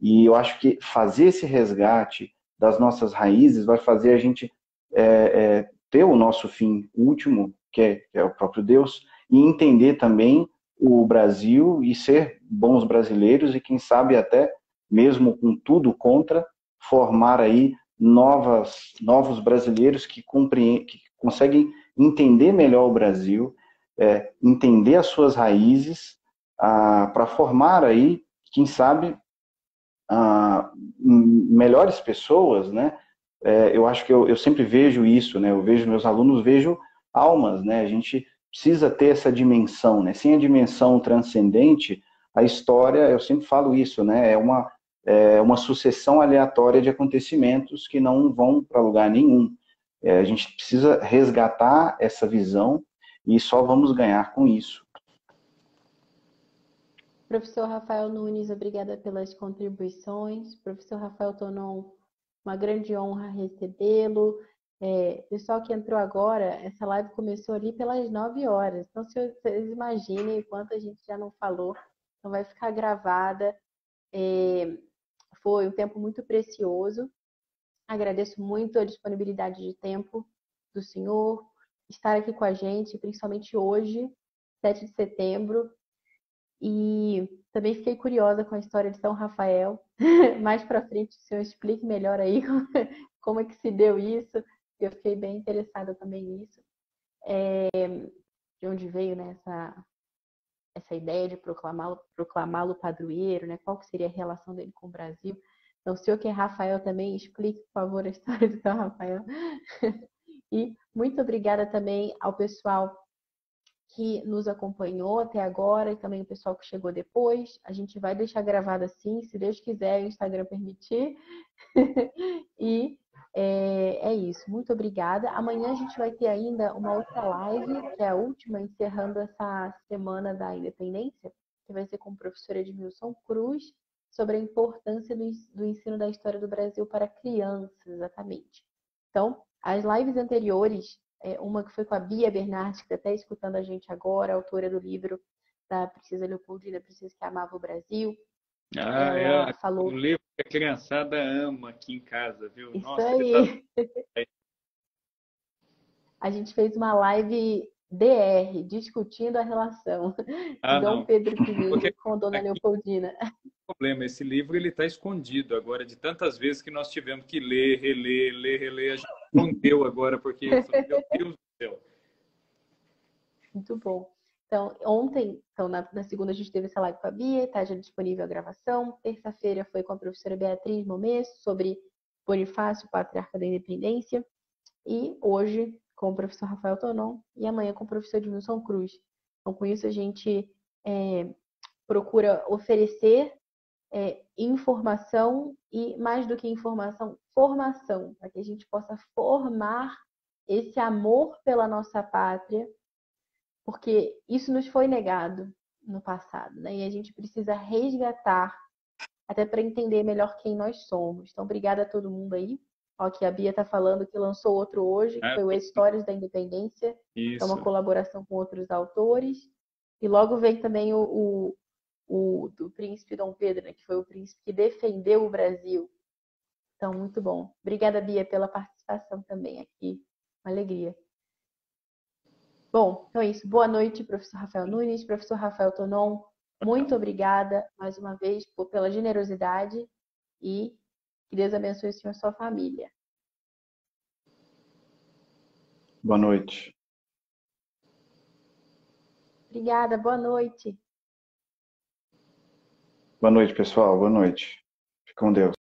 E eu acho que fazer esse resgate das nossas raízes vai fazer a gente é, é, ter o nosso fim último, que é, que é o próprio Deus, e entender também o Brasil e ser bons brasileiros e quem sabe até mesmo com tudo contra formar aí novas novos brasileiros que compreendem que conseguem entender melhor o Brasil é, entender as suas raízes para formar aí, quem sabe, ah, melhores pessoas, né? É, eu acho que eu, eu sempre vejo isso, né? Eu vejo meus alunos, vejo almas, né? A gente precisa ter essa dimensão, né? Sem a dimensão transcendente, a história, eu sempre falo isso, né? É uma, é uma sucessão aleatória de acontecimentos que não vão para lugar nenhum. É, a gente precisa resgatar essa visão e só vamos ganhar com isso. Professor Rafael Nunes, obrigada pelas contribuições. Professor Rafael Tonon, uma grande honra recebê-lo. É, pessoal que entrou agora, essa live começou ali pelas 9 horas. Então, se vocês imaginem quanto a gente já não falou, então vai ficar gravada. É, foi um tempo muito precioso. Agradeço muito a disponibilidade de tempo do senhor, estar aqui com a gente, principalmente hoje, 7 de setembro. E também fiquei curiosa com a história de São Rafael. Mais para frente, o senhor explique melhor aí como é que se deu isso eu fiquei bem interessada também nisso. É, de onde veio né, essa, essa ideia de proclamá-lo proclamá padroeiro, né? Qual que seria a relação dele com o Brasil? Então, o senhor que é Rafael também, explique, por favor, a história do São Rafael. e muito obrigada também ao pessoal que nos acompanhou até agora e também o pessoal que chegou depois. A gente vai deixar gravado assim, se Deus quiser, o Instagram permitir. e é, é, isso, muito obrigada. Amanhã a gente vai ter ainda uma outra live, que é a última, encerrando essa semana da independência, que vai ser com o professor Edmilson Cruz, sobre a importância do ensino da história do Brasil para crianças, exatamente. Então, as lives anteriores, é, uma que foi com a Bia Bernardi, que está até escutando a gente agora, autora do livro da Princesa Leopoldina, Princesa que Amava o Brasil. Ah, ela é, falou... o livro que a criançada ama aqui em casa, viu? Isso Nossa, aí. Tá... a gente fez uma live DR, discutindo a relação ah, Dom não. Pedro I com Dona aqui... Leopoldina. Problema, esse livro ele está escondido agora de tantas vezes que nós tivemos que ler, reler, ler, reler, a gente escondeu agora porque meu Deus do céu. Muito bom. Então, ontem, então na, na, segunda a gente teve essa live com a Bia, está já disponível a gravação. Terça-feira foi com a professora Beatriz Momesso sobre Bonifácio, patriarca da independência. E hoje com o professor Rafael Tonon e amanhã com o professor Edmilson Cruz. Então, com isso a gente é, procura oferecer é, informação e, mais do que informação, formação, para que a gente possa formar esse amor pela nossa pátria porque isso nos foi negado no passado, né? E a gente precisa resgatar até para entender melhor quem nós somos. Então, obrigada a todo mundo aí. Ó, que a Bia está falando que lançou outro hoje, que é, foi o Histórias da Independência. Isso. É uma colaboração com outros autores. E logo vem também o, o, o do príncipe Dom Pedro, né, que foi o príncipe que defendeu o Brasil. Então, muito bom. Obrigada, Bia, pela participação também aqui. Uma alegria. Bom, então é isso. Boa noite, professor Rafael Nunes, professor Rafael Tonon. Muito obrigada mais uma vez por, pela generosidade e que Deus abençoe o senhor e a sua família. Boa noite. Obrigada, boa noite. Boa noite, pessoal. Boa noite. Fique com Deus.